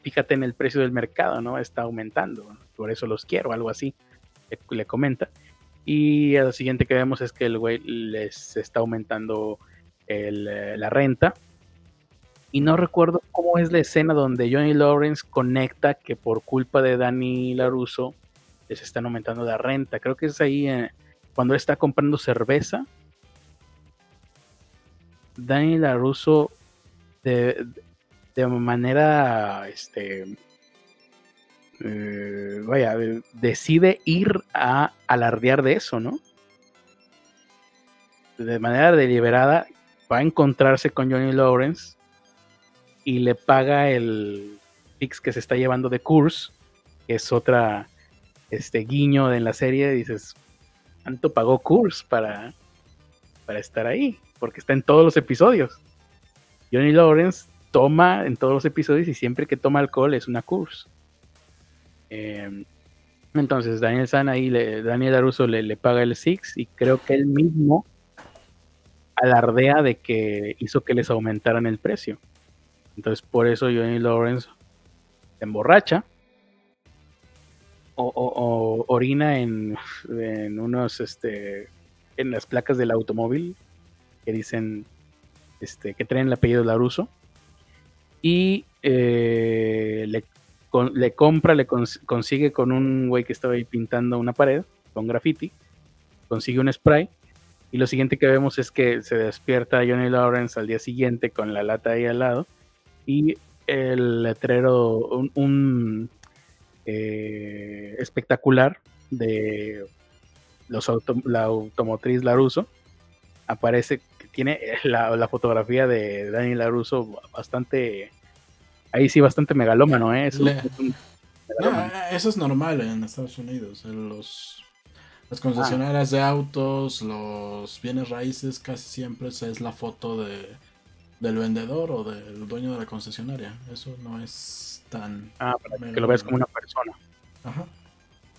fíjate en el precio del mercado, ¿no? Está aumentando, por eso los quiero, algo así, le, comenta. Y lo siguiente que vemos es que el güey les está aumentando la renta. Y no recuerdo cómo es la escena donde Johnny Lawrence conecta que por culpa de Danny LaRusso les están aumentando la renta. Creo que es ahí eh, cuando está comprando cerveza. Danny LaRusso de, de manera, este, eh, vaya, decide ir a alardear de eso, ¿no? De manera deliberada va a encontrarse con Johnny Lawrence y le paga el fix que se está llevando de Curse, que es otra este guiño en la serie, dices, ¿cuánto pagó Curse para, para estar ahí? Porque está en todos los episodios. Johnny Lawrence toma en todos los episodios y siempre que toma alcohol es una curse. Em, entonces Daniel San ahí, Daniel Aruso le, le, paga el Six y creo que él mismo alardea de que hizo que les aumentaran el precio. Entonces por eso Johnny Lawrence se emborracha o, orina en, en, unos, este, en las placas del automóvil que dicen, este, que traen el apellido Laruso. Y eh, le, le, compra, le consigue con un güey que estaba ahí pintando una pared con graffiti, consigue un spray y lo siguiente que vemos es que se despierta Johnny Lawrence al día siguiente con la lata ahí al lado y el letrero, un, eh, espectacular de los la automotriz Laruso aparece tiene la, la, fotografía de Daniel LaRusso bastante. Ahí sí, bastante megalómano, ¿eh? Eso, eso es normal en Estados Unidos. los, las concesionarias de autos, los bienes raíces, casi siempre es la foto de, del vendedor o del dueño de la concesionaria. Eso no es tan. Ah, para que lo veas como una persona. Ajá.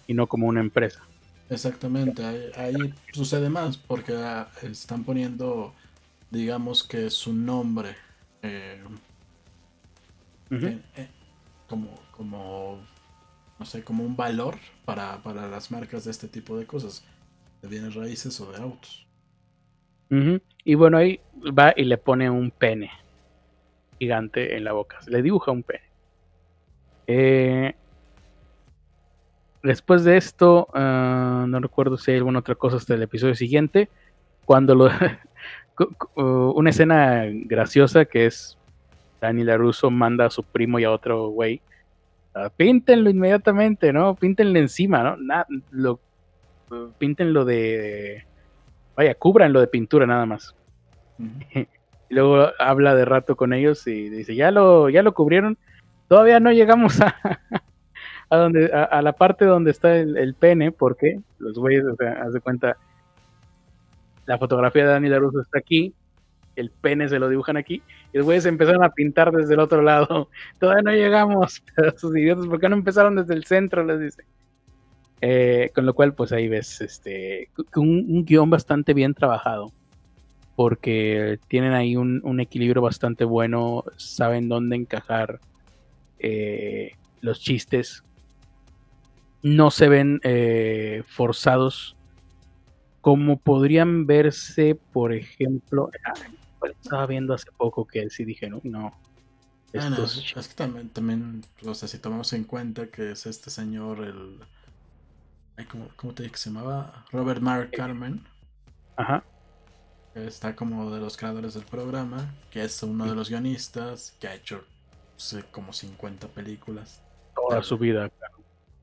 Y no como una empresa. Exactamente, ahí, sucede más porque ah, están poniendo, digamos que su nombre eh, eh, eh, como, como, no sé, como un valor para, las marcas de este tipo de cosas, de bienes raíces o de autos. Y bueno, ahí va y le pone un pene gigante en la boca, le dibuja un pene. Después de esto, ah, no recuerdo si hay alguna otra cosa hasta el episodio siguiente, cuando lo... una escena graciosa que es Dani LaRusso manda a su primo y a otro güey, píntenlo inmediatamente, ¿no? Píntenlo encima, ¿no? Nada, lo, píntenlo de... Vaya, cubranlo de pintura nada más. y luego habla de rato con ellos y dice, ya lo, ya lo cubrieron. Todavía no llegamos a, a, donde, a, la parte donde está el, pene, porque los güeyes, o sea, haz de cuenta, la fotografía de Dani Laruso está aquí, el pene se lo dibujan aquí, y los güeyes empezaron a pintar desde el otro lado. Todavía no llegamos, sus idiotas, ¿por qué no empezaron desde el centro? Les dice. Eh, con lo cual, pues ahí ves este, un, guion bastante bien trabajado, porque tienen ahí un, equilibrio bastante bueno, saben dónde encajar eh, los chistes, no se ven eh, forzados como podrían verse, por ejemplo, estaba viendo hace poco que sí dije, no, no. Ah, es que también, también, o sea, si tomamos en cuenta que es este señor, el... ¿Cómo, te dije que se llamaba? Robert Mark eh, Carmen. Ajá. Que está como de los creadores del programa, que es uno de los guionistas, que ha hecho como 50 películas. Toda su vida, claro.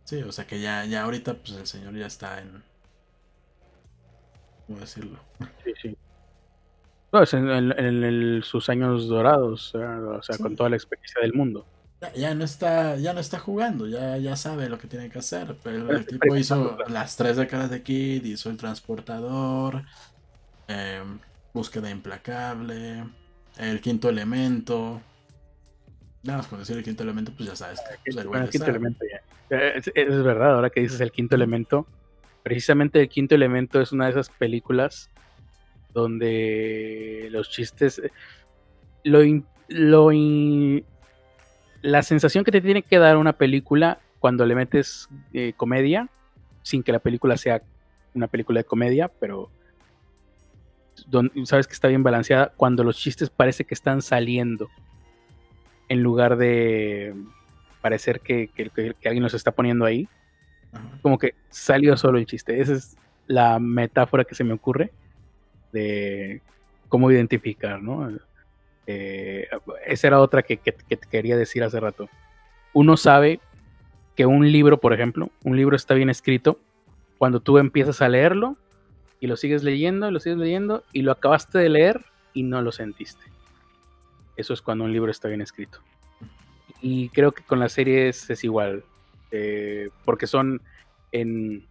Sí, o sea que ya, ya ahorita pues el señor ya está en, ¿cómo decirlo? Sí, sí. No, es en, sus años dorados, o sea, con toda la experiencia del mundo. Ya, no está, ya no está jugando, ya, ya sabe lo que tiene que hacer. Pero el tipo hizo las tres décadas de Kid, hizo el transportador, em, búsqueda implacable, el quinto elemento. Nada más decir el quinto elemento, pues ya sabes que pues, el, quinto elemento ya. Es, es, verdad, ahora que dices el quinto elemento, precisamente el quinto elemento es una de esas películas donde los chistes, lo, lo la sensación que te tiene que dar una película cuando le metes eh, comedia, sin que la película sea una película de comedia, pero sabes que está bien balanceada, cuando los chistes parece que están saliendo, en lugar de parecer que, que alguien los está poniendo ahí, como que salió solo el chiste. Esa es la metáfora que se me ocurre de cómo identificar, ¿no? Eh, esa era otra que, quería decir hace rato. Uno sabe que un libro, por ejemplo, un libro está bien escrito cuando tú empiezas a leerlo y lo sigues leyendo, y lo sigues leyendo y lo acabaste de leer y no lo sentiste. Eso es cuando un libro está bien escrito. Y creo que con las series es igual. Eh, porque son en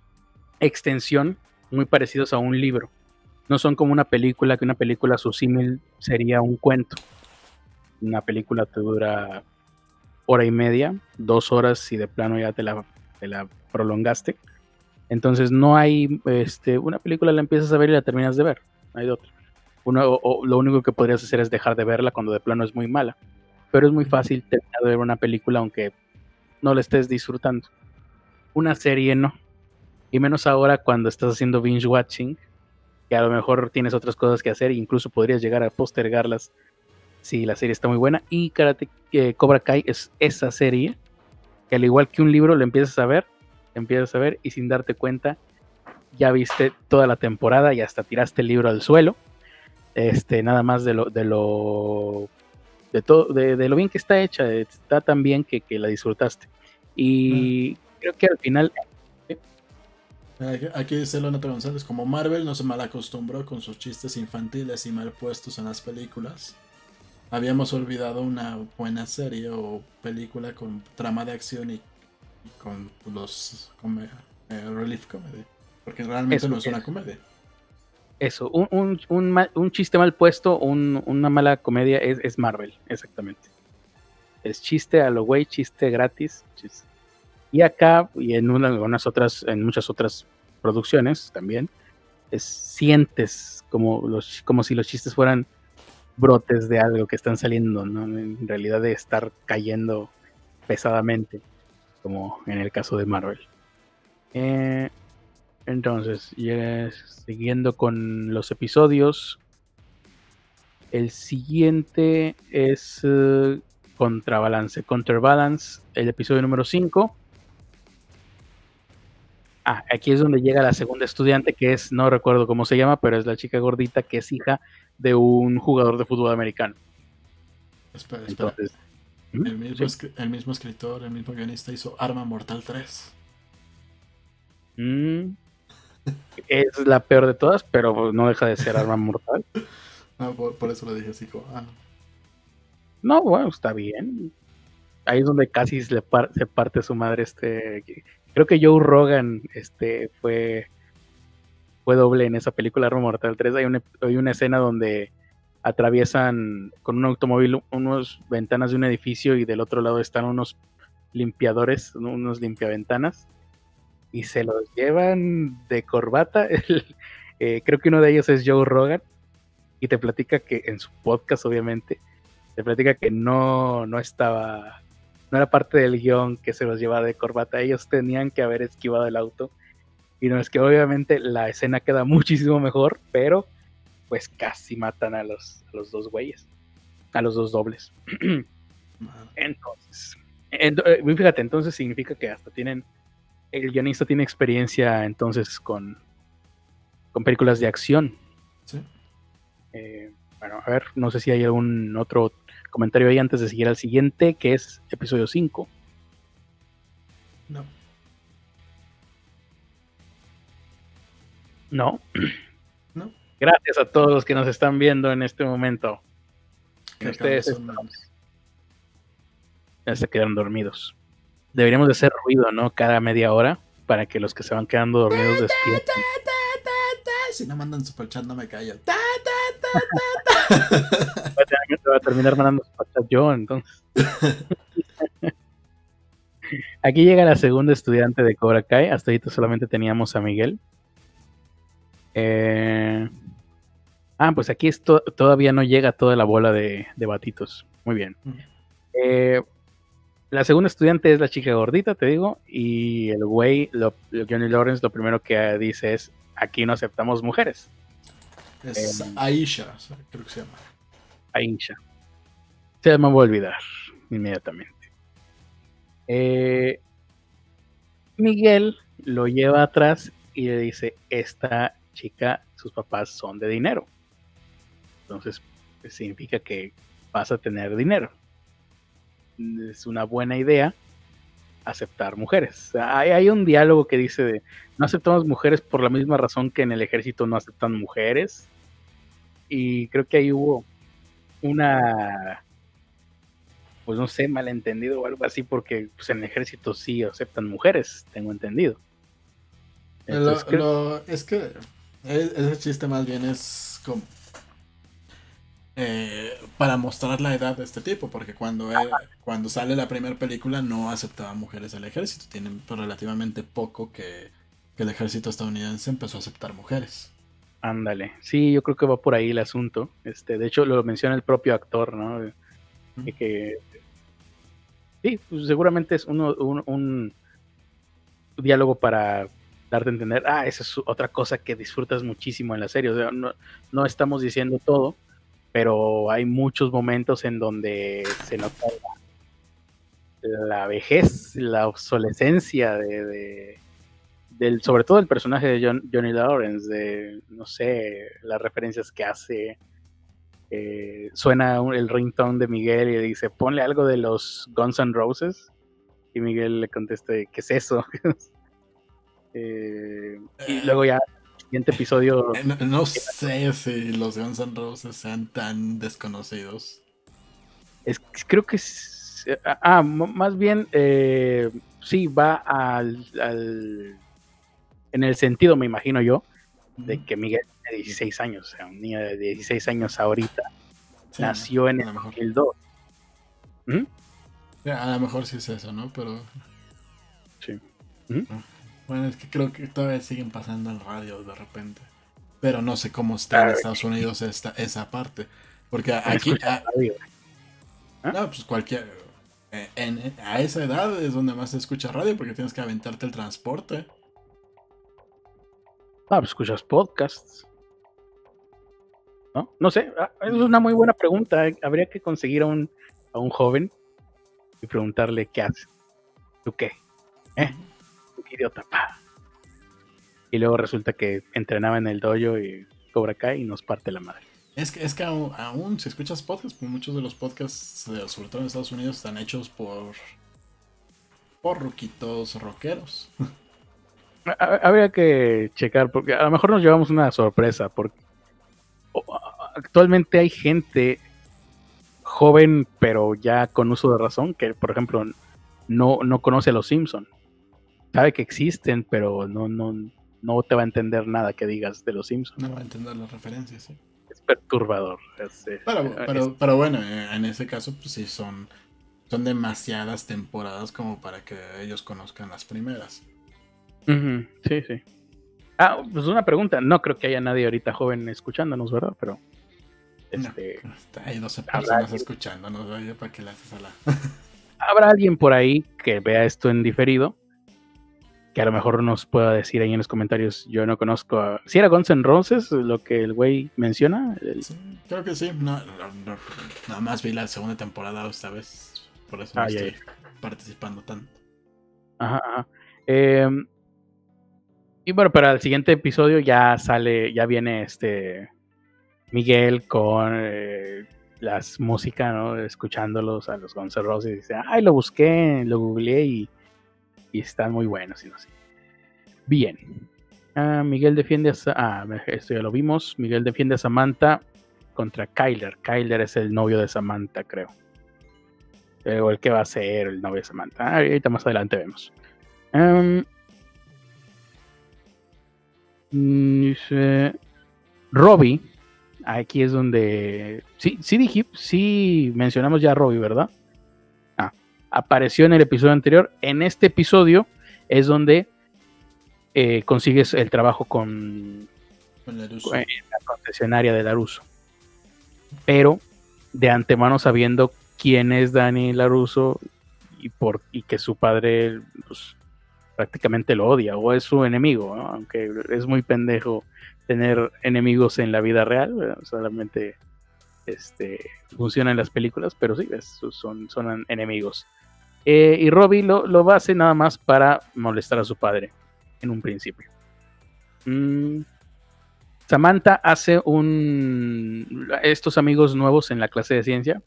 extensión muy parecidos a un libro. No son como una película, que una película su símil sería un cuento. Una película te dura hora y media, dos horas si de plano ya te la, la prolongaste. Entonces no hay, este, una película la empiezas a ver y la terminas de ver. No hay otra. Uno, lo único que podrías hacer es dejar de verla cuando de plano es muy mala. Pero es muy fácil terminar de ver una película aunque no la estés disfrutando. Una serie no. Y menos ahora cuando estás haciendo binge watching, que a lo mejor tienes otras cosas que hacer, e incluso podrías llegar a postergarlas si la serie está muy buena. Y Karate eh, Cobra Kai es esa serie que al igual que un libro lo empiezas a ver, empiezas a ver y sin darte cuenta ya viste toda la temporada y hasta tiraste el libro al suelo. Este, nada más de lo, de lo de todo, de, lo bien que está hecha, está tan bien que, la disfrutaste. Y mm. creo que al final. Aquí dice Leonardo González, como Marvel no se mal acostumbró con sus chistes infantiles y mal puestos en las películas. Habíamos olvidado una buena serie o película con trama de acción y, con los eh, relief comedy. Porque realmente no es una comedia. Eso, un, un, chiste mal puesto, una mala comedia es, Marvel, exactamente. Es chiste a lo güey, chiste gratis. Y acá, y en unas otras, en muchas otras producciones también, es, sientes como, los, como si los chistes fueran brotes de algo que están saliendo, ¿no? En realidad de estar cayendo pesadamente, como en el caso de Marvel. Eh, entonces, siguiendo con los episodios, el siguiente es uh, Contrabalance. Counterbalance, el episodio número 5. Ah, aquí es donde llega la segunda estudiante, que es, no recuerdo cómo se llama, pero es la chica gordita que es hija de un jugador de fútbol americano. Espera, espera. ¿Mm? el, mismo escritor, el mismo guionista hizo Arma Mortal 3. Mm. Es la peor de todas, pero no deja de ser Arma Mortal. Ah, por, eso lo dije así como, ah. No, bueno, está bien. Ahí es donde casi se, se parte su madre este Creo que Joe Rogan este, fue, fue doble en esa película Arma Mortal 3. Hay una, hay una escena donde atraviesan con un automóvil unas ventanas de un edificio y del otro lado están unos limpiadores, unos limpiaventanas, y se los llevan de corbata. Eh, creo que uno de ellos es Joe Rogan, y te platica que en su podcast, obviamente, te platica que no, no estaba no era parte del guion que se los llevaba de corbata, ellos tenían que haber esquivado el auto. Y no es que obviamente la escena queda muchísimo mejor, pero pues casi matan a los, los dos güeyes, a los dos dobles. entonces, eh, fíjate, entonces significa que hasta tienen, el guionista tiene experiencia entonces con, con películas de acción. Sí. Eh, bueno, a ver, no sé si hay algún otro comentario ahí antes de seguir al siguiente, que es episodio 5. No. No. No. Gracias a todos los que nos están viendo en este momento. Ustedes ya se quedaron dormidos. Deberíamos de hacer ruido, ¿no? Cada media hora para que los que se van quedando dormidos despierten. Si no mandan superchat no me callo va a terminar mandando yo, entonces. Aquí llega la segunda estudiante de Cobra Kai. Hasta ahorita solamente teníamos a Miguel. Eh, ah, pues aquí todavía no llega toda la bola de, batitos. Muy bien. Eh, la segunda estudiante es la chica gordita, te digo. Y el güey, Johnny Lawrence, lo primero que dice es: aquí no aceptamos mujeres. Es eh, Aisha, creo que se llama. Aisha. Se me va a olvidar inmediatamente. Eh, Miguel lo lleva atrás y le dice, esta chica, sus papás son de dinero. Entonces, pues, significa que vas a tener dinero. Es una buena idea aceptar mujeres. Hay, hay, un diálogo que dice de, no aceptamos mujeres por la misma razón que en el ejército no aceptan mujeres. Y creo que ahí hubo una, pues no sé, malentendido o algo así, porque pues, en el ejército sí aceptan mujeres, tengo entendido. es que e, ese chiste más bien es como eh, para mostrar la edad de este tipo, porque cuando, cuando sale la primera película no aceptaba mujeres al ejército, tienen relativamente poco que, que el ejército estadounidense empezó a aceptar mujeres. Ándale, sí, yo creo que va por ahí el asunto. Este, de hecho, lo menciona el propio actor, ¿no? Que, sí, pues seguramente es uno, un, diálogo para darte a entender, ah, esa es otra cosa que disfrutas muchísimo en la serie. O sea, no, no estamos diciendo todo, pero hay muchos momentos en donde se nota la, vejez, la obsolescencia de del, sobre todo el personaje de Johnny Lawrence, de, no sé, las referencias que hace. Eh, suena el ringtone de Miguel y dice, ponle algo de los Guns N' Roses. Y Miguel le contesta, ¿qué es eso? Eh, y luego ya, siguiente episodio... Eh, no, sé si los Guns N' Roses sean tan desconocidos. Es, creo que... ah, ah más bien, sí, va al en el sentido, me imagino yo, de que Miguel tiene 16 años, o sea, un niño de 16 años ahorita, nació en el 2002. ¿Mm? A lo mejor sí es eso, ¿no? Pero... Sí. ¿Mm? Bueno, es que creo que todavía siguen pasando en radio de repente. Pero no sé cómo está en Estados Unidos esta, esa parte. Porque aquí... A, ¿Ah? No, pues cualquier... Eh, a esa edad es donde más se escucha radio porque tienes que aventarte el transporte. Ah, pues escuchas podcasts. ¿No? No sé, ah, es una muy buena pregunta. Habría que conseguir a un, a un joven y preguntarle qué hace. ¿Tú qué? ¿Eh? ¿Qué idiota? Pa? Y luego resulta que entrenaba en el dojo y Cobra Kai y nos parte la madre. Es que, es que aún, si escuchas podcasts, pues muchos de los podcasts, sobre todo en Estados Unidos, están hechos por, por ruquitos rockeros. Habría que checar, porque a lo mejor nos llevamos una sorpresa, porque actualmente hay gente joven, pero ya con uso de razón, que por ejemplo no, no conoce a los Simpson. Sabe que existen, pero no, no, no te va a entender nada que digas de los Simpsons. No va a entender las referencias, sí. Es perturbador. Eh, pero, pero, bueno, eh, en ese caso, pues sí, son, son demasiadas temporadas como para que ellos conozcan las primeras. Sí, sí. Ah, pues una pregunta. No creo que haya nadie ahorita joven escuchándonos, ¿verdad? Pero. Este, hay 12 personas escuchándonos, ¿para qué le haces a la.? Habrá alguien por ahí que vea esto en diferido que a lo mejor nos pueda decir ahí en los comentarios. Yo no conozco a. Si era Guns N' Roses lo que el güey menciona. creo que sí. nada más vi la segunda temporada esta vez. Por eso ah, estoy participando tanto. Ajá, ajá. Em, y bueno, para el siguiente episodio ya sale, ya viene este Miguel con eh, las músicas, ¿no? Escuchándolos a los Guns N' Roses y dice, ay, lo busqué, lo googleé y y están muy buenos. Y no sé. Bien. Ah, Miguel defiende a. Ah, esto ya lo vimos. Miguel defiende a Samantha contra Kyler. Kyler es el novio de Samantha, creo. Eh, o el que va a ser el novio de Samantha. Ah, ahorita más adelante vemos. Um. Robbie. Aquí es donde. Sí, sí, dije, sí mencionamos ya a Robbie, ¿verdad? Apareció en el episodio anterior. En este episodio es donde eh, consigues el trabajo con, la concesionaria de Laruso. Pero de antemano sabiendo quién es Dani Laruso y, por, y que su padre pues, prácticamente lo odia o es su enemigo, aunque es muy pendejo tener enemigos en la vida real, solamente este, funciona en las películas, pero sí, son, son enemigos. Eh, y Robbie lo, lo hace nada más para molestar a su padre en un principio. Mm, Samantha hace un estos amigos nuevos en la clase de ciencia.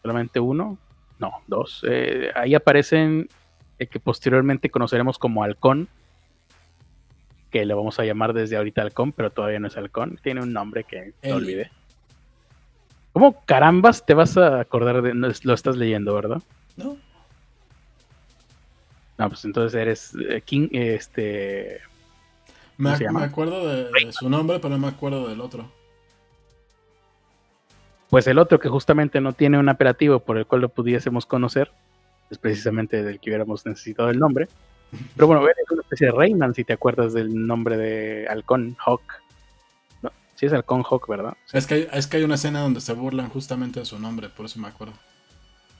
Solamente uno, no, dos. Eh, ahí aparecen el que posteriormente conoceremos como Halcón, que le vamos a llamar desde ahorita Halcón, pero todavía no es Halcón. Tiene un nombre que no olvidé. ¿Cómo carambas te vas a acordar de.? Lo estás leyendo, ¿verdad? No. No, pues entonces eres eh, King. Este. Me, acuerdo de, su nombre, pero no me acuerdo del otro. Pues el otro que justamente no tiene un apelativo por el cual lo pudiésemos conocer, es precisamente del que hubiéramos necesitado el nombre. Pero bueno, es una especie de Rayman, si te acuerdas del nombre de Halcón, Hawk. Sí es Halcón Hawk, ¿verdad? Es, que hay, es que hay una escena donde se burlan justamente de su nombre, por eso me acuerdo.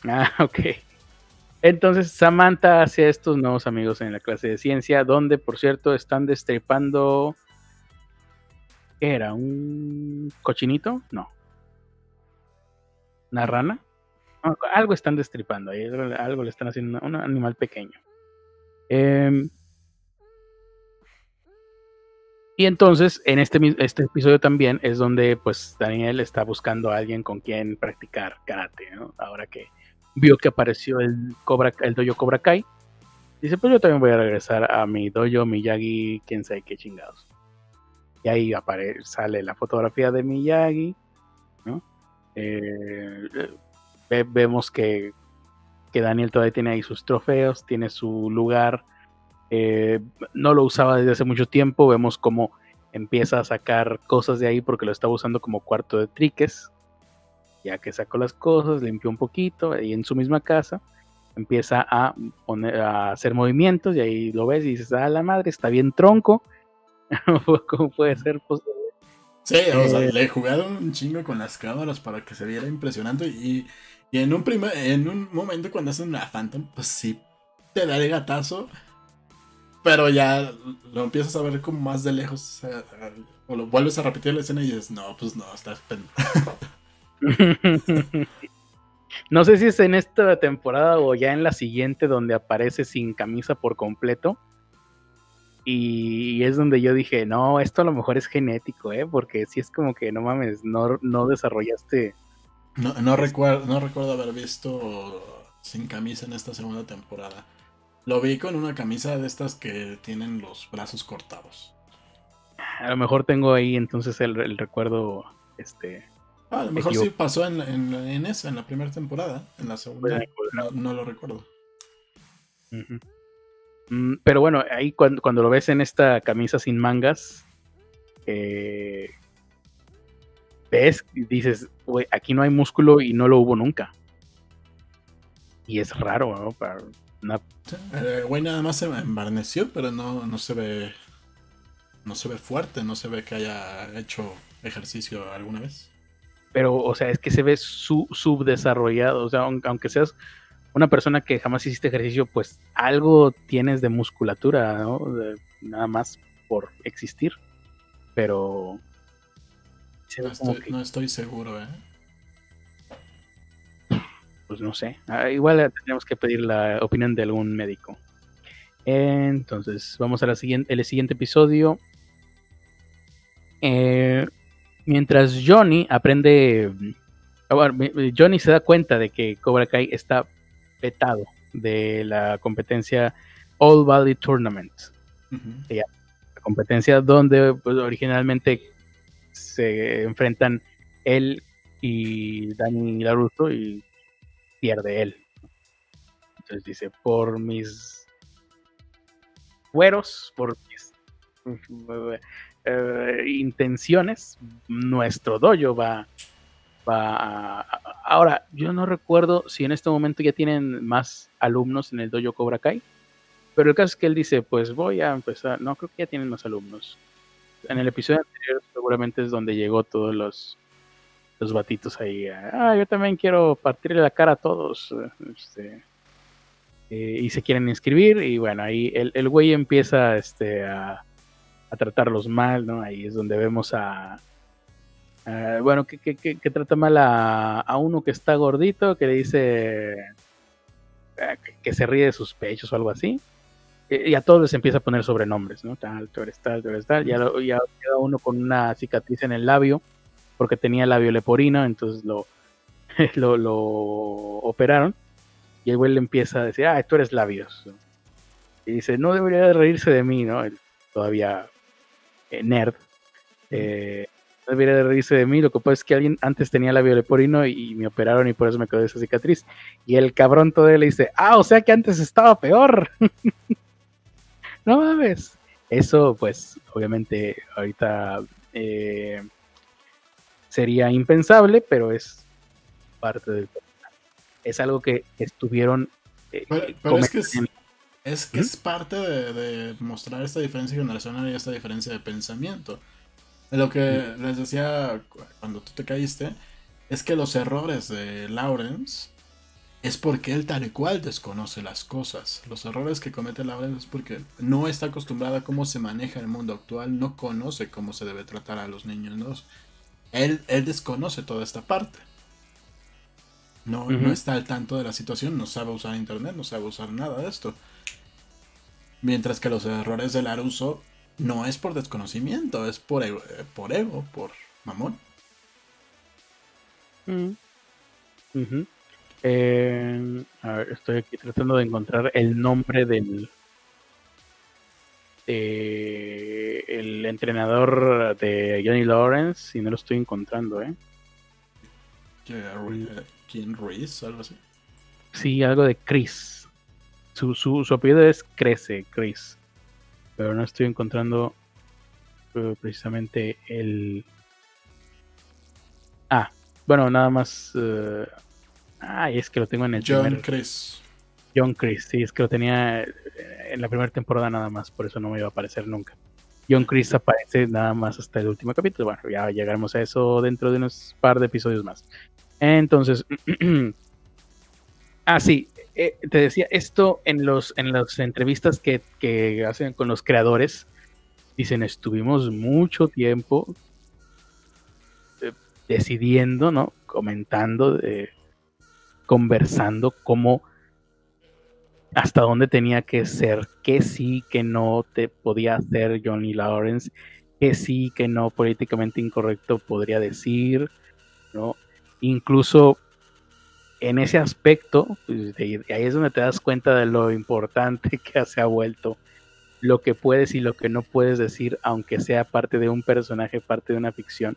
Ah, ok. Entonces Samantha hace estos nuevos amigos en la clase de ciencia, donde por cierto están destripando... ¿Qué era? ¿Un cochinito? No. ¿Una rana? algo están destripando, ahí algo le están haciendo a un animal pequeño. Eh, y entonces, en este, este episodio también es donde pues Daniel está buscando a alguien con quien practicar karate, ¿no? Ahora que vio que apareció el Cobra, dojo Cobra Kai, dice, pues yo también voy a regresar a mi dojo Miyagi, quién sabe qué chingados. Y ahí aparece, sale la fotografía de Miyagi, ¿no? Eh, vemos que, que Daniel todavía tiene ahí sus trofeos, tiene su lugar eh, no lo usaba desde hace mucho tiempo. Vemos cómo empieza a sacar cosas de ahí porque lo estaba usando como cuarto de triques. Ya que sacó las cosas, limpió un poquito y en su misma casa empieza a, poner, a hacer movimientos y ahí lo ves y dices, ah, la madre, está bien tronco. ¿Cómo puede ser posible? Sí, o sea, eh, le jugaron un chingo con las cámaras para que se viera impresionante y, en, un en un momento cuando hacen una Phantom, pues sí, te da el gatazo pero ya lo empiezas a ver como más de lejos. O, lo vuelves a repetir la escena y dices, no, pues no, estás No sé si es en esta temporada o ya en la siguiente donde aparece sin camisa por completo. Y, es donde yo dije, no, esto a lo mejor es genético, ¿eh? Porque si es como que, no mames, no, no desarrollaste... No, no, recuerdo, no recuerdo haber visto sin camisa en esta segunda temporada. Lo vi con una camisa de estas que tienen los brazos cortados. A lo mejor tengo ahí entonces el, recuerdo, este... Ah, a lo mejor sí pasó en, en, esa, en la primera temporada. En la segunda no, lo recuerdo. Mm, pero bueno, ahí cuando, lo ves en esta camisa sin mangas, eh, ves y dices, güey, aquí no hay músculo y no lo hubo nunca. Y es raro, ¿no? Para eh, güey nada más se embarneció, pero no, no se ve. No se ve fuerte, no se ve que haya hecho ejercicio alguna vez. Pero, o sea, es que se ve su, subdesarrollado. O sea, aunque seas una persona que jamás hiciste ejercicio, pues algo tienes de musculatura, ¿no? nada más por existir. Pero... No estoy, seguro, ¿eh? Pues no sé. Ah, igual tendríamos que pedir la opinión de algún médico. Entonces, vamos a la siguiente, el siguiente episodio. Eh, mientras Johnny aprende. Johnny se da cuenta de que Cobra Kai está petado de la competencia All Valley Tournament. la competencia donde pues, originalmente se enfrentan él y Dani Laruso y pierde él. Entonces dice, por mis fueros, por mis eh, intenciones, nuestro dojo va Ahora, yo no recuerdo si en este momento ya tienen más alumnos en el dojo Cobra Kai, pero el caso es que él dice, pues voy a empezar, no, creo que ya tienen más alumnos. En el episodio anterior seguramente es donde llegó todos los, los batitos ahí. Ah, yo también quiero partirle la cara a todos. Este, eh, y se quieren inscribir y bueno, ahí el, el güey empieza este, a, a tratarlos mal, ¿no? Ahí es donde vemos a, bueno, que, trata mal a, uno que está gordito, que le dice eh, que, se ríe de sus pechos o algo así. Y, a todos les empieza a poner sobrenombres, ¿no? Tal, tú tal, tú tal. Ya, ya queda uno con una cicatriz en el labio, porque tenía labio leporino, entonces lo, lo, operaron. Y el güey le empieza a decir, ah, tú eres labios. Y dice, no debería de reírse de mí, ¿no? todavía eh, nerd. Eh, debería de reírse de mí. Lo que pasa es que alguien antes tenía labio leporino y, me operaron y por eso me quedó esa cicatriz. Y el cabrón todo le dice, ah, o sea que antes estaba peor. no mames. Eso, pues, obviamente, ahorita eh, sería impensable, pero es parte del Es algo que estuvieron. Eh, pero, es que es, que es parte de, de mostrar esta diferencia generacional y esta diferencia de pensamiento. Lo que les decía cuando tú te caíste es que los errores de Lawrence es porque él tal y cual desconoce las cosas. Los errores que comete Lawrence es porque no está acostumbrado a cómo se maneja el mundo actual, no conoce cómo se debe tratar a los niños. ¿no? Él, él desconoce toda esta parte. No, no está al tanto de la situación, no sabe usar internet, no sabe usar nada de esto. Mientras que los errores de Laruso no es por desconocimiento, es por ego, eh, por, ego, por mamón. Mm. Eh, a ver, estoy aquí tratando de encontrar el nombre del el entrenador de Johnny Lawrence y no lo estoy encontrando, ¿eh? ¿Quién Reese? Algo así. Sí, algo de Chris. Su, su, su apellido es Crece, Chris pero no estoy encontrando eh, precisamente el... Ah, bueno, nada más... Uh... Ah, es que lo tengo en el... John Chris. John Chris, sí, es que lo tenía eh, en la primera temporada nada más, por eso no me iba a aparecer nunca. John Chris aparece nada más hasta el último capítulo. Bueno, ya llegaremos a eso dentro de unos par de episodios más. Entonces, ah, sí, eh, te decía, esto en, los, en las entrevistas que, hacen con los creadores, dicen, estuvimos mucho tiempo eh, decidiendo, ¿no? Comentando, conversando cómo hasta dónde tenía que ser, que sí, que no te podía hacer Johnny Lawrence, que sí, que no políticamente incorrecto podría decir, ¿no? Incluso en ese aspecto, pues, ahí es donde te das cuenta de lo importante que se ha vuelto lo que puedes y lo que no puedes decir, aunque sea parte de un personaje, parte de una ficción.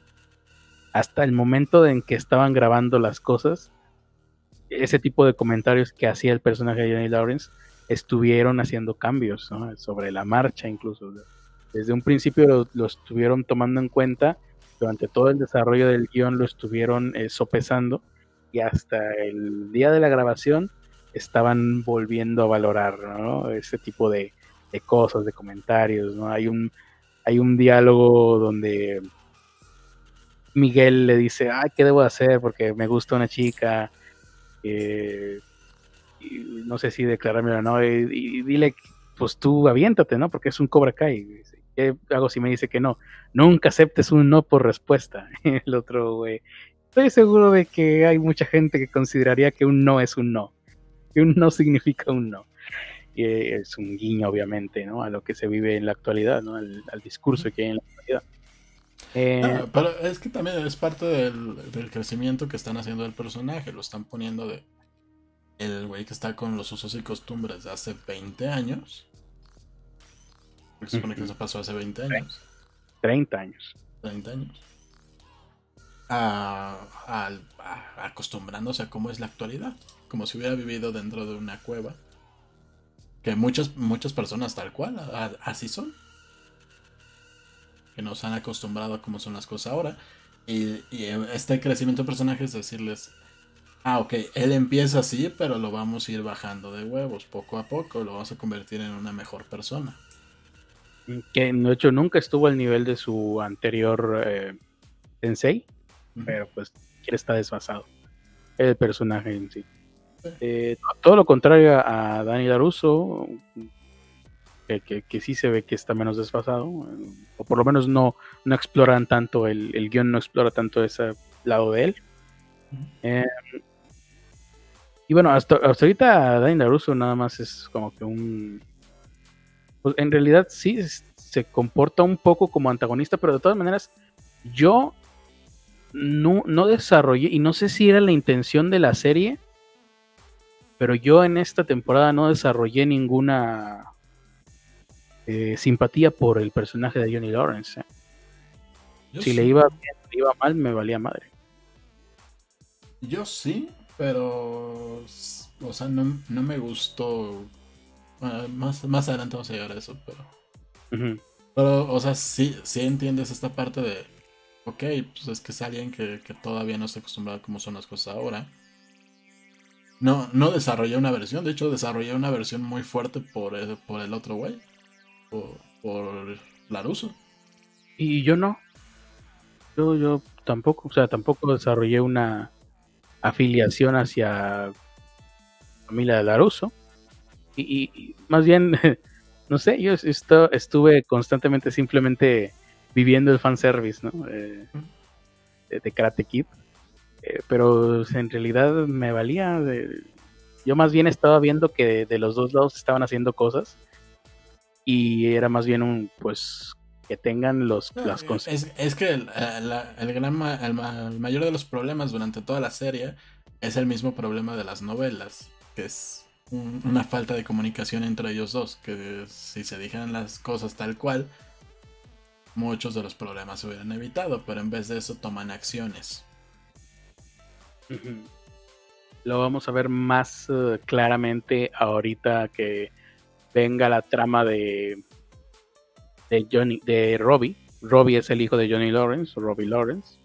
Hasta el momento en que estaban grabando las cosas, ese tipo de comentarios que hacía el personaje de Johnny Lawrence estuvieron haciendo cambios sobre la marcha incluso. Desde un principio lo, estuvieron tomando en cuenta, durante todo el desarrollo del guion lo estuvieron eh, sopesando y hasta el día de la grabación estaban volviendo a valorar ese tipo de, cosas, de comentarios. ¿no? Hay, un, hay un diálogo donde Miguel le dice, ay, ¿qué debo hacer? Porque me gusta una chica eh, no sé si declararme o no, y, dile, pues tú aviéntate, ¿no? Porque es un Cobra Kai. ¿Qué hago si me dice que no? Nunca aceptes un no por respuesta. El otro. Estoy seguro de que hay mucha gente que consideraría que un no es un no. Que un no significa un no. Y es un guiño, obviamente, ¿no? A lo que se vive en la actualidad, ¿no? Al, discurso que hay en la actualidad. Eh, pero es que también es parte del, crecimiento que están haciendo el personaje. Lo están poniendo de. El güey que está con los usos y costumbres de hace 20 años. Se supone que eso pasó hace 20 años. 30 años. 30 años. A, acostumbrándose a cómo es la actualidad. Como si hubiera vivido dentro de una cueva. Que muchas, muchas personas tal cual, así son que nos han acostumbrado a cómo son las cosas ahora. Y, este crecimiento de personajes es decirles, ah, ok, él empieza así, pero lo vamos a ir bajando de huevos, poco a poco, lo vamos a convertir en una mejor persona. Que de hecho nunca estuvo al nivel de su anterior eh, Sensei, pero pues estar desfasado. El personaje en sí. Eh, todo lo contrario a Dani Daruso, que, sí se ve que está menos desfasado, o por lo menos no, no exploran tanto, el, el guion no explora tanto ese lado de él. Em, y bueno, hasta, ahorita Dani Daruso nada más es como que un... Pues en realidad sí se comporta un poco como antagonista, pero de todas maneras yo no, no desarrollé, y no sé si era la intención de la serie, pero yo en esta temporada no desarrollé ninguna eh, simpatía por el personaje de Johnny Lawrence. ¿eh? Si le iba bien, le iba mal, me valía madre. Yo sí, pero. O sea, no, me gustó. más, más adelante vamos a llegar a eso, pero. Pero, o sea, sí, sí entiendes esta parte de. Ok, pues es que es alguien que, todavía no está acostumbrado a cómo son las cosas ahora. No, no desarrollé una versión, de hecho desarrollé una versión muy fuerte por por el otro güey por, Laruso. Y yo no. Yo, yo tampoco, o sea, tampoco desarrollé una afiliación hacia familia de Laruso. Y, más bien, no sé, yo estuve constantemente simplemente viviendo el fanservice, ¿no? Eh, de, Karate Kid. Eh, pero en realidad me valía. yo más bien estaba viendo que de los dos lados estaban haciendo cosas y era más bien un, pues, que tengan los, las cosas. Es, es, que el, el, gran, el, mayor de los problemas durante toda la serie es el mismo problema de las novelas, que es una falta de comunicación entre ellos dos, que si se dijeran las cosas tal cual, muchos de los problemas se hubieran evitado, pero en vez de eso toman acciones. Lo vamos a ver más eh, claramente ahorita que venga la trama de, de Johnny, de Robbie. Robbie es el hijo de Johnny Lawrence, Robbie Lawrence.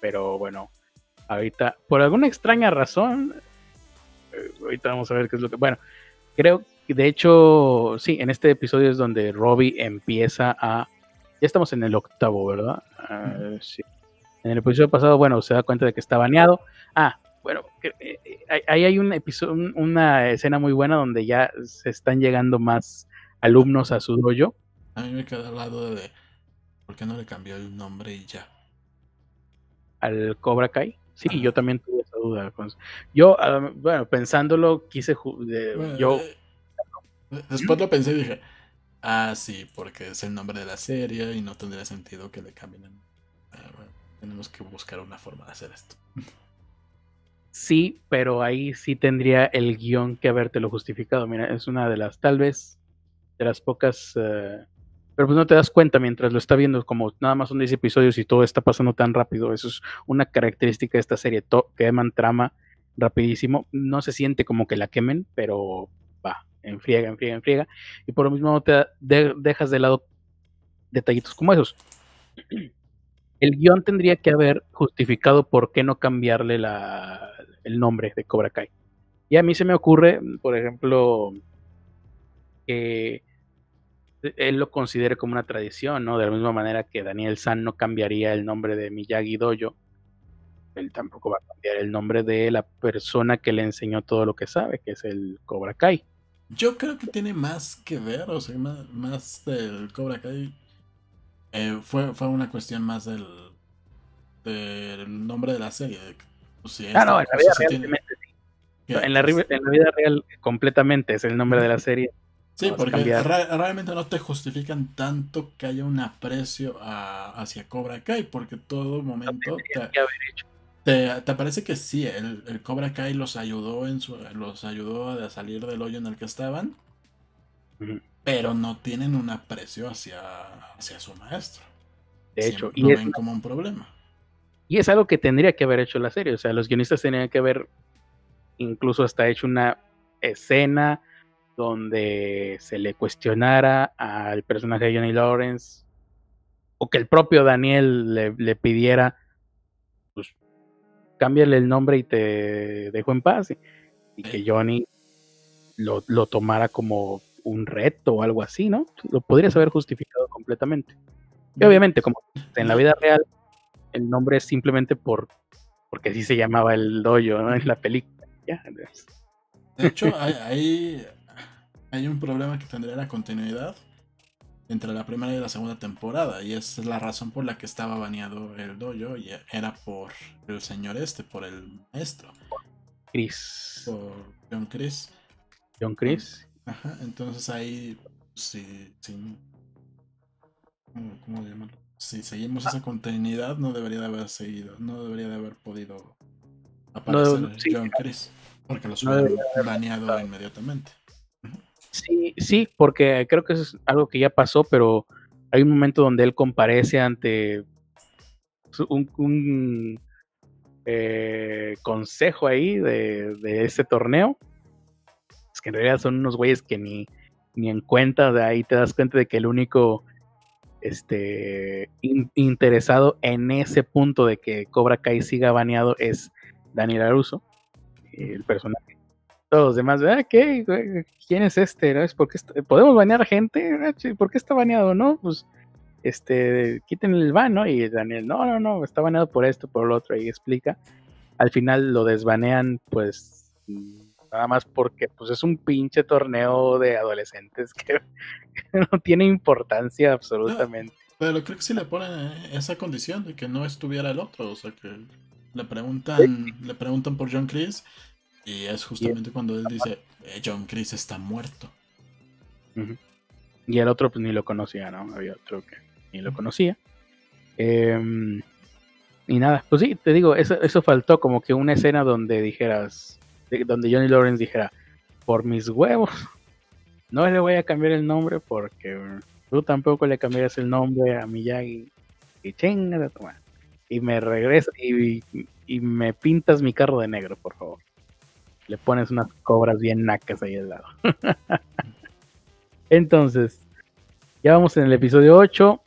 Pero bueno, ahorita, por alguna extraña razón, eh, ahorita vamos a ver qué es lo que. Bueno, creo que de hecho, sí, en este episodio es donde Robbie empieza a. Ya estamos en el octavo, ¿verdad? Ah, sí. En el episodio pasado, bueno, se da cuenta de que está baneado. Ah, bueno, eh, eh, ahí hay un episodio, una escena muy buena donde ya se están llegando más alumnos a su dojo. A mí me queda al lado de por qué no le cambió el nombre y ya. ¿Al Cobra Kai? Sí, yo también tuve esa duda. Yo, ah, bueno, pensándolo, quise. yo. Eh, Después lo pensé y dije, ah, sí, porque es el nombre de la serie y no tendría sentido que le cambien. Ah, tenemos que buscar una forma de hacer esto. Sí, pero ahí sí tendría el guion que habértelo justificado. Mira, es una de las, tal vez, de las pocas... Eh, pero pues no te das cuenta mientras lo está viendo, como nada más son 10 episodios y todo está pasando tan rápido. Eso es una característica de esta serie, queman trama rapidísimo. No se siente como que la quemen, pero va, enfriega, enfriega, enfriega. Y por lo mismo no te dejas de lado detallitos como esos. El guion tendría que haber justificado por qué no cambiarle el nombre de Cobra Kai. Y a mí se me ocurre, por ejemplo, que él lo considere como una tradición, ¿no? De la misma manera que Daniel San no cambiaría el nombre de Miyagi Dojo, él tampoco va a cambiar el nombre de la persona que le enseñó todo lo que sabe, que es el Cobra Kai. Yo creo que tiene más que ver, o sea, más, del Cobra Kai. Eh, fue, fue una cuestión más del, del nombre de la serie. ah, no, en la vida real, en, la, en la vida real completamente es el nombre de la serie. Sí, porque realmente no te justifican tanto que haya un aprecio hacia Cobra Kai, porque todo momento te, te, parece que sí, el, Cobra Kai los ayudó en su, los ayudó a salir del hoyo en el que estaban, pero no tienen un aprecio hacia, hacia su maestro. De hecho, y lo ven como un problema. Y es algo que tendría que haber hecho la serie, o sea, los guionistas tenían que haber incluso hasta hecho una escena donde se le cuestionara al personaje de Johnny Lawrence o que el propio Daniel le, pidiera, pues, cámbiale el nombre y te dejo en paz. Y, que Johnny lo, tomara como un reto o algo así, ¿no? Lo podrías haber justificado completamente. Y obviamente, como en la vida real, el nombre es simplemente por porque así se llamaba el dojo, ¿no? En la película. De hecho, hay, hay un problema que tendría la continuidad entre la primera y la segunda temporada. Y esa es la razón por la que estaba baneado el dojo. Y era por el señor este, por el maestro. Chris. Por John Chris. John Chris. Ajá, entonces ahí, si, si ¿cómo, llamarlo? Si seguimos esa continuidad, no debería de haber seguido, no debería de haber podido aparecer John Chris. Porque lo hubieran baneado inmediatamente. Sí, sí, porque creo que eso es algo que ya pasó, pero hay un momento donde él comparece ante un, eh, consejo ahí de, de ese torneo. Que en realidad son unos güeyes que ni, ni en cuenta, de ahí te das cuenta de que el único este, interesado en ese punto de que Cobra Kai siga baneado es Daniel Aruso, el personaje todos los demás, ah, ¿qué? ¿Quién es este? ¿No? ¿Es porque ¿Podemos banear gente? Ah, ¿Por qué está baneado? No, pues este, quiten el ban, ¿no? Y Daniel, no, no, no, está baneado por esto, por lo otro, y explica. Al final lo desbanean, pues, nada más porque pues es un pinche torneo de adolescentes que, no tiene importancia absolutamente. pero creo que sí le ponen esa condición de que no estuviera el otro, o sea que le preguntan, le preguntan por John Chris y es justamente cuando él dice, eh, John Chris está muerto. Y el otro pues ni lo conocía, ¿no? Había otro que ni lo conocía. Em, y nada, pues sí, te digo, eso, eso faltó como que una escena donde dijeras, donde Johnny Lawrence dijera, por mis huevos, no le voy a cambiar el nombre porque tú tampoco le cambiarías el nombre a Miyagi. Y. Y me regresa y, y me pintas mi carro de negro, por favor le pones unas cobras bien nacas ahí al lado. Entonces, ya vamos en el episodio 8.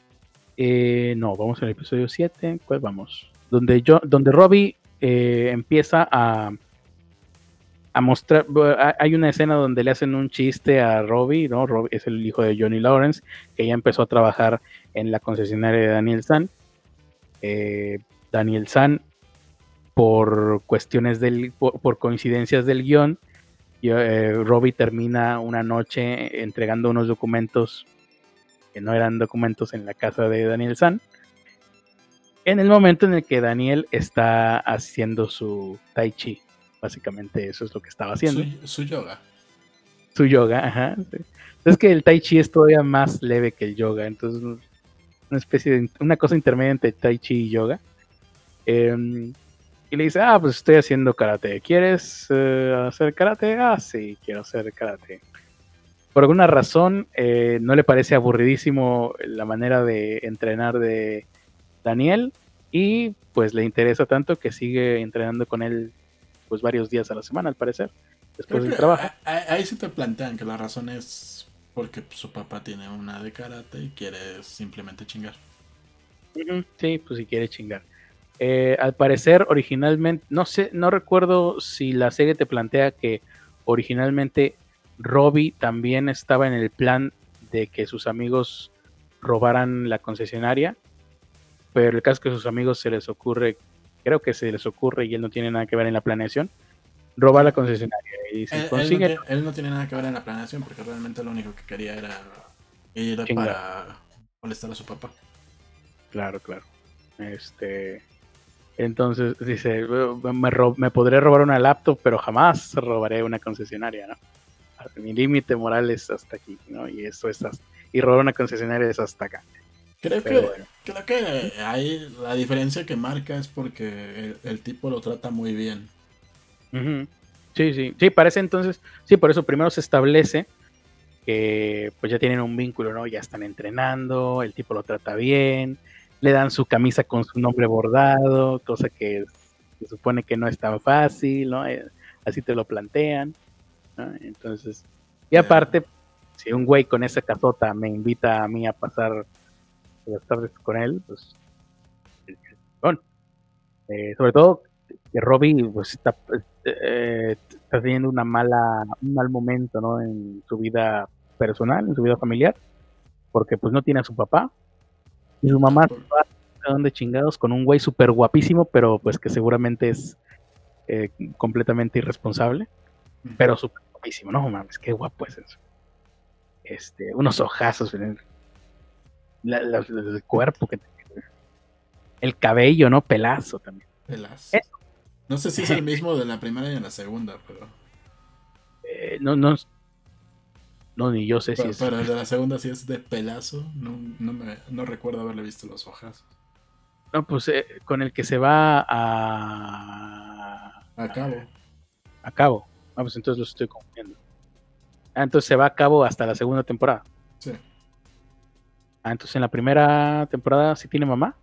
Eh, no, vamos en el episodio 7. ¿Cuál vamos? Donde, yo, donde Robbie eh, empieza a, a mostrar. Hay una escena donde le hacen un chiste a Robbie, ¿no? Robbie es el hijo de Johnny Lawrence, que ya empezó a trabajar en la concesionaria de Daniel San. Eh, Daniel San por cuestiones del, por, coincidencias del guion, eh, Robbie termina una noche entregando unos documentos que no eran documentos en la casa de Daniel San. En el momento en el que Daniel está haciendo su tai chi, básicamente eso es lo que estaba haciendo. Su, yoga. Su yoga, ajá. Es que el tai chi es todavía más leve que el yoga, entonces una especie de una cosa intermedia entre tai chi y yoga. Em, y le dice, ah, pues estoy haciendo karate. ¿Quieres eh, hacer karate? Ah, sí, quiero hacer karate. Por alguna razón, eh, no le parece aburridísimo la manera de entrenar de Daniel y pues le interesa tanto que sigue entrenando con él pues varios días a la semana, al parecer, después del trabajo. Ahí se te plantean que la razón es porque su papá tiene una de karate y quiere simplemente chingar. Sí, pues si quiere chingar. Eh, al parecer, originalmente, no sé, no recuerdo si la serie te plantea que originalmente Robbie también estaba en el plan de que sus amigos robaran la concesionaria, pero el caso es que a sus amigos se les ocurre, creo que se les ocurre y él no tiene nada que ver en la planeación, robar la concesionaria. Y él, consigue... él, no, tiene nada que ver en la planeación porque realmente lo único que quería era ir para molestar a su papá. Claro, claro. Este, entonces dice, me, me podré robar una laptop, pero jamás robaré una concesionaria, ¿no? Mi límite moral es hasta aquí, ¿no? Y eso es y robar una concesionaria es hasta acá. Creo que, creo que ahí la diferencia que marca es porque el, tipo lo trata muy bien. Sí, sí, sí, parece entonces, sí, por eso primero se establece que pues ya tienen un vínculo, ¿no? Ya están entrenando, el tipo lo trata bien, le dan su camisa con su nombre bordado, cosa que se supone que no es tan fácil, ¿no? Eh, así te lo plantean, Entonces, y aparte, si un güey con esa casota me invita a mí a pasar las tardes con él, pues, bueno, eh, sobre todo que Robbie pues está, eh, está teniendo una mala, un mal momento, ¿no? En su vida personal, en su vida familiar, porque pues no tiene a su papá, y su mamá va de chingados con un güey súper guapísimo, pero pues que seguramente es eh, completamente irresponsable. Pero súper guapísimo, no mames, qué guapo es eso. Este, unos ojazos en el, cuerpo que El cabello, ¿no? Pelazo también. Pelazo. No sé si es el mismo de la primera y de la segunda, pero. Eh, no, no, no, ni yo sé si es. Pero el de la segunda sí es de pelazo. No, no, me, no recuerdo haberle visto los hojas. No, pues eh, con el que se va a. A cabo. A, cabo. Ah, pues entonces lo estoy confundiendo. Ah, entonces se va a cabo hasta la segunda temporada. Ah, entonces en la primera temporada sí tiene mamá.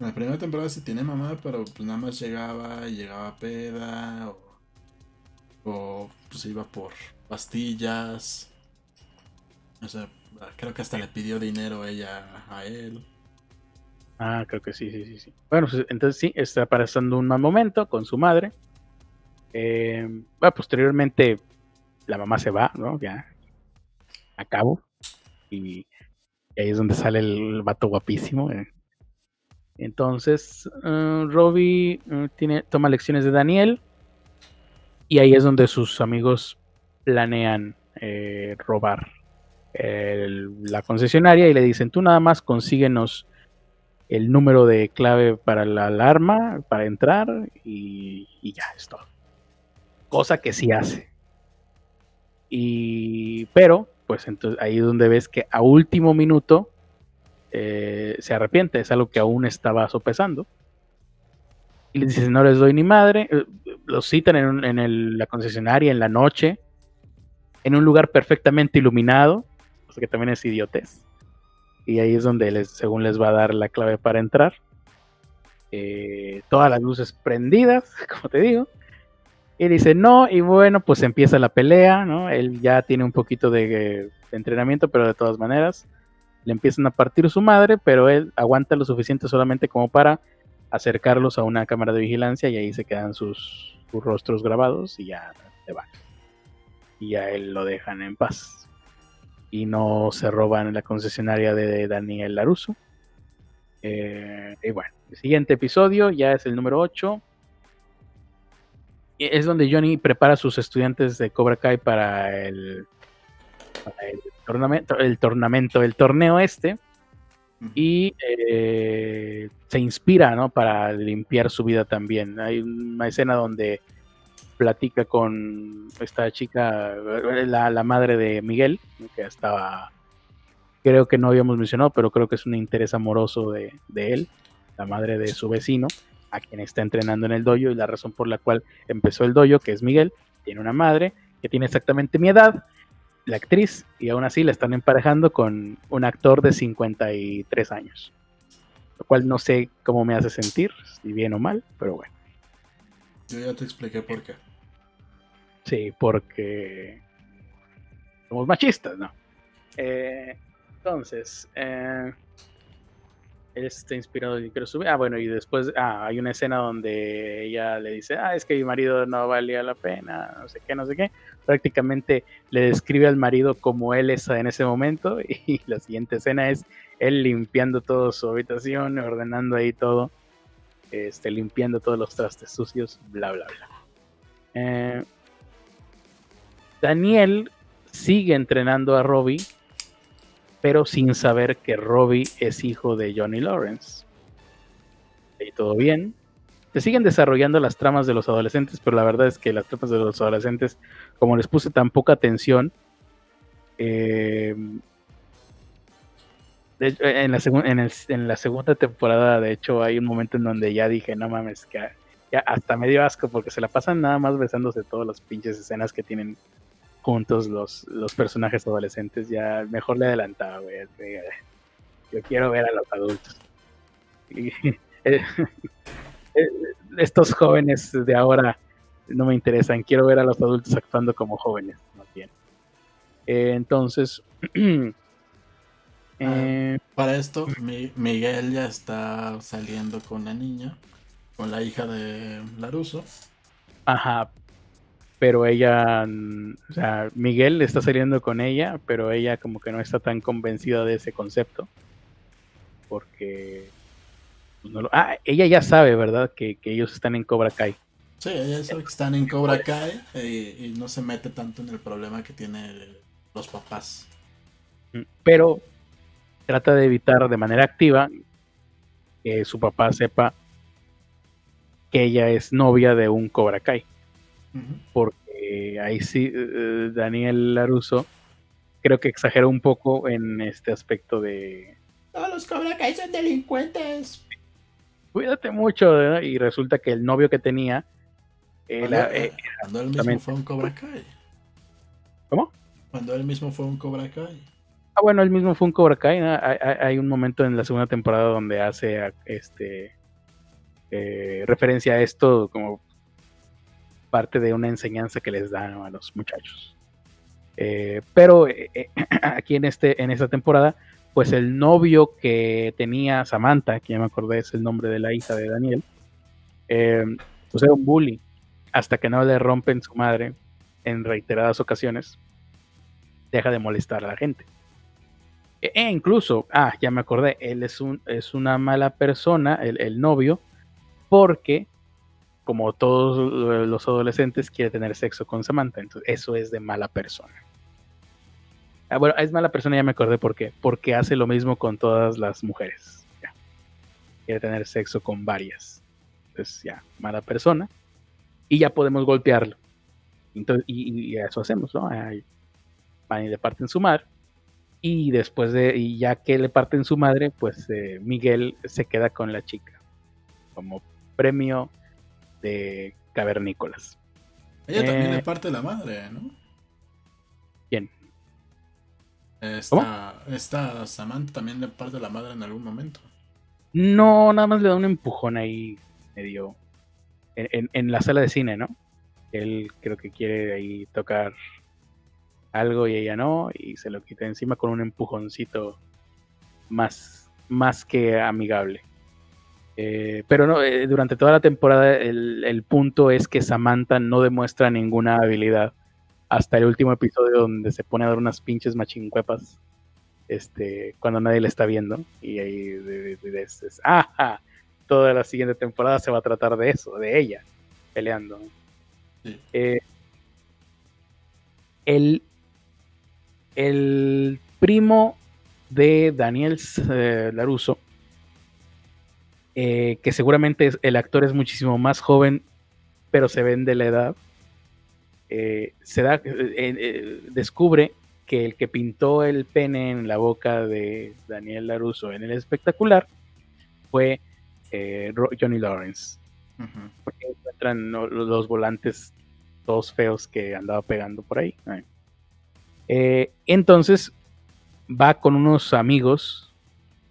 En la primera temporada sí tiene mamá, pero pues nada más llegaba y llegaba peda o, o pues iba por pastillas o sea, creo que hasta le pidió dinero ella a él. Ah, creo que sí, sí, sí. sí. Bueno, pues entonces sí, está pasando un mal momento con su madre. Eh, bueno, posteriormente la mamá se va, ¿no? Ya a cabo. Y, ahí es donde sale el vato guapísimo. Eh. Entonces, uh, Robbie uh, tiene, toma lecciones de Daniel. Y ahí es donde sus amigos planean eh, robar la concesionaria y le dicen, tú nada más consíguenos el número de clave para la alarma, para entrar y, ya, es todo. Cosa que sí hace. Y, pero, pues entonces ahí es donde ves que a último minuto eh, se arrepiente, es algo que aún estaba sopesando. Y le dicen, no les doy ni madre. Eh, los citan en, en la concesionaria en la noche, en un lugar perfectamente iluminado que también es idiotez. Y ahí es donde les, según les va a dar la clave para entrar. Eh, todas las luces prendidas, como te digo. Y dice no, y bueno, pues empieza la pelea, ¿no? Él ya tiene un poquito de, entrenamiento, pero de todas maneras le empiezan a partir su madre, pero él aguanta lo suficiente solamente como para acercarlos a una cámara de vigilancia y ahí se quedan sus, sus rostros grabados y ya se van. Y a él lo dejan en paz y no se roban la concesionaria de Daniel Laruso. Eh, y bueno, el siguiente episodio ya es el número 8. Es donde Johnny prepara a sus estudiantes de Cobra Kai para el, el tornamento, el tornamento, el torneo este. Y eh, se inspira, ¿no? Para limpiar su vida también. Hay una escena donde platica con esta chica, la, la madre de Miguel, que estaba, creo que no habíamos mencionado, pero creo que es un interés amoroso de, de él, la madre de su vecino, a quien está entrenando en el dojo y la razón por la cual empezó el dojo, que es Miguel, tiene una madre que tiene exactamente mi edad, la actriz, y aún así la están emparejando con un actor de 53 años. Lo cual no sé cómo me hace sentir, si bien o mal, pero bueno. Yo ya te expliqué por qué. Sí, porque somos machistas, ¿no? Eh, entonces, eh, está inspirado y quiero subir. Ah, bueno, y después ah, hay una escena donde ella le dice, ah, es que mi marido no valía la pena, no sé qué, no sé qué. Prácticamente le describe al marido como él es en ese momento y la siguiente escena es él limpiando toda su habitación, ordenando ahí todo, este, limpiando todos los trastes sucios, bla, bla, bla. Eh, Daniel sigue entrenando a Robbie pero sin saber que Robbie es hijo de Johnny Lawrence. Y todo bien. Se siguen desarrollando las tramas de los adolescentes, pero la verdad es que las tramas de los adolescentes, como les puse tan poca atención, eh, en, la en, la segunda temporada, de hecho, hay un momento en donde ya dije, no mames, que ya hasta medio asco, porque se la pasan nada más besándose todas las pinches escenas que tienen juntos los, los personajes adolescentes, ya mejor le adelantaba, güey. Yo quiero ver a los adultos. Eh, eh, estos jóvenes de ahora no me interesan, quiero ver a los adultos actuando como jóvenes, bien. Eh, entonces, ah, para esto, Miguel ya está saliendo con la niña, con la hija de Laruso. Ajá, pero ella, o sea, Miguel está saliendo con ella, pero ella como que no está tan convencida de ese concepto. Porque... Pues, no lo, ah, ella ya sabe, ¿verdad? Que, ellos están en Cobra Kai. Sí, ella sabe que están en Cobra Kai eh, y no se mete tanto en el problema que tienen los papás. Mm, pero trata de evitar de manera activa que su papá sepa que ella es novia de un Cobra Kai porque ahí sí, eh, Daniel Laruso creo que exageró un poco en este aspecto de... Todos los Cobra Kai son delincuentes. Cuídate mucho, y resulta que el novio que tenía... Eh, eh, cuando él mismo fue un Cobra Kai. ¿Cómo? Cuando él mismo fue un Cobra Kai. Ah, bueno, él mismo fue un Cobra Kai. Hay, un momento en la segunda temporada donde hace este referencia a esto como parte de una enseñanza que les dan a los muchachos. Eh, pero eh, eh, aquí en, este, en esta temporada, pues el novio que tenía Samantha, que ya me acordé es el nombre de la hija de Daniel, pues era un bully, hasta que no le rompen su madre en reiteradas ocasiones, deja de molestar a la gente. E, e incluso, ah, ya me acordé, él es, un, es una mala persona, el, el novio, porque como todos los adolescentes, quiere tener sexo con Samantha. Entonces, eso es de mala persona. Ah, bueno, es mala persona, ya me acordé por qué. Porque hace lo mismo con todas las mujeres. Quiere tener sexo con varias. Entonces, ya, mala persona. Y ya podemos golpearlo. Entonces, y, eso hacemos, ¿no? van y le parten su madre. Y después de, y ya que le parten su madre, pues eh, Miguel se queda con la chica. Como premio de cavernícolas. Ella también eh, parte la madre, ¿no? ¿Quién? Esta, esta Samantha también le parte la madre en algún momento. No, nada más le da un empujón ahí medio en, en, la sala de cine, ¿no? Él creo que quiere ahí tocar algo y ella no, y se lo quita encima con un empujoncito más, más que amigable. Eh, pero no, eh, durante toda la temporada el, punto es que Samantha no demuestra ninguna habilidad hasta el último episodio donde se pone a dar unas pinches machincuepas este, cuando nadie le está viendo. Y ahí de, ah, toda la siguiente temporada se va a tratar de eso, de ella peleando. Eh, el, el primo de Daniel Laruso eh, que seguramente el actor es muchísimo más joven, pero se ven de la edad. eh, se da, eh, descubre que el que pintó el pene en la boca de Daniel Laruso en el espectacular fue Johnny Lawrence. Porque encuentran los volantes todos feos que andaba pegando por ahí. entonces va con unos amigos,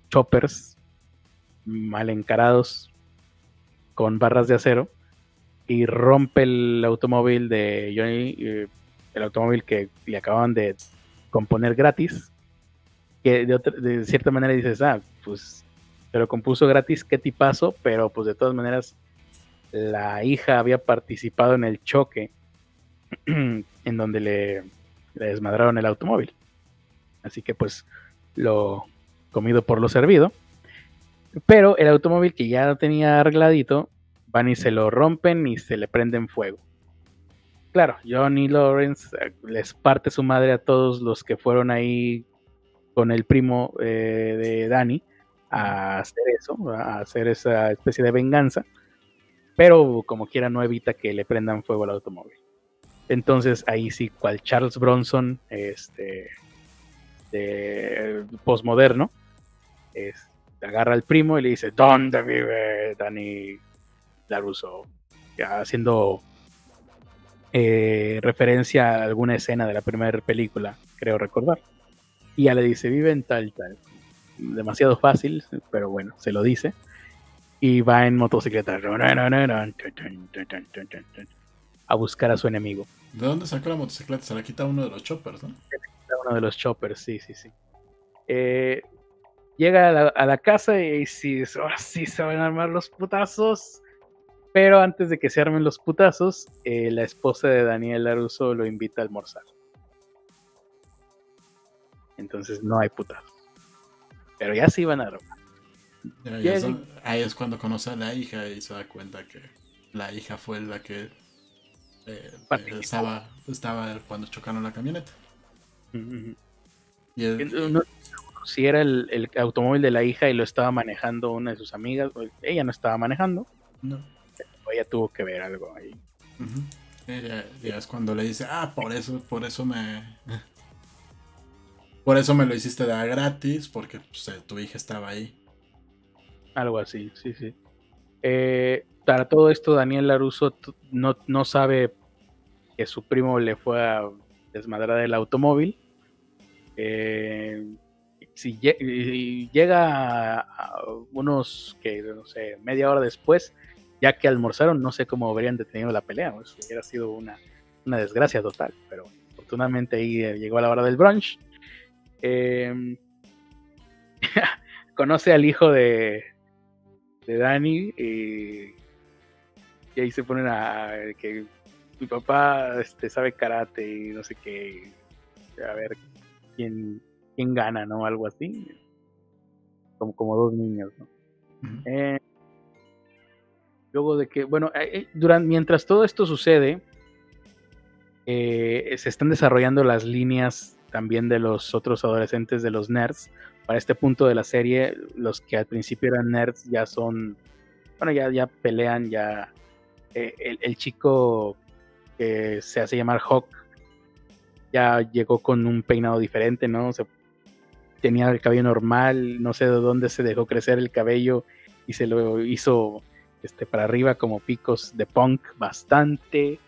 choppers, mal encarados, con barras de acero, y rompe el automóvil de Johnny, eh, el automóvil que le acababan de componer gratis, que de, cierta manera dices, ah, pues se lo compuso gratis, qué tipazo, pero pues de todas maneras la hija había participado en el choque en donde le, le desmadraron el automóvil. Así que pues lo comido por lo servido. Pero el automóvil que ya tenía arregladito, van y se lo rompen y se le prenden fuego. Claro, Johnny Lawrence eh, les parte su madre a todos los que fueron ahí con el primo eh, de Danny a hacer eso, a hacer esa especie de venganza. Pero como quiera no evita que le prendan fuego al automóvil. Entonces ahí sí, cual Charles Bronson, este, de postmoderno, agarra al primo y le dice, ¿dónde vive Danny Laruso? Ya haciendo eh, referencia a alguna escena de la primera película, creo recordar. Y ya le dice, vive en tal, tal. Demasiado fácil, pero bueno, se lo dice. Y va en motocicleta a buscar a su enemigo. ¿De dónde sacó la motocicleta? Se la quita uno de los choppers, ¿no? uno de los choppers, sí, sí, sí. Eh, llega a la, casa y sí, ahora sí se van a armar los putazos. Pero antes de que se armen los putazos, eh, la esposa de Daniel Laruso lo invita a almorzar. Entonces no hay putazos. Pero ya sí van a armar. ahí es cuando conoce a la hija y se da cuenta que la hija fue la que eh, estaba, estaba cuando chocaron la camioneta si era el, automóvil de la hija y lo estaba manejando una de sus amigas, ella no estaba manejando. No. Ella tuvo que ver algo ahí. es cuando le dice, ah, por eso, por eso me. Por eso me lo hiciste de gratis, porque pues, eh, tu hija estaba ahí. Algo así, sí, sí. Eh, para todo esto, Daniel Laruso no, no sabe que su primo le fue a desmadrar el automóvil. Eh, si llega a, unos que no sé, media hora después, ya que almorzaron, no sé cómo habrían detenido la pelea. Hubiera sido una, desgracia total. Pero afortunadamente ahí eh, llegó a la hora del brunch. Em, conoce al hijo de, de Dani y, ahí se ponen a que mi papá este, sabe karate y no sé qué. A ver quién, quién gana, ¿no? Algo así. Como, como dos niños, ¿no? Eh, luego de que, bueno, eh, eh, durante, mientras todo esto sucede, se están desarrollando las líneas también de los otros adolescentes de los nerds. Para este punto de la serie, los que al principio eran nerds ya son, bueno, ya, ya pelean, ya el, el, chico que se hace llamar Hawk ya llegó con un peinado diferente, ¿no? Se, tenía el cabello normal, no sé de dónde se dejó crecer el cabello y se lo hizo este, para arriba como picos de punk bastante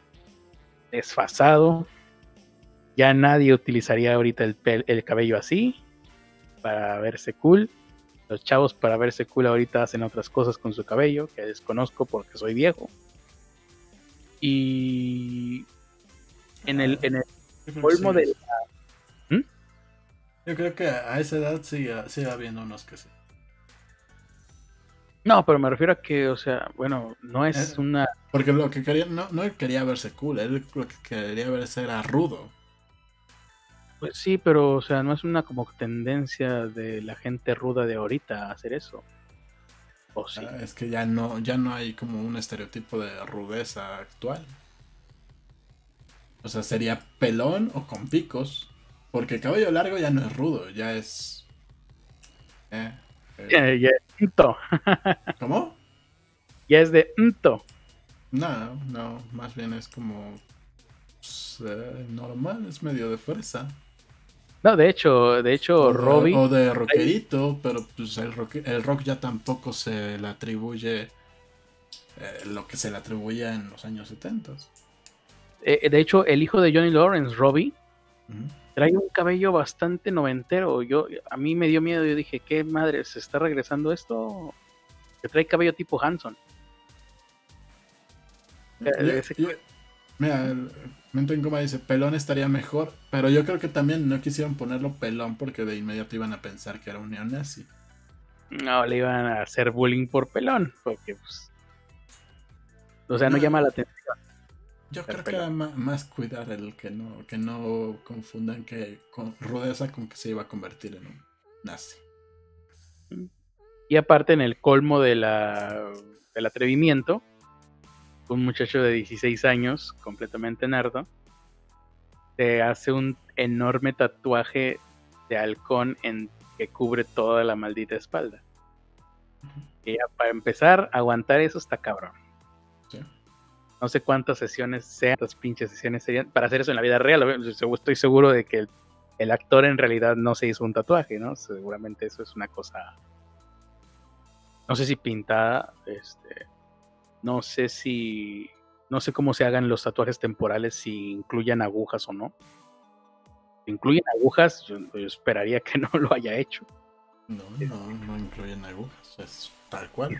desfasado. Ya nadie utilizaría ahorita el, el cabello así para verse cool. Los chavos para verse cool ahorita hacen otras cosas con su cabello que desconozco porque soy viejo. Y en el, en el colmo de ¿Mm? Yo creo que a esa edad sigue, sigue habiendo unos que sí. No, pero me refiero a que, o sea, bueno, no es eh, una. Porque lo que quería, no, no quería verse cool, él lo que quería verse era rudo. Pues sí, pero, o sea, no es una como tendencia de la gente ruda de ahorita a hacer eso. ¿O sí? Ah, es que ya no, ya no hay como un estereotipo de rudeza actual. O sea, sería pelón o con picos. Porque el cabello largo ya no es rudo, ya es. Eh, eh. Ya, es unto. ¿Cómo? Ya es de unto. No, no, más bien es como. pues, eh, normal, es medio de fresa. No, de hecho, de hecho, O de, Robbie. o de rockerito, pero pues el rock, el rock ya tampoco se le atribuye eh, lo que se le atribuía en los años 70. eh, de hecho, el hijo de Johnny Lawrence, Robbie. Trae un cabello bastante noventero. Yo, a mí me dio miedo. Yo dije, ¿qué madre? ¿Se está regresando esto? Que trae cabello tipo Hanson. Eh, Yo- ese- yo- mira, el Mento en Coma dice, pelón estaría mejor, pero yo creo que también no quisieron ponerlo pelón porque de inmediato iban a pensar que era un neonazi. No, le iban a hacer bullying por pelón. Porque, pues. O sea, no, No. llama la atención. Yo creo que más cuidar el que no, que no confundan que con rudeza con que se iba a convertir en un nazi. Y aparte, en el colmo de la, del atrevimiento, un muchacho de 16 años, completamente nerdo, se hace un enorme tatuaje de halcón en, que cubre toda la maldita espalda. Y ya, para empezar, aguantar eso está cabrón. ¿sí? No sé cuántas sesiones sean, cuántas pinches sesiones serían para hacer eso en la vida real. Estoy seguro de que el, el actor en realidad no se hizo un tatuaje, ¿no? Seguramente eso es una cosa no sé si pintada, este, no sé si, no sé cómo se hagan los tatuajes temporales, si incluyan agujas o no. Si incluyen agujas, yo, yo esperaría que no lo haya hecho. No, no, no incluyen agujas, es tal cual.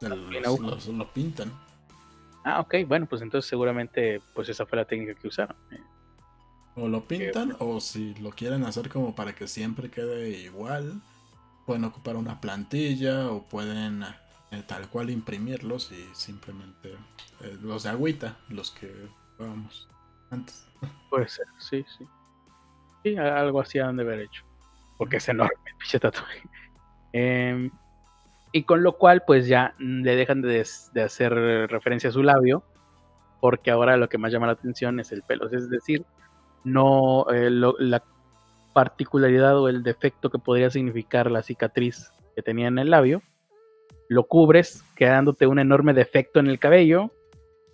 Los- los- lo pintan. Ah, ok, bueno, pues entonces seguramente pues esa fue la técnica que usaron. eh. O lo pintan, o si lo quieren hacer como para que siempre quede igual, pueden ocupar una plantilla o pueden eh, tal cual imprimirlos y simplemente eh, los de agüita, los que vamos antes. Puede ser, sí, sí. Sí, algo así han de haber hecho. Porque es enorme el pinche tatuaje. Em, y con lo cual, pues ya mm, le dejan de, de hacer referencia a su labio. Porque ahora lo que más llama la atención es el pelo. Es decir, no eh, lo- la particularidad o el defecto que podría significar la cicatriz que tenía en el labio. Lo cubres, quedándote un enorme defecto en el cabello.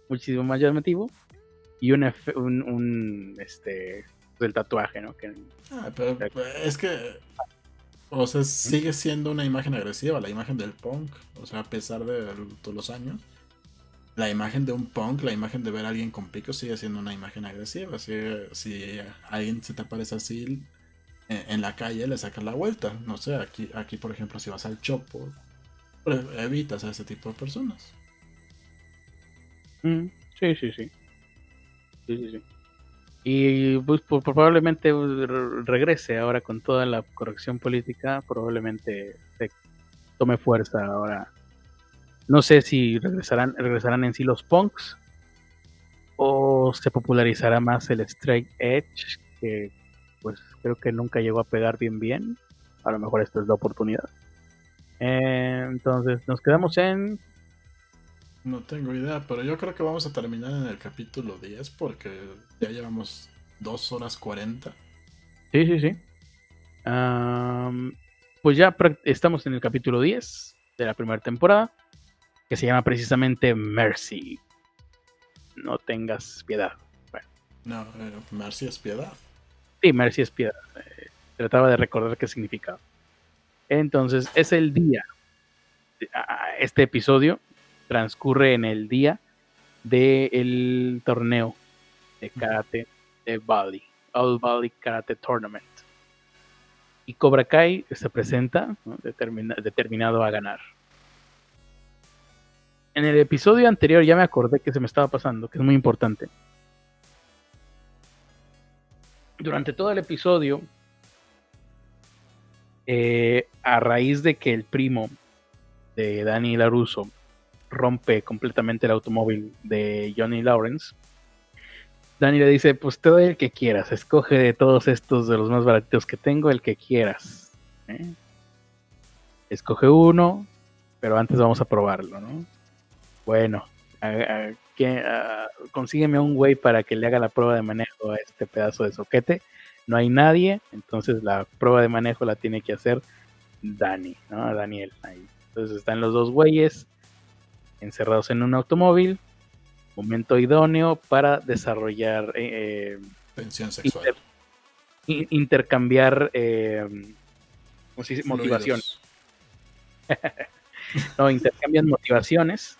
Muchísimo más llamativo. Y un, un, un, este del tatuaje, ¿no? Que, Ah, pero pues, es que, o sea, sigue siendo una imagen agresiva, la imagen del punk, o sea, a pesar de todos los años. La imagen de un punk, la imagen de ver a alguien con picos sigue siendo una imagen agresiva. Si, si alguien se te aparece así en, en la calle, le sacas la vuelta. No sé, aquí, aquí por ejemplo, si vas al chopo, pues, evitas a ese tipo de personas. Mm, sí, sí, sí. Sí, sí, sí. Y pues probablemente uh, re- regrese ahora con toda la corrección política, probablemente se tome fuerza ahora. No sé si regresarán, regresarán en sí los punks o se popularizará más el straight edge, que pues creo que nunca llegó a pegar bien bien. A lo mejor esta es la oportunidad. Eh, entonces nos quedamos en No tengo idea, pero yo creo que vamos a terminar en el capítulo 10 porque ya llevamos 2 horas 40. Sí, sí, sí. Am, pues ya estamos en el capítulo 10 de la primera temporada, que se llama precisamente Mercy. No tengas piedad. No, eh, Mercy es piedad. Sí, Mercy es piedad. eh, trataba de recordar qué significaba. Entonces, es el día. Ah, Este episodio transcurre en el día del torneo de karate de Bali, All Bali Karate Tournament. Y Cobra Kai se presenta ¿no? Determina- determinado a ganar. En el episodio anterior ya me acordé que se me estaba pasando, que es muy importante. Durante todo el episodio, eh, a raíz de que el primo de Danny Laruso rompe completamente el automóvil de Johnny Lawrence, Danny le dice, pues te doy el que quieras, escoge de todos estos de los más baratitos que tengo, el que quieras. ¿eh? Escoge uno, pero antes vamos a probarlo, ¿no? Bueno, consígueme un güey para que le haga la prueba de manejo a este pedazo de soquete. No hay nadie, entonces la prueba de manejo la tiene que hacer Dani, ¿no? Daniel. Entonces están los dos güeyes encerrados en un automóvil. momento idóneo para desarrollar eh, tensión sexual. intercambiar eh, motivación. no, intercambian motivaciones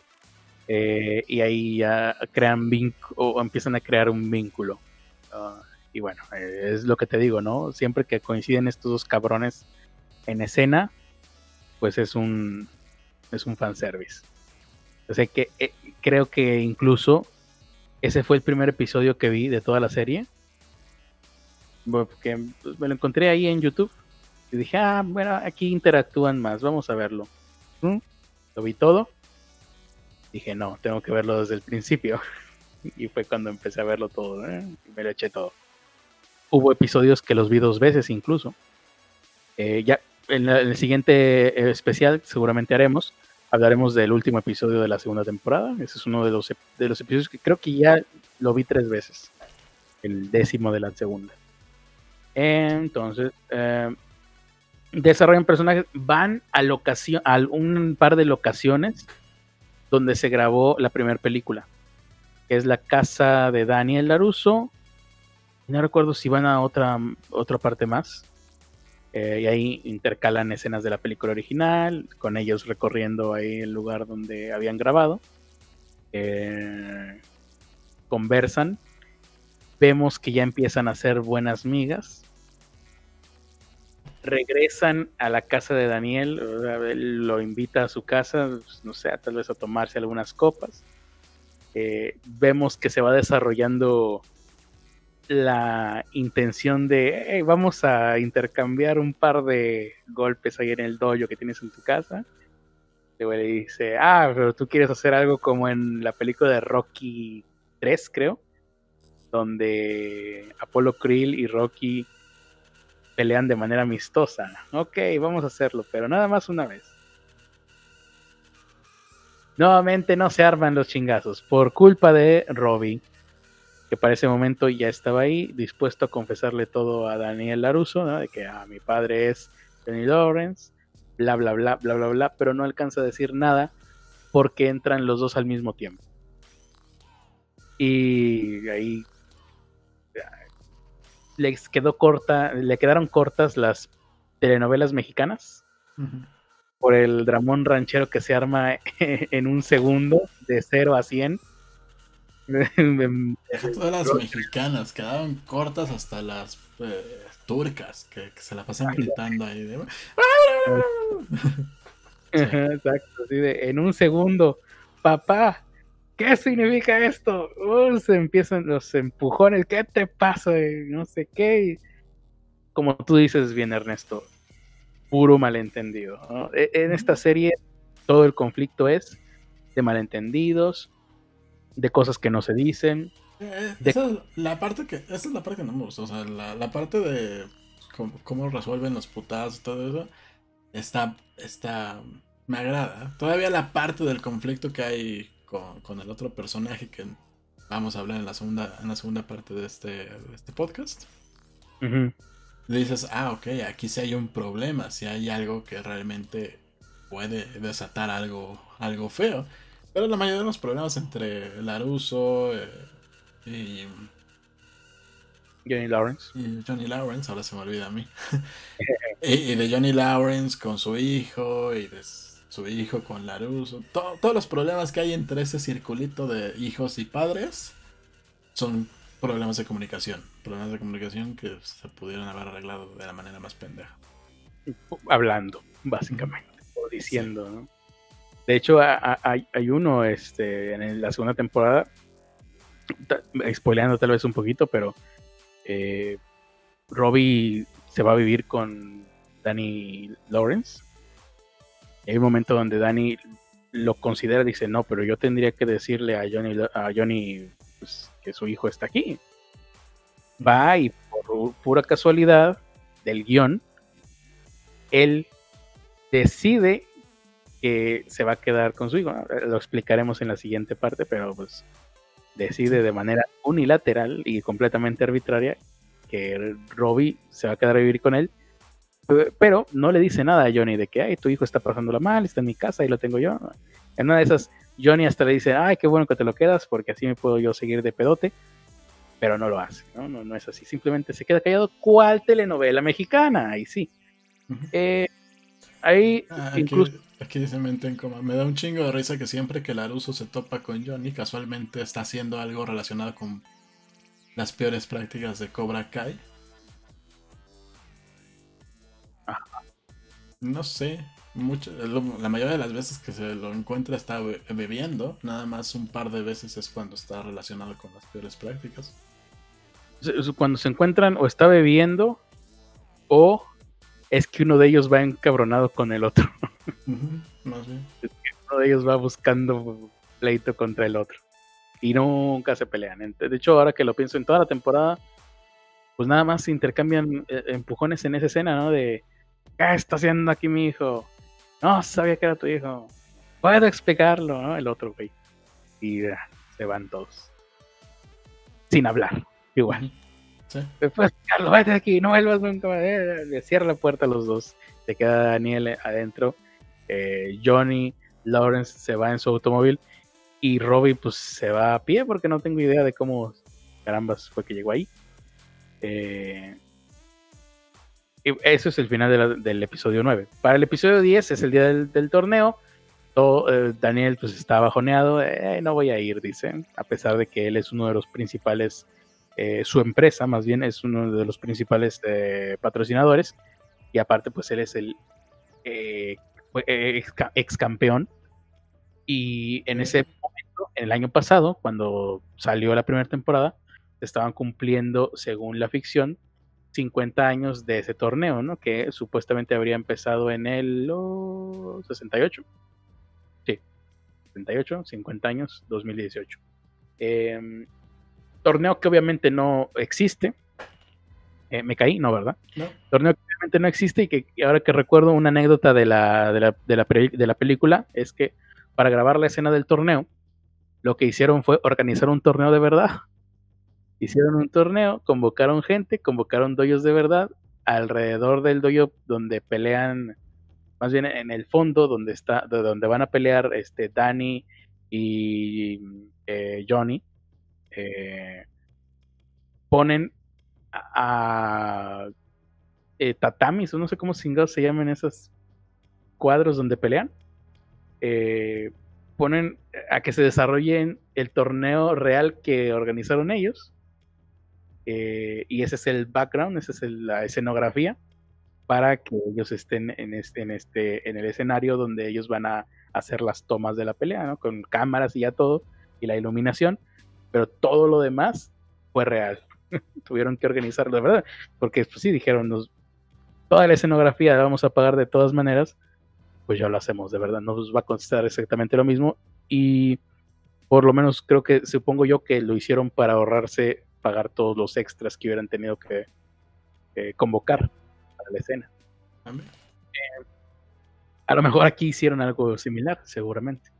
eh, y ahí ya crean o empiezan a crear un vínculo. Ah, y bueno, es lo que te digo, ¿no? Siempre que coinciden estos dos cabrones en escena, pues es un es un fanservice. O sea que eh, creo que incluso ese fue el primer episodio que vi de toda la serie. Porque pues, me lo encontré ahí en YouTube. Y dije, ah, bueno, aquí interactúan más, vamos a verlo. ¿Mm? Lo vi todo. Dije, no, tengo que verlo desde el principio. y fue cuando empecé a verlo todo. ¿eh? Y me lo eché todo. Hubo episodios que los vi dos veces incluso. Eh, ya en, el siguiente eh, especial seguramente haremos. Hablaremos del último episodio de la segunda temporada. Ese es uno de los, de los episodios que creo que ya lo vi tres veces. El décimo de la segunda. Entonces, eh, desarrollan personajes. Van a, locación, a un par de locaciones donde se grabó la primera película. Que es la casa de Daniel Laruso. No recuerdo si van a otra, otra parte más. Eh, y ahí intercalan escenas de la película original, con ellos recorriendo ahí el lugar donde habían grabado. Eh, conversan. Vemos que ya empiezan a ser buenas migas. Regresan a la casa de Daniel, lo invita a su casa, pues, no sé, tal vez a tomarse algunas copas. Eh, vemos que se va desarrollando la intención de vamos a intercambiar un par de golpes ahí en el dojo que tienes en tu casa. Le dice, ah, pero tú quieres hacer algo como en la película de Rocky 3, creo, donde Apolo Krill y Rocky pelean de manera amistosa. Ok, vamos a hacerlo, pero nada más una vez. Nuevamente no se arman los chingazos por culpa de Robbie que para ese momento ya estaba ahí, dispuesto a confesarle todo a Daniel Laruso, de que a ah, mi padre es Johnny Lawrence, bla, bla, bla, bla, bla, bla, pero no alcanza a decir nada porque entran los dos al mismo tiempo. Y ahí les quedó corta, le quedaron cortas las telenovelas mexicanas por el dramón ranchero que se arma en un segundo de 0 a 100 Todas las mexicanas quedaron cortas hasta las eh, turcas que, se la pasan gritando ahí. Exacto, en un segundo, papá, ¿qué significa esto? Uh, se empiezan los empujones, ¿qué te pasa? No sé qué. Como tú dices bien, Ernesto, puro malentendido. E, en esta serie todo el conflicto es de malentendidos, de cosas que no se dicen. Eh, esa, es la parte que, esa es la parte que no me gustó. O sea, la, parte de cómo, resuelven los putados y todo eso. Está, está. Me agrada. Todavía la parte del conflicto que hay con, el otro personaje que vamos a hablar en la segunda, en la segunda parte de este, este podcast. Dices, ah, ok, aquí sí hay un problema, si hay algo que realmente puede desatar algo, algo feo. Pero la mayoría de los problemas entre Laruso eh, y. Johnny Lawrence. Y Johnny Lawrence, ahora se me olvida a mí. y, de Johnny Lawrence con su hijo y de su hijo con Laruso. todos los problemas que hay entre ese circulito de hijos y padres son problemas de comunicación. Problemas de comunicación que se pudieron haber arreglado de la manera más pendeja. Hablando, básicamente, o diciendo, ¿no? De hecho, hay, uno este, en la segunda temporada, spoileando tal vez un poquito, pero eh, Robbie se va a vivir con Danny Lawrence. hay un momento donde Danny lo considera, dice, no, pero yo tendría que decirle a Johnny, a Johnny pues, que su hijo está aquí. Va y por pura casualidad del guion, él decide que se va a quedar con su hijo. Lo explicaremos en la siguiente parte, pero pues decide de manera unilateral y completamente arbitraria que Robbie se va a quedar a vivir con él, pero no le dice nada a Johnny de que, ay, tu hijo está pasándola mal, está en mi casa y lo tengo yo. En una de esas Johnny hasta le dice, ay, qué bueno que te lo quedas, porque así me puedo yo seguir de pedote. Pero no lo hace, ¿no? No, no es así. Simplemente se queda callado. ¿Cuál telenovela mexicana? Ahí sí. Eh, ahí Ah, incluso... Aquí, aquí se meten como. Me da un chingo de risa que siempre que Laruso se topa con Johnny, casualmente está haciendo algo relacionado con las peores prácticas de Cobra Kai. No sé. Mucho, la mayoría de las veces que se lo encuentra está be- bebiendo. Nada más un par de veces es cuando está relacionado con las peores prácticas. cuando se encuentran o está bebiendo o es que uno de ellos va encabronado con el otro. Ujú, más bien. Uno de ellos va buscando pleito contra el otro. Y nunca se pelean. Ent- De hecho, ahora que lo pienso en toda la temporada, pues nada más intercambian eh, empujones en esa escena, ¿no? De, ¿qué está haciendo aquí mi hijo? No sabía que era tu hijo. Puedo explicarlo, ¿no? El otro, güey. Y ya, se van todos. Sin hablar, igual. Después, Carlos, vete de aquí, no vuelvas nunca más. Eh, Le cierra la puerta a los dos. Se queda Daniel adentro. Eh, Johnny, Lawrence se va en su automóvil. Y Robbie, pues se va a pie porque no tengo idea de cómo carambas fue que llegó ahí. Eh, eso es el final del episodio 9. Para el episodio 10 es el día del, torneo. Todo, eh, Daniel pues está bajoneado. "Eh, no voy a ir, dice. A pesar de que él es uno de los principales eh, su empresa más bien es uno de los principales eh, patrocinadores y aparte pues él es el eh, eh, ex, ca- ex campeón y en ese momento, en el año pasado, cuando salió la primera temporada, estaban cumpliendo, según la ficción, 50 años de ese torneo, ¿no? Que supuestamente habría empezado en el oh, 68. Sí, 68, 50 años, 2018. Em, torneo que obviamente no existe. Eh, me caí, no, ¿verdad? No. Torneo que obviamente no existe y que ahora que recuerdo una anécdota de la, de, la, de, la, de la película es que para grabar la escena del torneo, lo que hicieron fue organizar un torneo de verdad. Hicieron un torneo, convocaron gente, convocaron doyos de verdad alrededor del doyo donde pelean, más bien en el fondo donde está, de donde van a pelear este Danny y eh, Johnny eh, ponen a, eh, tatamis, o no sé cómo se llaman esos cuadros donde pelean. Eh, ponen a que se desarrollen el torneo real que organizaron ellos. Eh, y ese es el background, esa es la escenografía para que ellos estén en este, en este, en el escenario donde ellos van a hacer las tomas de la pelea, ¿no? Con cámaras y ya todo, y la iluminación pero todo lo demás fue real. Tuvieron que organizarlo, de verdad, porque pues, sí dijeron, nos, toda la escenografía la vamos a pagar de todas maneras, pues ya lo hacemos, de verdad, nos va a costar exactamente lo mismo y por lo menos creo que supongo yo que lo hicieron para ahorrarse pagar todos los extras que hubieran tenido que eh, convocar para la escena. También. A lo mejor aquí hicieron algo similar, seguramente.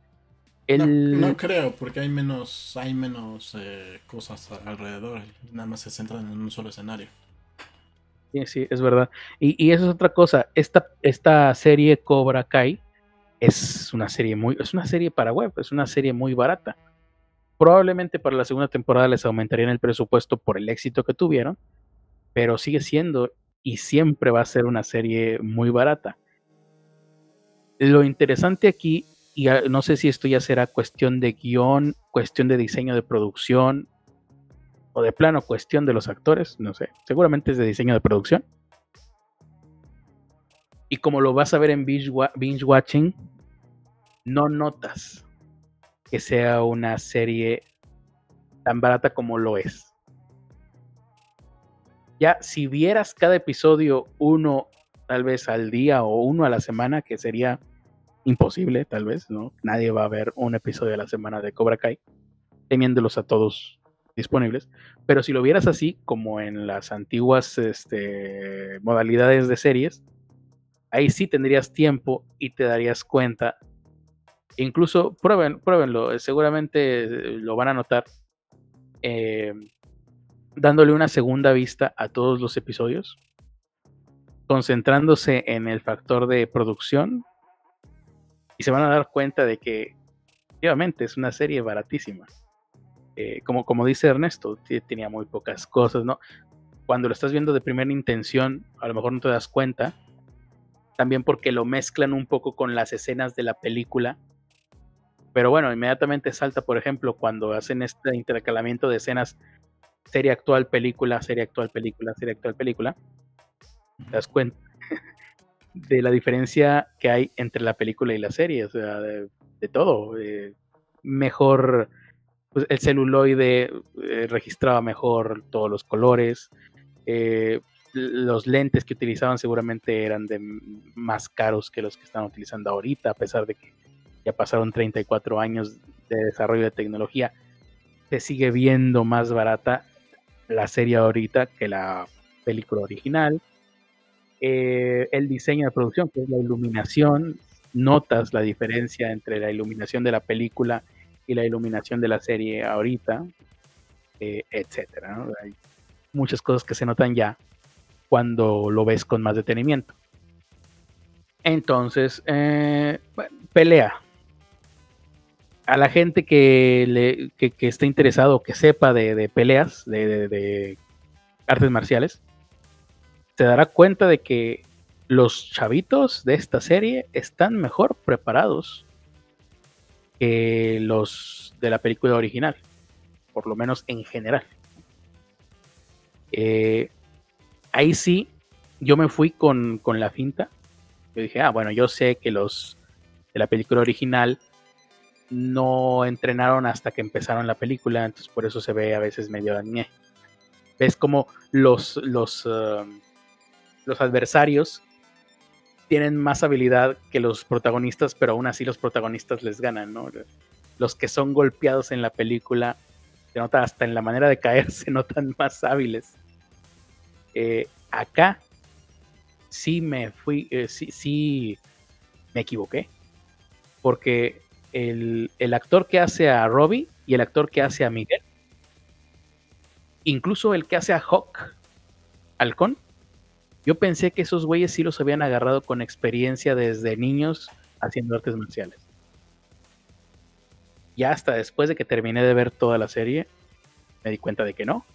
No, El... no creo, porque hay menos, hay menos eh, cosas alrededor. Nada más se centran en un solo escenario. Sí, sí, es verdad. Y, y eso es otra cosa. Esta, esta serie Cobra Kai es una serie muy, es una serie para web, es una serie muy barata. Probablemente para la segunda temporada les aumentarían el presupuesto por el éxito que tuvieron, pero sigue siendo y siempre va a ser una serie muy barata. Lo interesante aquí, y no sé si esto ya será cuestión de guion, cuestión de diseño de producción, o de plano cuestión de los actores, no sé, seguramente es de diseño de producción. Y como lo vas a ver en binge, binge watching, no notas que sea una serie tan barata como lo es. Ya, si vieras cada episodio uno tal vez al día o uno a la semana, que sería imposible, tal vez, ¿no? Nadie va a ver un episodio a la semana de Cobra Kai, teniéndolos a todos disponibles. Pero si lo vieras así, como en las antiguas este, modalidades de series, ahí sí tendrías tiempo y te darías cuenta. Incluso prueben, pruébenlo, eh, seguramente eh, lo van a notar. eh, dándole una segunda vista a todos los episodios, concentrándose en el factor de producción, y se van a dar cuenta de que efectivamente, es una serie baratísima. Eh, como, como dice Ernesto, tenía muy pocas cosas, ¿no? Cuando lo estás viendo de primera intención, a lo mejor no te das cuenta. También porque lo mezclan un poco con las escenas de la película. Pero bueno, inmediatamente salta, por ejemplo, cuando hacen este intercalamiento de escenas serie actual, película, serie actual, película, serie actual, película. Te das cuenta de la diferencia que hay entre la película y la serie, o sea, de, todo. mejor, pues el celuloide eh, registraba mejor todos los colores. Eh, los lentes que utilizaban seguramente eran de más caros que los que están utilizando ahorita, a pesar de que ya pasaron 34 años de desarrollo de tecnología. Se sigue viendo más barata la serie ahorita que la película original. Eh, el diseño de producción, que es la iluminación, notas la diferencia entre la iluminación de la película y la iluminación de la serie ahorita, eh, etcétera. Hay muchas cosas que se notan ya cuando lo ves con más detenimiento. Entonces, eh, pelea. A la gente que, le, que, esté interesado, que sepa de, peleas, de artes marciales, se dará cuenta de que los chavitos de esta serie están mejor preparados que los de la película original, por lo menos en general. Eh, ahí sí, yo me fui con, con, la finta. Yo dije, ah, bueno, yo sé que los de la película original no entrenaron hasta que empezaron la película, entonces por eso se ve a veces medio dañé. Ves como los, los, um, los adversarios tienen más habilidad que los protagonistas, pero aún así los protagonistas les ganan, ¿no? Los que son golpeados en la película, se nota hasta en la manera de caer, se notan más hábiles. Eh, acá sí me fui, eh, sí, sí me equivoqué, porque el, el actor que hace a Robbie y el actor que hace a Miguel, incluso el que hace a Hawk, Halcón, yo pensé que esos güeyes sí los habían agarrado con experiencia desde niños haciendo artes marciales. Ya hasta después de que terminé de ver toda la serie, me di cuenta de que no.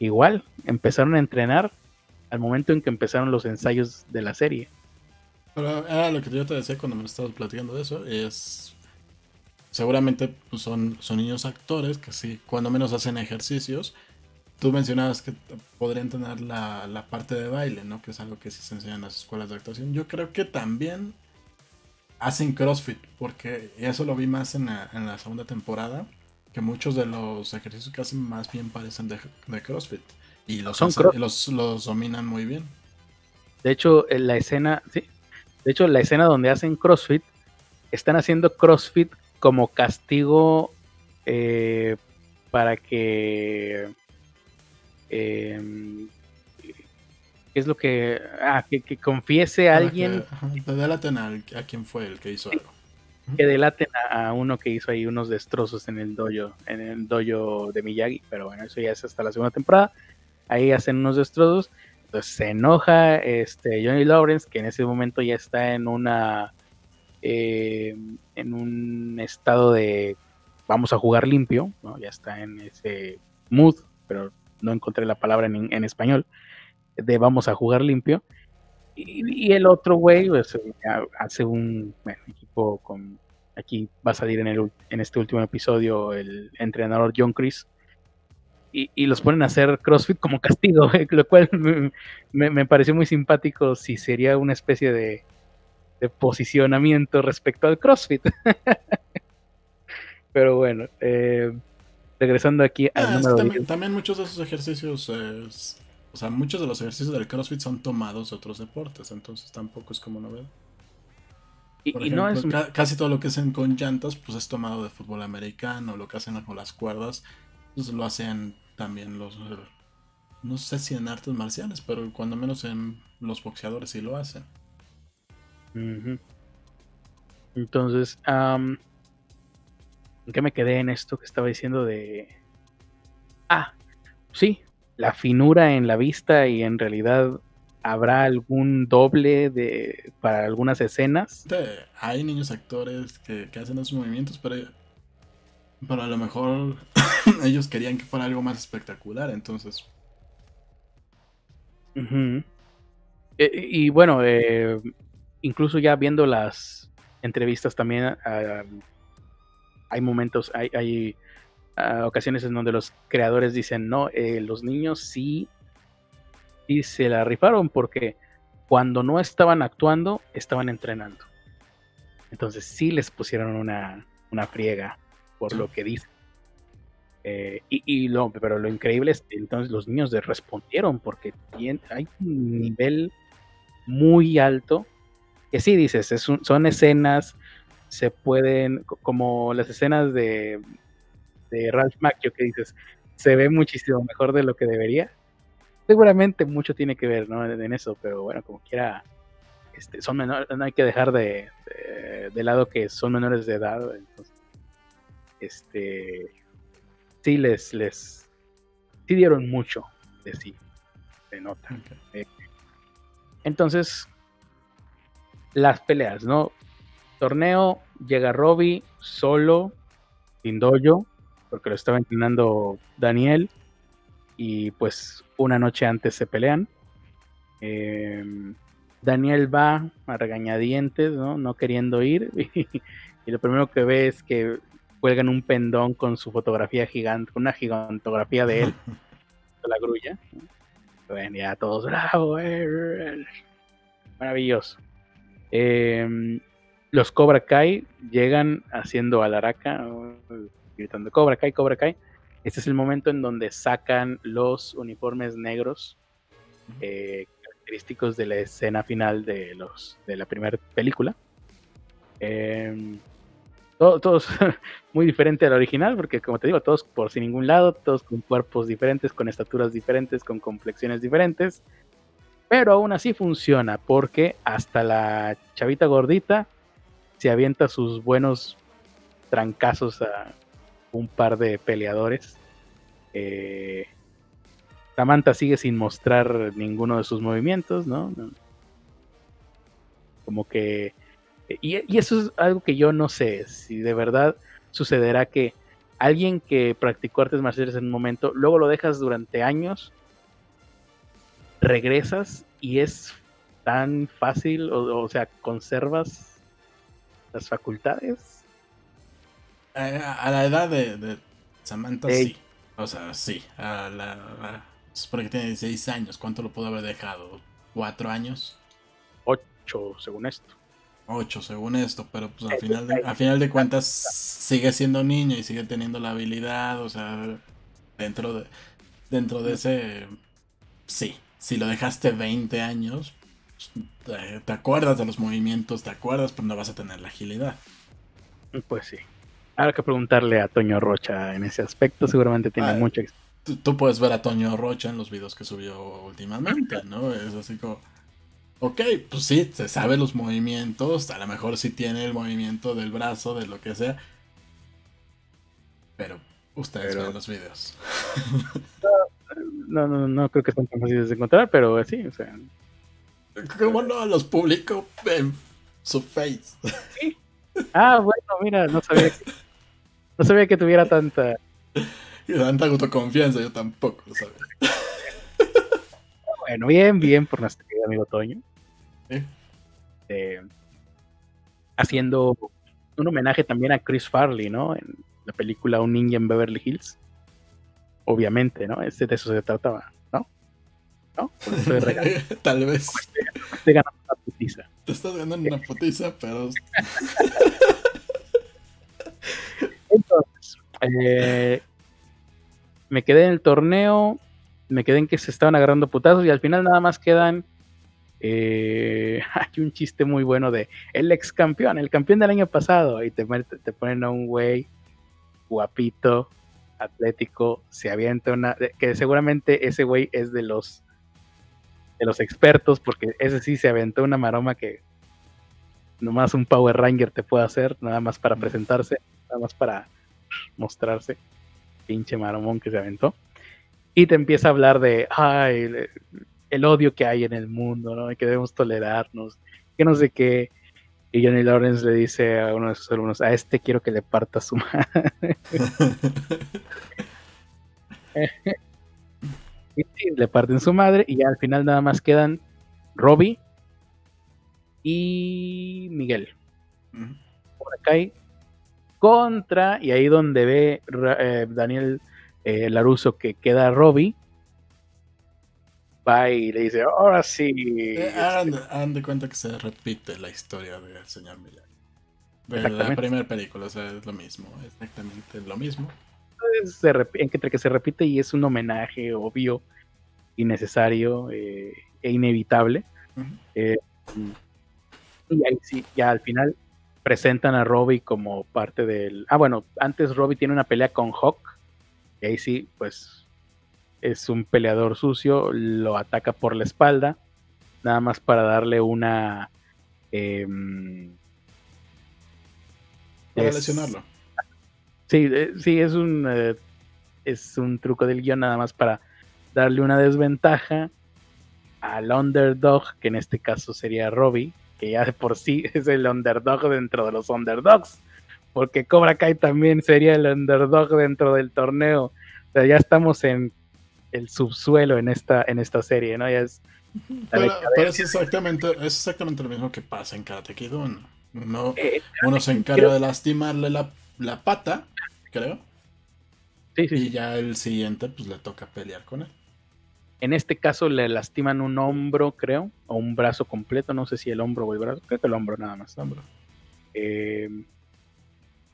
Igual, empezaron a entrenar al momento en que empezaron los ensayos de la serie. Pero ah, lo que yo te decía cuando me estabas platicando de eso es. Seguramente pues, son, son niños actores que sí, cuando menos hacen ejercicios Tú mencionabas que podrían tener la, parte de baile, ¿no? Que es algo que sí se enseña en las escuelas de actuación. Yo creo que también hacen CrossFit, porque eso lo vi más en la, segunda temporada, que muchos de los ejercicios que hacen más bien parecen de, CrossFit. Y los, los, los, dominan muy bien. De hecho, en la escena, sí. De hecho, la escena donde hacen CrossFit, están haciendo CrossFit como castigo eh, para que Em, ¿Qué es lo que... Ah, que, confiese a alguien... Que, delaten a, quien fue el que hizo algo. Que delaten a, uno que hizo ahí unos destrozos en el dojo, en el dojo de Miyagi, pero bueno, eso ya es hasta la segunda temporada. Ahí hacen unos destrozos. Entonces se enoja este Johnny Lawrence, que en ese momento ya está en una eh, en un estado de vamos a jugar limpio, ¿no? ya está en ese mood, pero no encontré la palabra en, español, de vamos a jugar limpio. Y, el otro güey pues, hace un equipo con. Aquí va a salir en, el, en este último episodio el entrenador John Chris. Y, los ponen a hacer CrossFit como castigo, lo cual me, pareció muy simpático si sería una especie de, posicionamiento respecto al CrossFit. Pero bueno, eh, regresando aquí al ah, número también, muchos de esos ejercicios, o sea, muchos de los ejercicios del CrossFit son tomados de otros deportes, entonces tampoco es como novedad. Y, no es... casi todo lo que hacen con llantas, pues es tomado de fútbol americano, lo que hacen con las cuerdas, pues lo hacen también los, no sé si en artes marciales, pero cuando menos en los boxeadores sí lo hacen. Entonces, um, ¿En qué me quedé en esto que estaba diciendo de... Ah, sí, la finura en la vista y en realidad ¿Habrá algún doble de para algunas escenas? Hay niños actores que, hacen esos movimientos, pero, pero a lo mejor ellos querían que fuera algo más espectacular, entonces. Eh, y, bueno, eh, incluso ya viendo las entrevistas también, ah, hay momentos, hay, hay ah, ocasiones en donde los creadores dicen, no, eh, los niños sí, sí se la rifaron porque cuando no estaban actuando, estaban entrenando. Entonces sí les pusieron una, una friega por lo que dicen. Eh, y, lo, pero lo increíble es que entonces los niños respondieron porque hay un nivel muy alto que sí dices, son escenas, se pueden, como las escenas de, de Ralph Macchio que dices, se ve muchísimo mejor de lo que debería. Seguramente mucho tiene que ver ¿no? en eso, pero bueno, como quiera, este, son menores, no hay que dejar de, de, lado que son menores de edad. Entonces, este, sí les, les, sí dieron mucho de sí, se nota. Eh, entonces, las peleas, ¿no? Torneo, llega Robbie solo, sin dojo, porque lo estaba entrenando Daniel, y pues una noche antes se pelean. Em, Daniel va a regañadientes, ¿no? No queriendo ir, y, lo primero que ve es que cuelgan un pendón con su fotografía gigante, una gigantografía de él, de la grulla. Bueno, ya todos bravo, eh, maravilloso. Em, los Cobra Kai llegan haciendo alaraca, gritando Cobra Kai, Cobra Kai. Este es el momento en donde sacan los uniformes negros eh, característicos de la escena final de los de la primera película. Em, todos muy diferente al original, porque como te digo, todos por sin ningún lado, todos con cuerpos diferentes, con estaturas diferentes, con complexiones diferentes. Pero aún así funciona, porque hasta la chavita gordita se avienta sus buenos trancazos a un par de peleadores. Eh, Samantha sigue sin mostrar ninguno de sus movimientos, ¿no? Como que... Y, y, eso es algo que yo no sé, si de verdad sucederá que alguien que practicó artes marciales en un momento, luego lo dejas durante años regresas y es tan fácil, o, sea, conservas las facultades. a la edad de, Samantha, sí. O sea, sí. A la, porque tiene 16 años. ¿Cuánto lo pudo haber dejado? ¿Cuatro años? Ocho, según esto. Ocho, según esto, pero pues al final, de, al final de cuentas sigue siendo niño y sigue teniendo la habilidad, o sea, dentro de, dentro de ese, sí, si lo dejaste 20 años, te acuerdas de los movimientos, te acuerdas, pero no vas a tener la agilidad. Pues sí. Habrá que preguntarle a Toño Rocha en ese aspecto, seguramente tiene ah, mucho. Tú, puedes ver a Toño Rocha en los videos que subió últimamente, ¿no? Es así como. Ok, pues sí, se sabe los movimientos, a lo mejor sí tiene el movimiento del brazo, de lo que sea. Pero ustedes ven los videos. no, no, no creo que sean tan fáciles de encontrar, pero sí, o sea. ¿Cómo no los publico en su face? Sí. Ah, bueno, mira, no sabía que, no sabía que tuviera tanta. Y tanta autoconfianza, yo tampoco lo sabía. Bueno, bien, bien por nuestro querido amigo Toño. Eh, haciendo un homenaje también a Chris Farley, ¿no? En la película Un Ninja en Beverly Hills obviamente, ¿no? Este, de eso se trataba, ¿no? Tal vez. Te ganas una putiza. Te estás ganando una putiza, pero. Entonces, eh, me quedé en el torneo, me quedé en que se estaban agarrando putazos y al final nada más quedan. Eh, hay un chiste muy bueno de el ex campeón, el campeón del año pasado, y te, te ponen a un güey guapito, Atlético se avienta una. Que seguramente ese güey es de los. De los expertos, porque ese sí se aventó una maroma que nomás un Power Ranger te puede hacer, nada más para presentarse, nada más para mostrarse. Pinche maromón que se aventó. Y te empieza a hablar de, ay, el odio que hay en el mundo, ¿no? que debemos tolerarnos, que no sé qué. Y Johnny Lawrence le dice a uno de sus alumnos, a este quiero que le parta su madre. y sí, le parten su madre y ya al final nada más quedan Robbie y Miguel. Por acá hay contra, y ahí donde ve eh, Daniel eh, Laruso que queda Robbie, va y le dice, ahora sí. Eh, hagan, de cuenta que se repite la historia del señor Miyagi. De la primera película, o sea, es lo mismo, exactamente lo mismo. Entre que se repite y es un homenaje obvio y necesario e inevitable. y ahí sí, ya al final presentan a Robbie como parte del... Ah, bueno, antes Robbie tiene una pelea con Hawk. Y ahí sí, pues es un peleador sucio, lo ataca por la espalda, nada más para darle una... Em, para lesionarlo. Sí, eh, sí, es un, eh, es un truco del guion nada más para darle una desventaja al underdog, que en este caso sería Robbie, que ya de por sí es el underdog dentro de los underdogs, porque Cobra Kai también sería el underdog dentro del torneo. O sea, ya estamos en el subsuelo en esta, en esta serie, ¿no? Ya es. Pero, es exactamente, es exactamente lo mismo que pasa en Karate Kid 1. Uno, eh, uno se encarga de lastimarle la, la pata, creo. Sí, sí. Y ya el siguiente, pues le toca pelear con él. En este caso le lastiman un hombro, creo, o un brazo completo, no sé si el hombro o el brazo, creo que el hombro nada más. Hombro. Eh,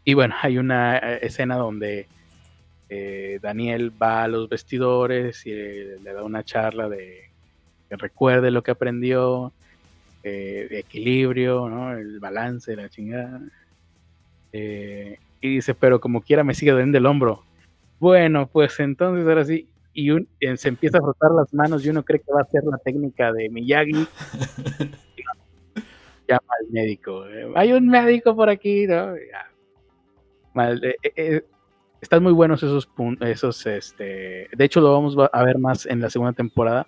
y bueno, hay una eh, escena donde eh, Daniel va a los vestidores y le da una charla de que recuerde lo que aprendió, de equilibrio, ¿no? el balance, la chingada. Y dice, pero como quiera me sigue dando el hombro. Bueno, pues entonces ahora sí, y eh, se empieza a frotar las manos y uno cree que va a ser la técnica de Miyagi. Llama al médico. Eh, Hay un médico por aquí, ¿no? Eh, están muy buenos esos puntos, esos, este, de hecho lo vamos a ver más en la segunda temporada.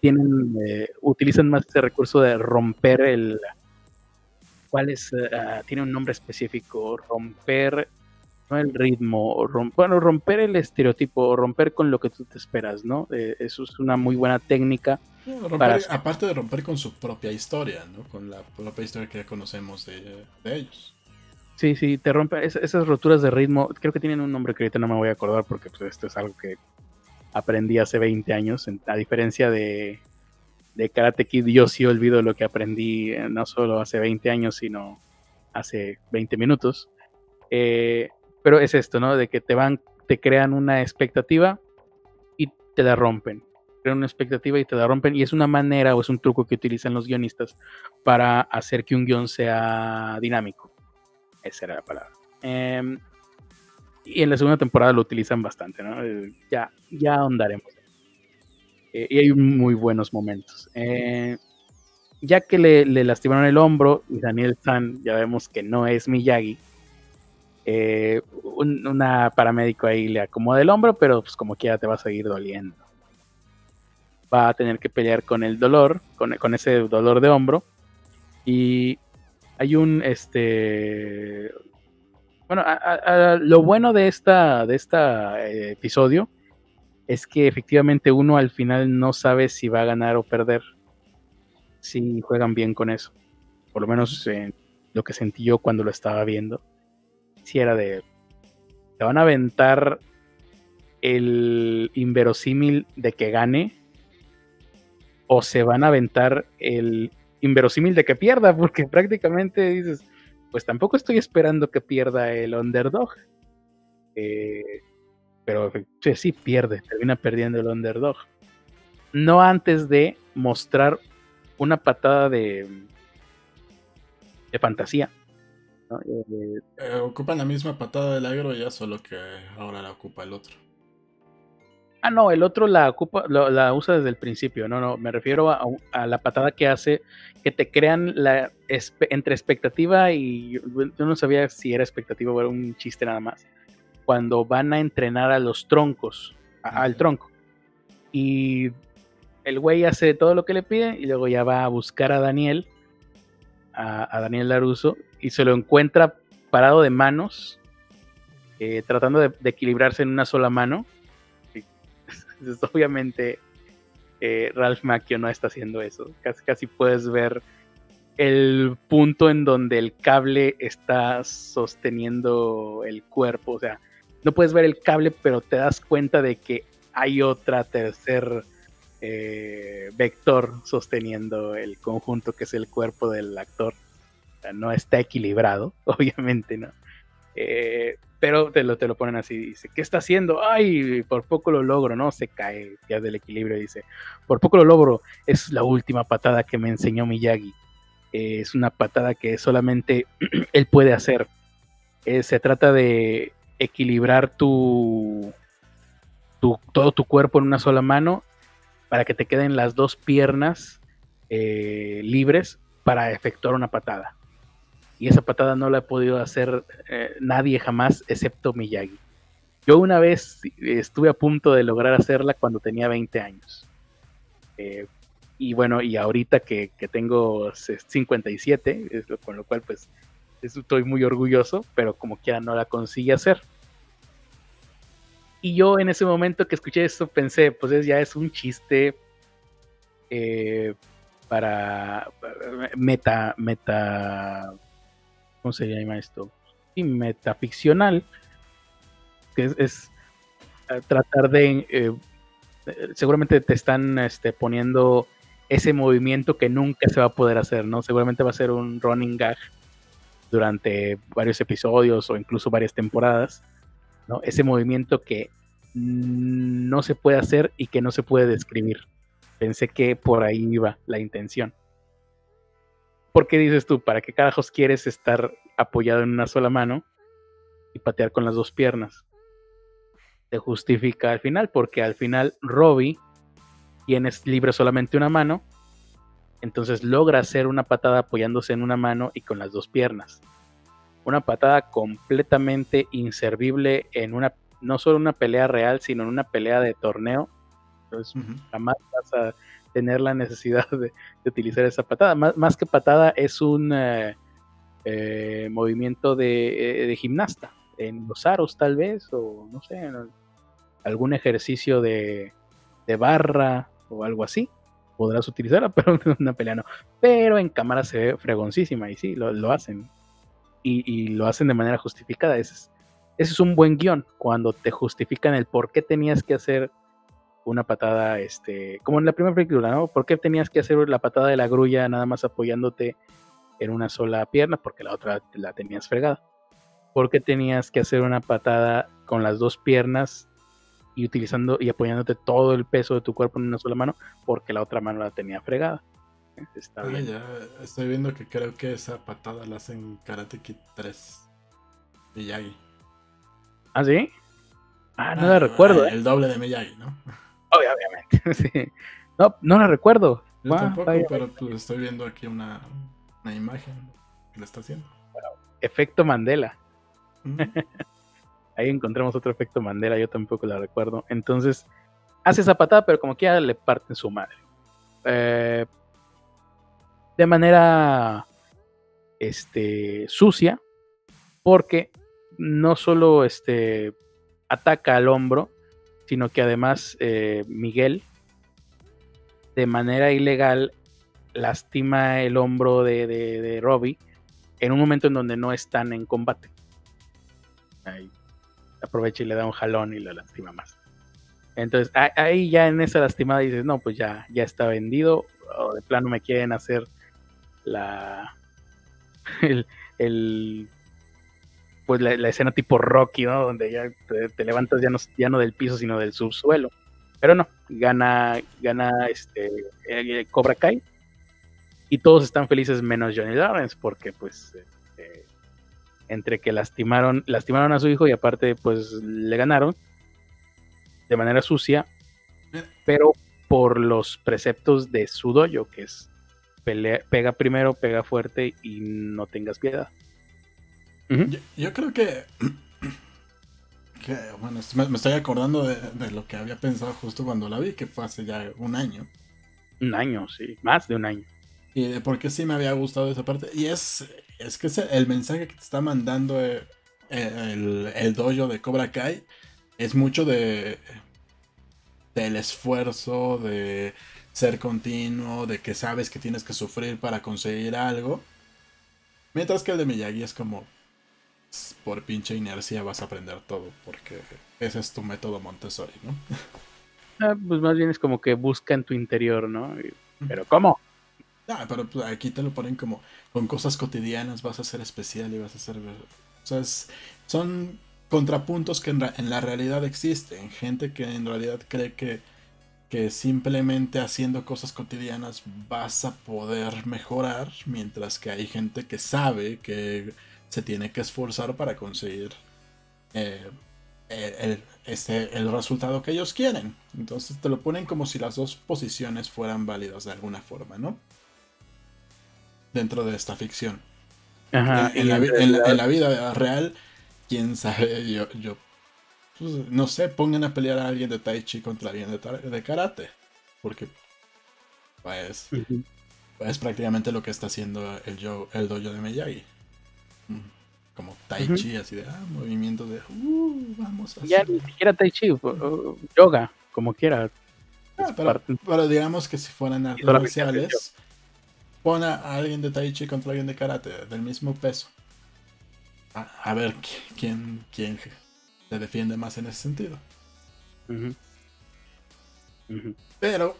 Tienen, utilizan más ese recurso de romper el, ¿cuál es? Ah, tiene un nombre específico, romper no el ritmo, bueno, romper el estereotipo, romper con lo que tú te esperas, ¿no? Eh, eso es una muy buena técnica. Aparte de romper con su propia historia, ¿no? Con la propia historia que ya conocemos de, ellos. Sí, sí, te rompe esas roturas de ritmo, creo que tienen un nombre que ahorita no me voy a acordar porque pues, esto es algo que aprendí hace 20 años, a diferencia de, de Karate Kid, yo sí olvido lo que aprendí eh, no solo hace 20 años, sino hace 20 minutos. Eh, pero es esto, ¿no? De que te van, te crean una expectativa y te la rompen. Crean una expectativa y te la rompen. Y es una manera o es un truco que utilizan los guionistas para hacer que un guion sea dinámico. Esa era la palabra. Em, y en la segunda temporada lo utilizan bastante, ¿no? Eh, ya, ya ahondaremos. Eh, y hay muy buenos momentos. Eh, ya que le, le, lastimaron el hombro y Daniel San, ya vemos que no es Miyagi, eh, una paramédico ahí le acomoda el hombro, pero pues como quiera te va a seguir doliendo. Va a tener que pelear con el dolor, con, ese dolor de hombro. Y hay un, este, bueno, lo bueno de esta, de esta eh, episodio es que efectivamente uno al final no sabe si va a ganar o perder. Si juegan bien con eso. Por lo menos lo que sentí yo cuando lo estaba viendo si era de. Te van a aventar el inverosímil de que gane. O se van a aventar el inverosímil de que pierda. Porque prácticamente dices. Pues tampoco estoy esperando que pierda el underdog. Eh, pero sí pierde, termina perdiendo el underdog. No antes de mostrar una patada de, de fantasía eh, eh, ocupan la misma patada del agro ya, solo que ahora la ocupa el otro. Ah, no, el otro la ocupa, la usa desde el principio. No, no, me refiero a, la patada que hace, que te crean la entre expectativa y yo no sabía si era expectativa o era un chiste nada más. Cuando van a entrenar a los troncos, al tronco. Y el güey hace todo lo que le pide y luego ya va a buscar a Daniel, a, Daniel Laruso, y se lo encuentra parado de manos, eh, tratando de, equilibrarse en una sola mano. obviamente eh, Ralph Macchio no está haciendo eso. Casi, casi puedes ver el punto en donde el cable está sosteniendo el cuerpo. O sea, no puedes ver el cable, pero te das cuenta de que hay otra tercer eh, vector sosteniendo el conjunto que es el cuerpo del actor. No está equilibrado, obviamente, ¿no? Eh, pero te lo, te lo ponen así, dice, ¿qué está haciendo? Ay, por poco lo logro, ¿no? Se cae ya del equilibrio dice, por poco lo logro, es la última patada que me enseñó Miyagi. Eh, es una patada que solamente él puede hacer. se trata de equilibrar tu, todo tu cuerpo en una sola mano para que te queden las dos piernas eh, libres para efectuar una patada. Y esa patada no la ha podido hacer eh, nadie jamás excepto Miyagi. Yo una vez estuve a punto de lograr hacerla cuando tenía 20 años. Eh, y bueno, y ahorita que, que tengo 57, con lo cual pues estoy muy orgulloso, pero como quiera no la consigue hacer. Y yo en ese momento que escuché esto pensé, pues ya es un chiste eh, para meta, meta, ¿cómo se llama esto? Sí, metaficcional, que es, eh, tratar de, eh, seguramente te están este, poniendo ese movimiento que nunca se va a poder hacer, ¿no? Seguramente va a ser un running gag durante varios episodios o incluso varias temporadas ese movimiento que no se puede hacer y que no se puede describir. Pensé que por ahí iba la intención. ¿Por qué dices tú? ¿Para qué carajos quieres estar apoyado en una sola mano y patear con las dos piernas? Te justifica al final, porque al final Robbie tienes libre solamente una mano, entonces logra hacer una patada apoyándose en una mano y con las dos piernas una patada completamente inservible en una, no solo una pelea real, sino en una pelea de torneo. Entonces jamás vas a tener la necesidad de, utilizar esa patada. Más, que patada es un eh, eh, movimiento eh, de, gimnasta, en los aros tal vez, o no sé, algún ejercicio de, barra o algo así podrás utilizarla, pero en una pelea no. Pero en cámara se ve fregoncísima y sí, lo, lo hacen y, lo hacen de manera justificada. Ese es, un buen guion, cuando te justifican el por qué tenías que hacer una patada, este, como en la primera película, ¿no? ¿Por qué tenías que hacer la patada de la grulla nada más apoyándote en una sola pierna? Porque la otra la tenías fregada. ¿Por qué tenías que hacer una patada con las dos piernas y utilizando y apoyándote todo el peso de tu cuerpo en una sola mano? Porque la otra mano la tenía fregada. Está bien. Ya estoy viendo que creo que esa patada la hacen Karate Kid 3. Miyagi. ¿Ah, sí? Ah, no la ah, recuerdo. El, ¿eh? doble de Miyagi, ¿no? Obviamente, sí. No, no la recuerdo. Yo tampoco, pero pues, estoy viendo aquí una, una imagen que lo está haciendo. Efecto Mandela. Ahí encontramos otro efecto Mandela, yo tampoco la recuerdo. Entonces, hace esa patada, pero como quiera le parten su madre. Eh, de manera este, sucia, porque no solo este, ataca al hombro, sino que además eh, Miguel, de manera ilegal, lastima el hombro de, de, Robbie en un momento en donde no están en combate. Ahí aprovecha y le da un jalón y lo lastima más. Entonces ahí ya en esa lastimada dices, no, pues ya, ya está vendido, o de plano me quieren hacer la el, pues la, escena tipo Rocky, ¿no? Donde ya te, levantas ya no, ya no del piso, sino del subsuelo. Pero no, gana, gana este Cobra Kai. Y todos están felices menos Johnny Lawrence, porque pues este, entre que lastimaron, lastimaron a su hijo y aparte pues le ganaron de manera sucia, pero por los preceptos de su dojo, que es pega primero, pega fuerte y no tengas piedad. yo, creo que, bueno, me, estoy acordando de, lo que había pensado justo cuando la vi, que fue hace ya un año. Un año, sí, más de un año. Y de por qué sí me había gustado esa parte. Y es, es que el mensaje que te está mandando eh, el, el, dojo de Cobra Kai es mucho de del esfuerzo, de ser continuo, de que sabes que tienes que sufrir para conseguir algo. Mientras que el de Miyagi es como por pinche inercia vas a aprender todo, porque ese es tu método Montessori, ¿no? Ah, pues más bien es como que busca en tu interior, ¿no? Pero ¿cómo? Ah, pero pues, aquí te lo ponen como con cosas cotidianas vas a ser especial y vas a ser... O sea, son contrapuntos que en, la realidad existen. Gente que en realidad cree que, que simplemente haciendo cosas cotidianas vas a poder mejorar, mientras que hay gente que sabe que se tiene que esforzar para conseguir eh, el, este, el resultado que ellos quieren. Entonces te lo ponen como si las dos posiciones fueran válidas de alguna forma, ¿no? Dentro de esta ficción. en, la, vida real, quién sabe, yo, yo pues, no sé, pongan a pelear a alguien de Tai Chi contra alguien de, karate. Porque pues, es prácticamente lo que está haciendo el, yo, el dojo de Miyagi. Mm, como Tai Chi, así de ah, movimientos de uh, vamos a Ya ni siquiera Tai Chi, yoga, como quiera. Ah, pero, digamos que si fueran artes marciales, pon a alguien de Tai Chi contra alguien de karate, del mismo peso. A, ver quién, quién te defiende más en ese sentido. Pero,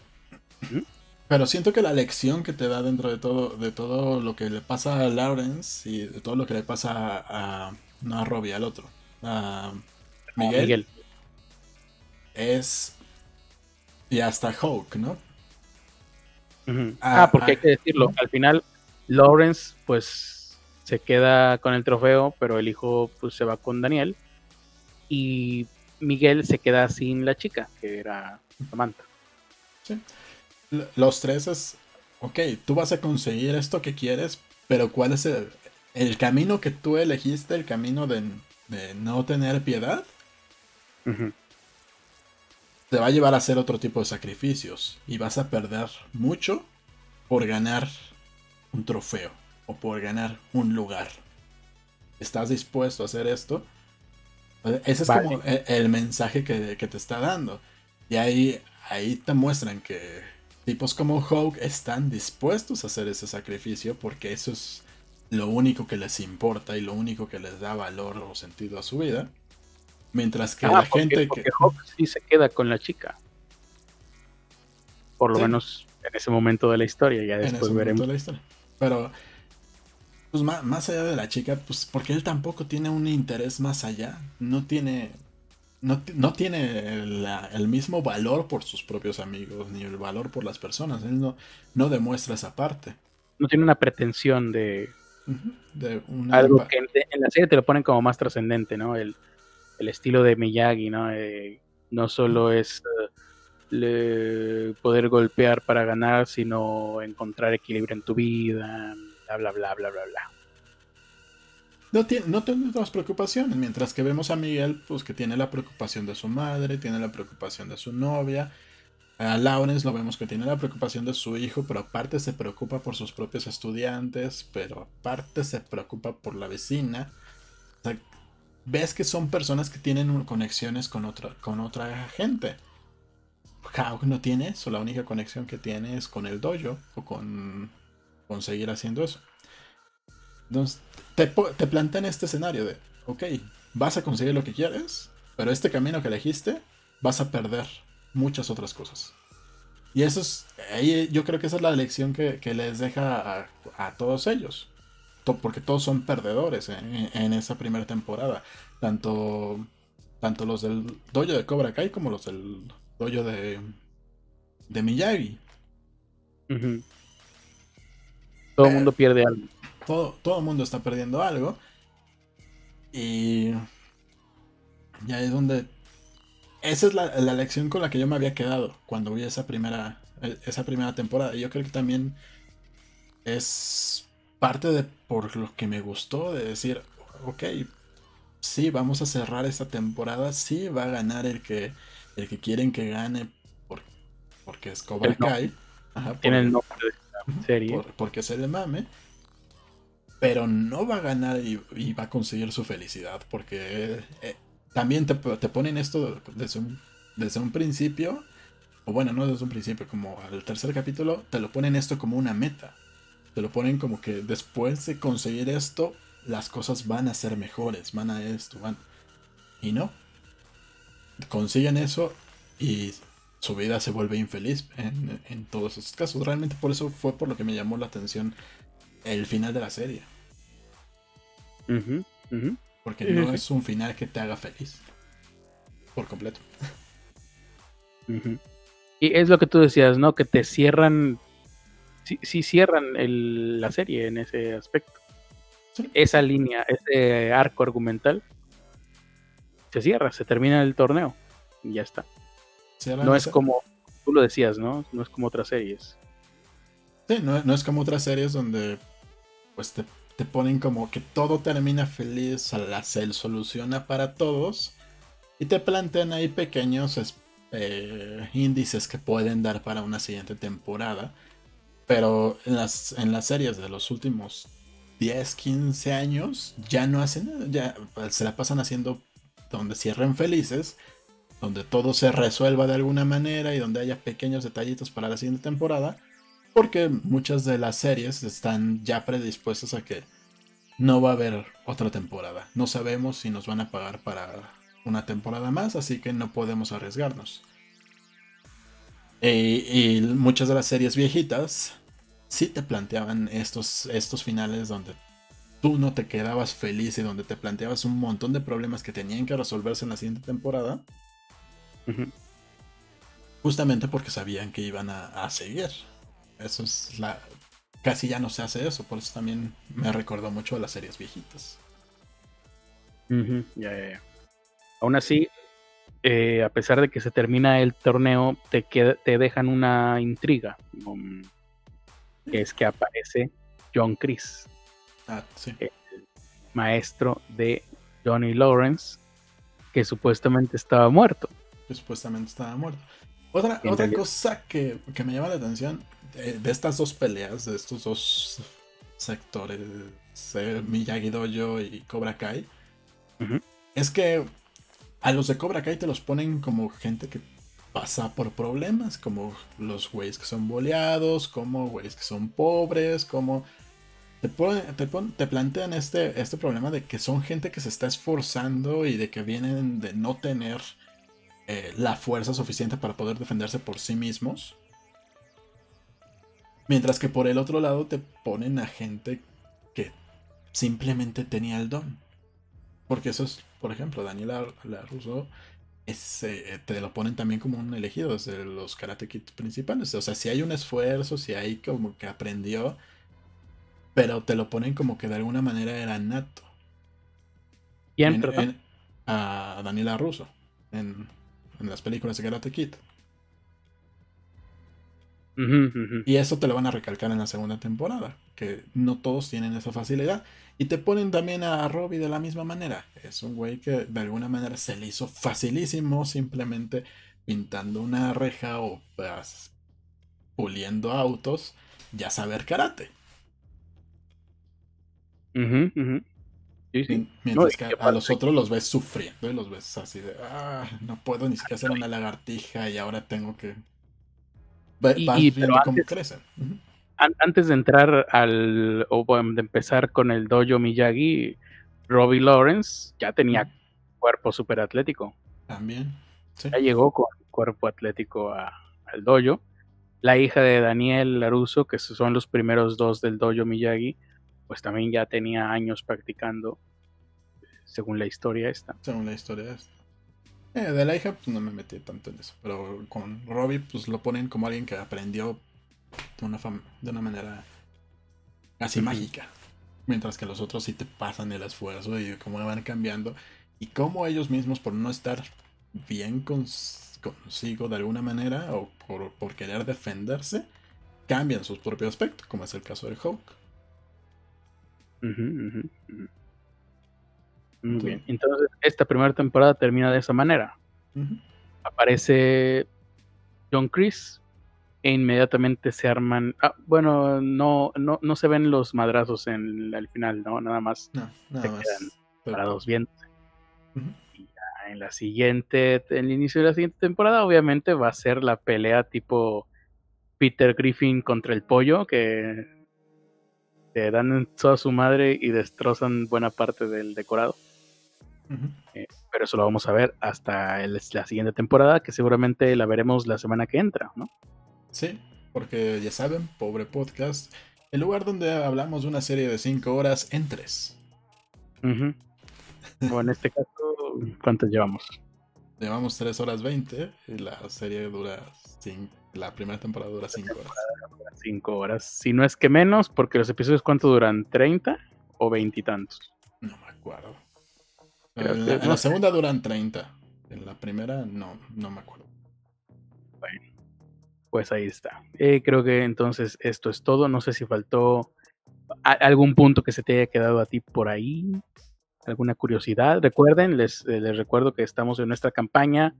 pero siento que la lección que te da dentro de todo, de todo lo que le pasa a Lawrence y de todo lo que le pasa a, no a Robbie, al otro, a Miguel, es y hasta Hulk, ¿no? Ah, porque hay que decirlo, al final Lawrence pues se queda con el trofeo, pero el hijo pues se va con Daniel y Miguel se queda sin la chica, que era Samantha. Sí los tres es, ok, tú vas a conseguir esto que quieres, pero ¿cuál es el, camino que tú elegiste, el camino de, no tener piedad? Te va a llevar a hacer otro tipo de sacrificios y vas a perder mucho por ganar un trofeo o por ganar un lugar. ¿Estás dispuesto a hacer esto? Ese es como el, mensaje que, que, te está dando. Y ahí, ahí te muestran que tipos como Hulk están dispuestos a hacer ese sacrificio porque eso es lo único que les importa y lo único que les da valor o sentido a su vida. Mientras que ah, la gente que. Hulk sí se queda con la chica. Por lo menos en ese momento de la historia, ya después veremos. Pero, pues más, más allá de la chica, pues porque él tampoco tiene un interés más allá. No tiene no, tiene el, mismo valor por sus propios amigos, ni el valor por las personas. Él no, no demuestra esa parte. No tiene una pretensión de, de algo que en, la serie te lo ponen como más trascendente, ¿no? El, estilo de Miyagi, ¿no? Eh, no solo es eh, poder golpear para ganar, sino encontrar equilibrio en tu vida, bla, bla, bla, bla, bla, bla no no otras preocupaciones, mientras que vemos a Miguel, pues que tiene la preocupación de su madre, tiene la preocupación de su novia. A Lawrence lo vemos que tiene la preocupación de su hijo, pero aparte se preocupa por sus propios estudiantes, pero aparte se preocupa por la vecina. Ves que son personas que tienen conexiones con otra, con otra gente. Hawk no tiene eso, la única conexión que tiene es con el dojo o con, con seguir haciendo eso. Entonces, te, te plantean este escenario de, ok, vas a conseguir lo que quieres, pero este camino que elegiste, vas a perder muchas otras cosas. Y eso es, yo creo que esa es la lección que, les deja a, todos ellos. Porque todos son perdedores en, esa primera temporada. Tanto, tanto los del dojo de Cobra Kai como los del dojo de, de Miyagi. Todo el mundo pierde algo todo, el mundo está perdiendo algo. Y ya es donde... Esa es la, lección con la que yo me había quedado cuando vi esa primera, esa primera temporada. Y yo creo que también es parte de por lo que me gustó de decir, ok, sí, vamos a cerrar esta temporada, sí va a ganar el que, el que quieren que gane porque es Cobra Kai. Ajá, Tiene el por- nombre de la serie. por- porque se le mame. Pero no va a ganar y, y va a conseguir su felicidad. Porque eh, también te, te ponen esto desde un, desde un principio. O bueno, no desde un principio, como al tercer capítulo, te lo ponen esto como una meta. Te lo ponen como que después de conseguir esto, las cosas van a ser mejores, van a esto, van. Y no. Consiguen eso y su vida se vuelve infeliz en, en todos esos casos. Realmente por eso fue por lo que me llamó la atención el final de la serie. Porque no es un final que te haga feliz. Por completo. Y es lo que tú decías, ¿no? Que te cierran, sí, sí cierran el- la serie en ese aspecto. Sí. Esa línea, ese arco argumental, se cierra, se termina el torneo y ya está. No es como, tú lo decías, ¿no? No es como otras series. Sí, no, no es como otras series donde pues te, te ponen como que todo termina feliz, la se soluciona para todos y te plantean ahí pequeños eh, índices que pueden dar para una siguiente temporada. Pero en las, en las series de los últimos 10, 15 años ya no hacen ya pues, se la pasan haciendo donde cierren felices, donde todo se resuelva de alguna manera y donde haya pequeños detallitos para la siguiente temporada. Porque muchas de las series están ya predispuestas a que no va a haber otra temporada. No sabemos si nos van a pagar para una temporada más, así que no podemos arriesgarnos. Y muchas de las series viejitas sí te planteaban estos, estos finales donde tú no te quedabas feliz y donde te planteabas un montón de problemas que tenían que resolverse en la siguiente temporada, justamente porque sabían que iban a, a seguir. Eso es la. Casi ya no se hace eso, por eso también me recordó mucho a las series viejitas. Ya, ya, ya. Aún así, eh, a pesar de que se termina el torneo, te, queda- te dejan una intriga, um, que es que aparece John Chris, Ah, sí. maestro de Johnny Lawrence, que supuestamente estaba muerto. que supuestamente estaba muerto. Otra, otra realidad- cosa que, que me llama la atención de, de estas dos peleas, de estos dos sectores, eh, Miyagi Dojo y Cobra Kai, es que a los de Cobra Kai te los ponen como gente que pasa por problemas, como los güeyes que son boleados, como güeyes que son pobres, como... Te, te, plantean este, este problema de que son gente que se está esforzando y de que vienen de no tener eh, la fuerza suficiente para poder defenderse por sí mismos. Mientras que por el otro lado te ponen a gente que simplemente tenía el don. Porque eso es, por ejemplo, Daniela Russo es, eh, te lo ponen también como un elegido desde los Karate Kids principales. O sea, si hay un esfuerzo, si hay como que aprendió, pero te lo ponen como que de alguna manera era nato. ¿Quién, En- perdón? en- a Daniela Russo en, en las películas de Karate Kid. Y eso te lo van a recalcar en la segunda temporada, que no todos tienen esa facilidad. Y te ponen también a Robbie de la misma manera. Es un güey que de alguna manera se le hizo facilísimo simplemente pintando una reja o pues, puliendo autos, ya saber karate. Sí, sí. Mien- Mientras que que a los otros los ves sufriendo y los ves así de, ah, no puedo ni siquiera hacer una lagartija y ahora tengo que... Y- Vas y- pero viendo cómo antes- crecen. An- antes de entrar al, o bueno, de empezar con el dojo Miyagi, Robbie Lawrence ya tenía cuerpo super atlético. También. Sí. Ya llegó con cuerpo atlético a- al dojo. La hija de Daniel Laruso, que son los primeros dos del dojo Miyagi, pues también ya tenía años practicando, según la historia esta. según la historia esta. Eh, de la hija, pues no me metí tanto en eso. Pero con Robbie, pues lo ponen como alguien que aprendió de una, de una manera casi mágica. Mientras que los otros sí te pasan el esfuerzo y cómo van cambiando. Y cómo ellos mismos, por no estar bien cons- consigo de alguna manera o por, por querer defenderse, cambian su propio aspecto, como es el caso de Hulk. Muy Sí. bien. Entonces, esta primera temporada termina de esa manera. Aparece John Chris e inmediatamente se arman. Ah, bueno, no, no, no se ven los madrazos en el final, ¿no? Nada más No, nada se más. quedan parados. Y ya en la siguiente, en el inicio de la siguiente temporada, obviamente va a ser la pelea tipo Peter Griffin contra el pollo, que te dan toda su madre y destrozan buena parte del decorado. Ujú. Pero eso lo vamos a ver hasta el- la siguiente temporada, que seguramente la veremos la semana que entra, ¿no? Sí, porque ya saben, pobre podcast, el lugar donde hablamos de una serie de 5 horas en 3. Ujú. O en este caso, ¿cuántos llevamos? Llevamos 3 horas 20 y la serie dura 5, la primera temporada dura 5 horas. Cinco horas. Si no es que menos, porque los episodios, ¿cuánto duran? ¿30 o veintitantos? No me acuerdo. Creo en que- la, en segunda duran 30, en la primera no, no me acuerdo. Pues ahí está. Eh, creo que entonces esto es todo. No sé si faltó a- algún punto que se te haya quedado a ti por ahí. ¿Alguna curiosidad? Recuerden, les, eh, les recuerdo que estamos en nuestra campaña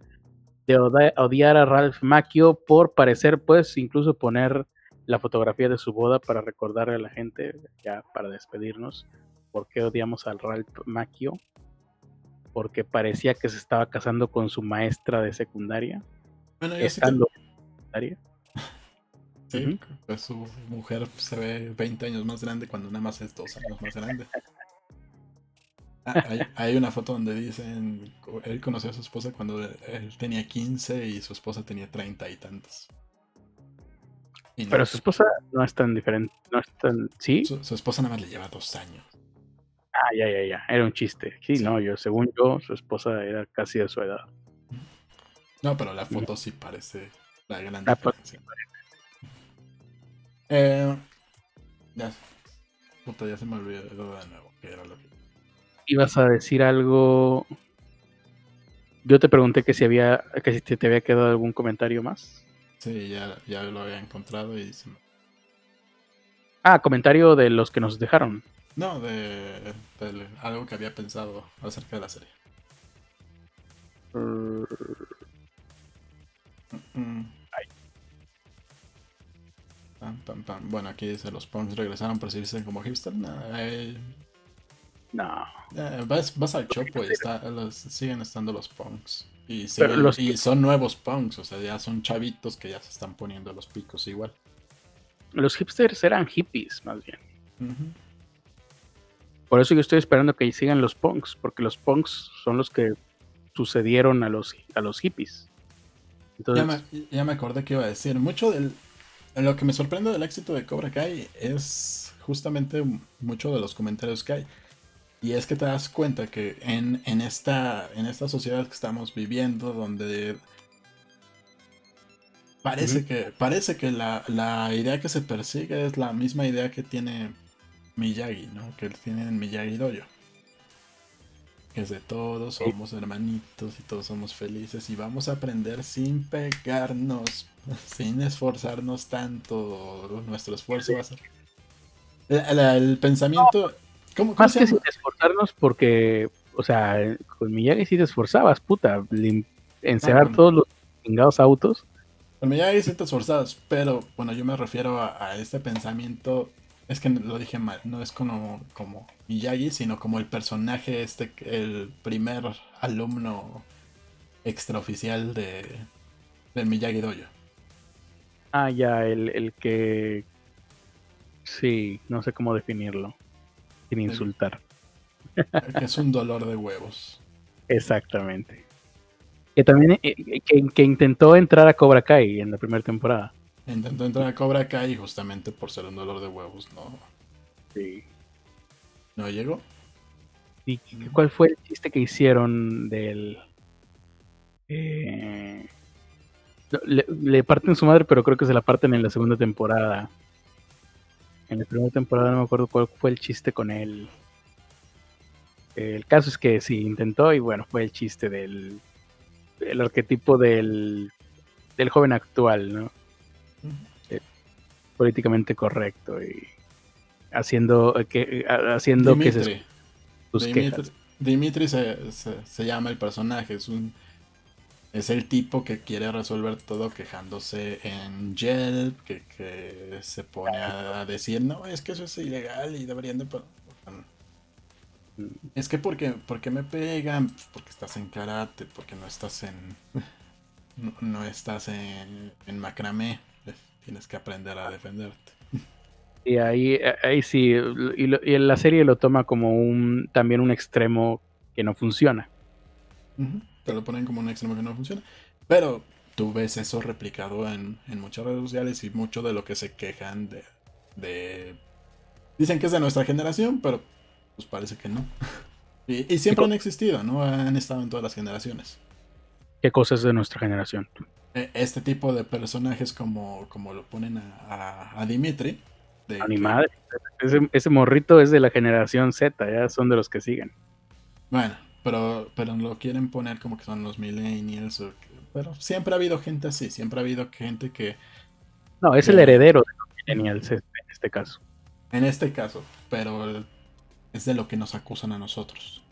de odiar a Ralph Macchio por parecer, pues, incluso poner la fotografía de su boda para recordarle a la gente, ya para despedirnos, por qué odiamos al Ralph Macchio. Porque parecía que se estaba casando con su maestra de secundaria, Bueno, yo sí, estando en secundaria. sí, Ujú. pues su mujer se ve 20 años más grande cuando nada más es 2 años más grande. Ah, hay, hay una foto donde dicen, él conoció a su esposa cuando él tenía 15 y su esposa tenía 30 y tantos. Y no, Pero su esposa no es tan diferente, no es tan... ¿Sí? su, su esposa nada más le lleva 2 años. Ah, ya, ya, ya, era un chiste. Sí, Sí. no, yo, según yo, su esposa era casi de su edad. No, pero la foto sí parece la gran La diferencia. Eh, ya, puta, ya se me olvidó de nuevo qué era lo que... Ibas a decir algo... Yo te pregunté que si había, que si te, te había quedado algún comentario más. Sí, ya, ya lo había encontrado y se me- Ah, comentario de los que nos dejaron. No, de, de algo que había pensado acerca de la serie. Mm. Pam, pam, pam. Bueno, aquí dice los punks regresaron para servirse como hipster. Eh, No. eh, vas, vas al chopo y está, los- siguen estando los punks. Y, Pero siguen- los y que- son nuevos punks, o sea, ya son chavitos que ya se están poniendo los picos igual. Los hipsters eran hippies, más bien. Por eso yo estoy esperando que sigan los punks, porque los punks son los que sucedieron a los, a los hippies. Entonces, Ya me, ya me acordé que iba a decir. Mucho del. Lo que me sorprende del éxito de Cobra Kai es justamente mucho de los comentarios que hay. Y es que te das cuenta que en, en, esta, en esta sociedad que estamos viviendo, donde parece que, parece que la, la idea que se persigue es la misma idea que tiene Miyagi, ¿no? Que tiene en Miyagi Dojo. Que es de todos somos hermanitos y todos somos felices y vamos a aprender sin pegarnos, sin esforzarnos tanto. Nuestro esfuerzo va a ser. El, el- el pensamiento. ¿Cómo, cómo más se que sin esforzarnos, porque, o sea, con Miyagi sí te esforzabas, puta. Encerrar todos los chingados autos. El Miyagi sí te esforzadas, pero bueno, yo me refiero a, a este pensamiento. Es que lo dije mal, no es como, como Miyagi, sino como el personaje, este, el primer alumno extraoficial de, del Miyagi Dojo. Ah, ya, el, el que. Sí, no sé cómo definirlo. Sin insultar. Que es un dolor de huevos. Exactamente. Que también eh, que, que intentó entrar a Cobra Kai en la primera temporada. Intentó entrar a Cobra Kai y justamente por ser un dolor de huevos no, Sí. no llegó. ¿Y cuál fue el chiste que hicieron del... eh, le, le parten su madre, pero creo que se la parten en la segunda temporada. En la primera temporada no me acuerdo cuál fue el chiste con él. El caso es que sí, intentó y bueno, fue el chiste del el arquetipo del, del joven actual, ¿no? Políticamente correcto y haciendo que haciendo que se Dimitri. sus Dimitri, quejas. Dimitri se, se- se llama el personaje, es un es el tipo que quiere resolver todo quejándose en Yelp, que, que se pone a, decir, no, es que eso es ilegal y deberían de... Es que porque, porque me pegan, porque estás en karate, porque no estás en... No, estás en, en macramé, tienes que aprender a defenderte. Y ahí, ahí sí, y, y la serie lo toma como un también un extremo que no funciona. Te lo ponen como un extremo que no funciona. Pero tú ves eso replicado en, muchas redes sociales y mucho de lo que se quejan de, Dicen que es de nuestra generación, pero pues parece que no. y, siempre han existido, ¿no? Han estado en todas las generaciones. ¿Qué cosas de nuestra generación? E, este tipo de personajes como, como lo ponen a, a, Dimitri. De a mi madre. Ese, ese morrito es de la generación Z, ya son de los que siguen. Bueno, pero, pero lo quieren poner como que son los millennials. pero siempre ha habido gente así, siempre ha habido gente que... No, es el heredero de los millennials en este caso. En este caso, pero es de lo que nos acusan a nosotros.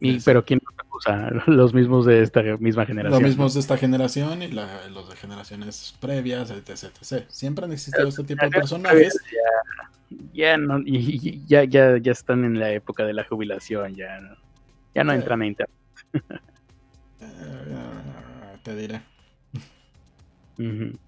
Y, pero ¿quién nos acusa? Los mismos de esta misma generación. Los mismos de esta generación y los de generaciones previas, etc, Siempre han existido este tipo de personajes ya no, y, ya, ya, ya están en la época de la jubilación, ya no, ya no entran a internet. Eh, te diré.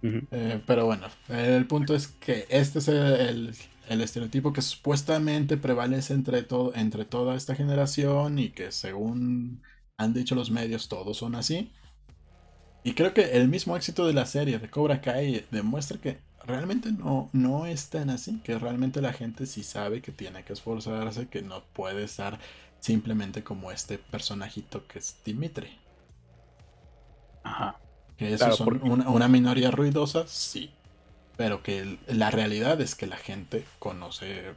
Eh, pero bueno, el punto es que este es el, el, estereotipo que supuestamente prevalece entre, todo, entre toda esta generación y que según han dicho los medios todos son así. Y creo que el mismo éxito de la serie de Cobra Kai demuestra que realmente no, no es tan así, que realmente la gente sí sabe que tiene que esforzarse, que no puede estar simplemente como este personajito que es Dimitri. Ajá. Que eso son una, minoría ruidosa, sí. Pero que la realidad es que la gente conoce,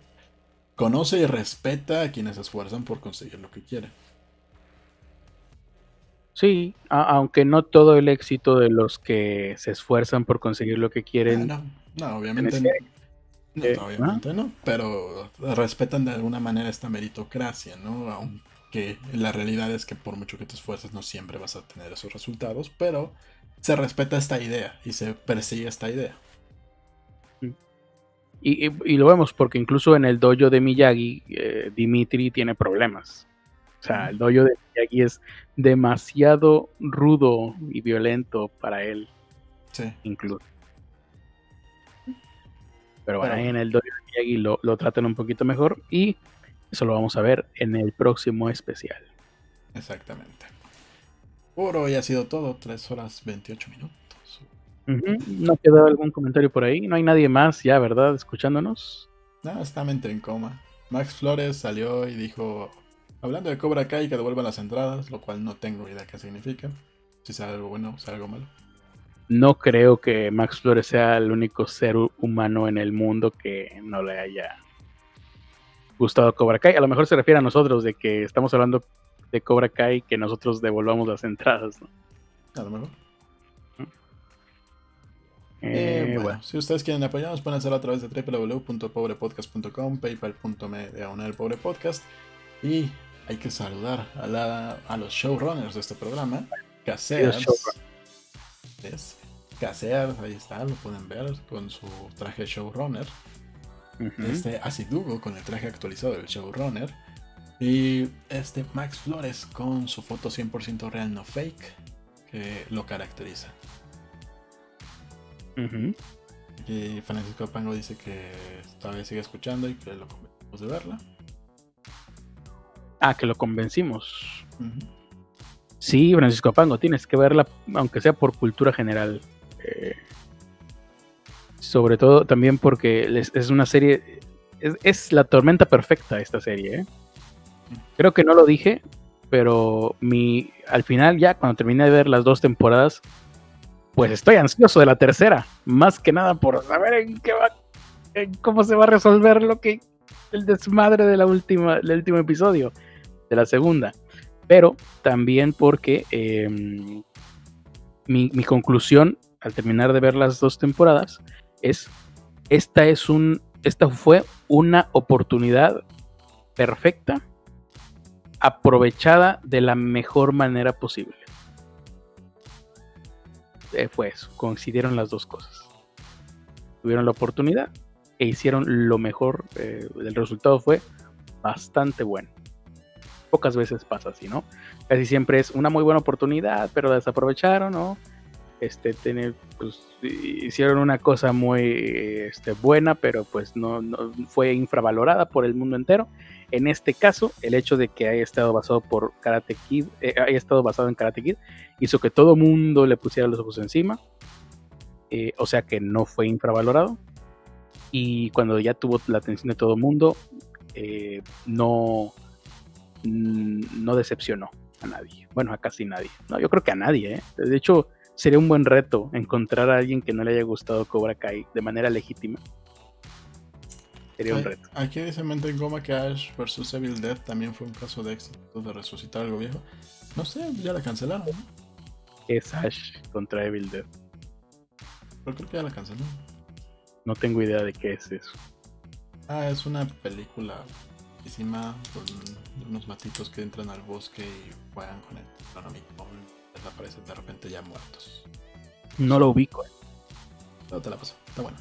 conoce y respeta a quienes se esfuerzan por conseguir lo que quieren. Sí, aunque no todo el éxito de los que se esfuerzan por conseguir lo que quieren no, obviamente no. Eh, obviamente no, pero respetan de alguna manera esta meritocracia, ¿no? Aunque la realidad es que por mucho que te esfuerces no siempre vas a tener esos resultados, pero se respeta esta idea y se persigue esta idea. Y, lo vemos porque incluso en el dojo de Miyagi, eh, Dimitri tiene problemas. O sea, el dojo de Miyagi es demasiado rudo y violento para él. Sí. Incluso. Pero bueno, ahí en el Dojo de Miyagi lo, lo tratan un poquito mejor y eso lo vamos a ver en el próximo especial. Exactamente. Por hoy ha sido todo, 3 horas 28 minutos. ¿No quedó algún comentario por ahí? No hay nadie más ya, ¿verdad? Escuchándonos. No, está mente en coma. Max Flores salió y dijo, hablando de Cobra Kai, que devuelvan las entradas, lo cual no tengo idea qué significa. Si sea algo bueno o sea algo malo no creo que Max Flores sea el único ser humano en el mundo que no le haya gustado Cobra Kai. A lo mejor se refiere a nosotros de que estamos hablando de Cobra Kai que nosotros devolvamos las entradas. ¿no? A lo mejor. Eh, eh, bueno, si ustedes quieren apoyarnos, pueden hacerlo a través de www.pobrepodcast.com, paypal.me de pobrepodcast. Y hay que saludar a, los showrunners de este programa, Caseras. Casear, ahí está, lo pueden ver con su traje showrunner. Este Asidugo con el traje actualizado del showrunner. Y este Max Flores con su foto 100% real, no fake, que lo caracteriza. Y Francisco Pango dice que todavía sigue escuchando y que lo convencimos de verla. Ah, que lo convencimos. Sí, Francisco Pango, tienes que verla, aunque sea por cultura general. Eh, sobre todo también porque es, una serie, es, la tormenta perfecta esta serie. ¿eh? Creo que no lo dije, pero mi, al final ya cuando terminé de ver las dos temporadas, pues estoy ansioso de la tercera, más que nada por saber en qué va, cómo se va a resolver lo que el desmadre de la última, del último episodio, de la segunda. Pero también porque em, mi conclusión al terminar de ver las dos temporadas es esta es un esta fue una oportunidad perfecta aprovechada de la mejor manera posible. Eh, fue coincidieron las dos cosas. Tuvieron la oportunidad e hicieron lo mejor. Eh, el resultado fue bastante bueno. Pocas veces pasa así, ¿no? Casi siempre es una muy buena oportunidad, pero la desaprovecharon, ¿no? Este, tener, pues, hicieron una cosa muy este, buena, pero pues no, fue infravalorada por el mundo entero. En este caso, el hecho de que haya estado basado por Karate Kid, eh, haya estado basado en Karate Kid, hizo que todo mundo le pusiera los ojos encima. Eh, o sea que no fue infravalorado. Y cuando ya tuvo la atención de todo mundo, eh, no, no decepcionó a nadie. Bueno, a casi nadie. No, yo creo que a nadie. De hecho, sería un buen reto encontrar a alguien que no le haya gustado Cobra Kai de manera legítima. Sería un reto. Aquí dice Mente en Goma que Ash vs Evil Dead también fue un caso de éxito de resucitar algo viejo. No sé, ya la cancelaron. Es Ash contra Evil Dead. Pero creo que ya la cancelaron. No tengo idea de qué es eso. Ah, es una película encima con unos matitos que entran al bosque y juegan con el aparecen de repente ya muertos. No lo ubico. No te la paso, está bueno.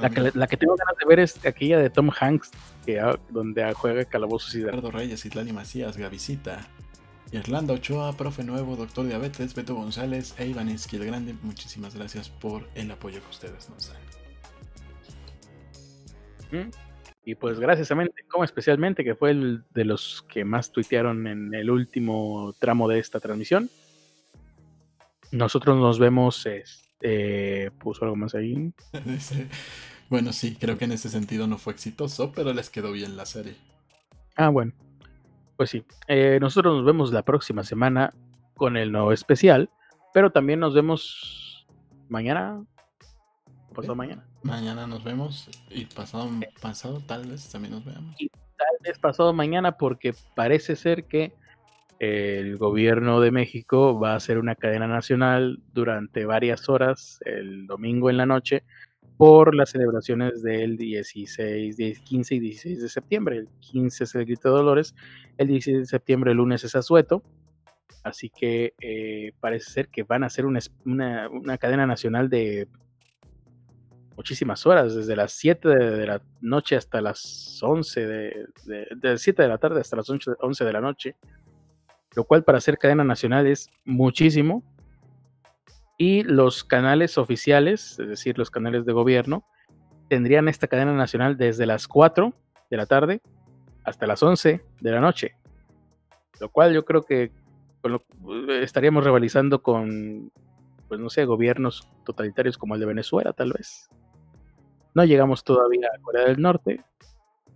La, que, tengo ganas de ver es aquella de Tom Hanks, que, donde juega Calabozos y Ricardo Reyes, Itlani Macías, Gavisita, Irlanda Ochoa, Profe Nuevo, Doctor Diabetes, Beto González e Iván el Grande. Muchísimas gracias por el apoyo que ustedes nos dan. Y pues gracias a como especialmente, que fue el de los que más tuitearon en el último tramo de esta transmisión. Nosotros nos vemos, este, puso algo más ahí. bueno, sí, creo que en ese sentido no fue exitoso, pero les quedó bien la serie. Ah, bueno. Pues sí, eh, nosotros nos vemos la próxima semana con el nuevo especial, pero también nos vemos mañana, pasado mañana. Mañana nos vemos y pasado, pasado tal vez también nos veamos. Y tal vez pasado mañana porque parece ser que el gobierno de México va a hacer una cadena nacional durante varias horas el domingo en la noche por las celebraciones del 16, 15 y 16 de septiembre. El 15 es el Grito de Dolores, el 16 de septiembre, el lunes es Azueto. Así que eh, parece ser que van a hacer una, una cadena nacional de muchísimas horas, desde las 7 de, la noche hasta las 11 de, de, 7 de la tarde hasta las 11 de la noche, lo cual para hacer cadena nacional es muchísimo. Y los canales oficiales, es decir, los canales de gobierno, tendrían esta cadena nacional desde las 4 de la tarde hasta las 11 de la noche. Lo cual yo creo que estaríamos rivalizando con, pues no sé, gobiernos totalitarios como el de Venezuela, tal vez. No llegamos todavía a Corea del Norte,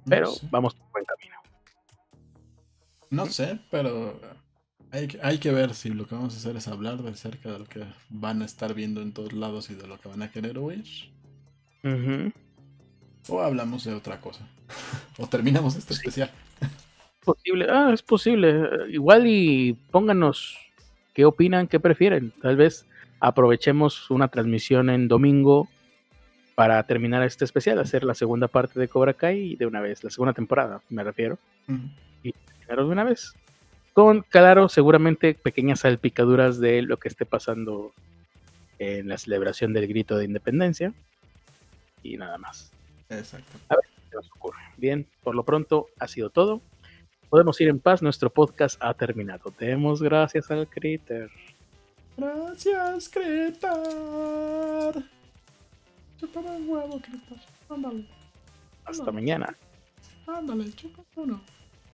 pero vamos por buen camino. No sé, pero hay, hay, que ver si lo que vamos a hacer es hablar de cerca de lo que van a estar viendo en todos lados y de lo que van a querer oír. O hablamos de otra cosa. o terminamos este especial. Posible, ah, es posible. Igual y pónganos qué opinan, qué prefieren. Tal vez aprovechemos una transmisión en domingo para terminar este especial, hacer la segunda parte de Cobra Kai de una vez, la segunda temporada, me refiero. Y terminarlo de una vez. Con, claro, seguramente pequeñas salpicaduras de lo que esté pasando en la celebración del grito de independencia. Y nada más. Exacto. A ver qué nos ocurre. Bien, por lo pronto ha sido todo. Podemos ir en paz, nuestro podcast ha terminado. Demos gracias al Critter. Gracias, Critter. Chúpame el huevo, Critter. Ándale. Hasta mañana. Ándale, chupa uno.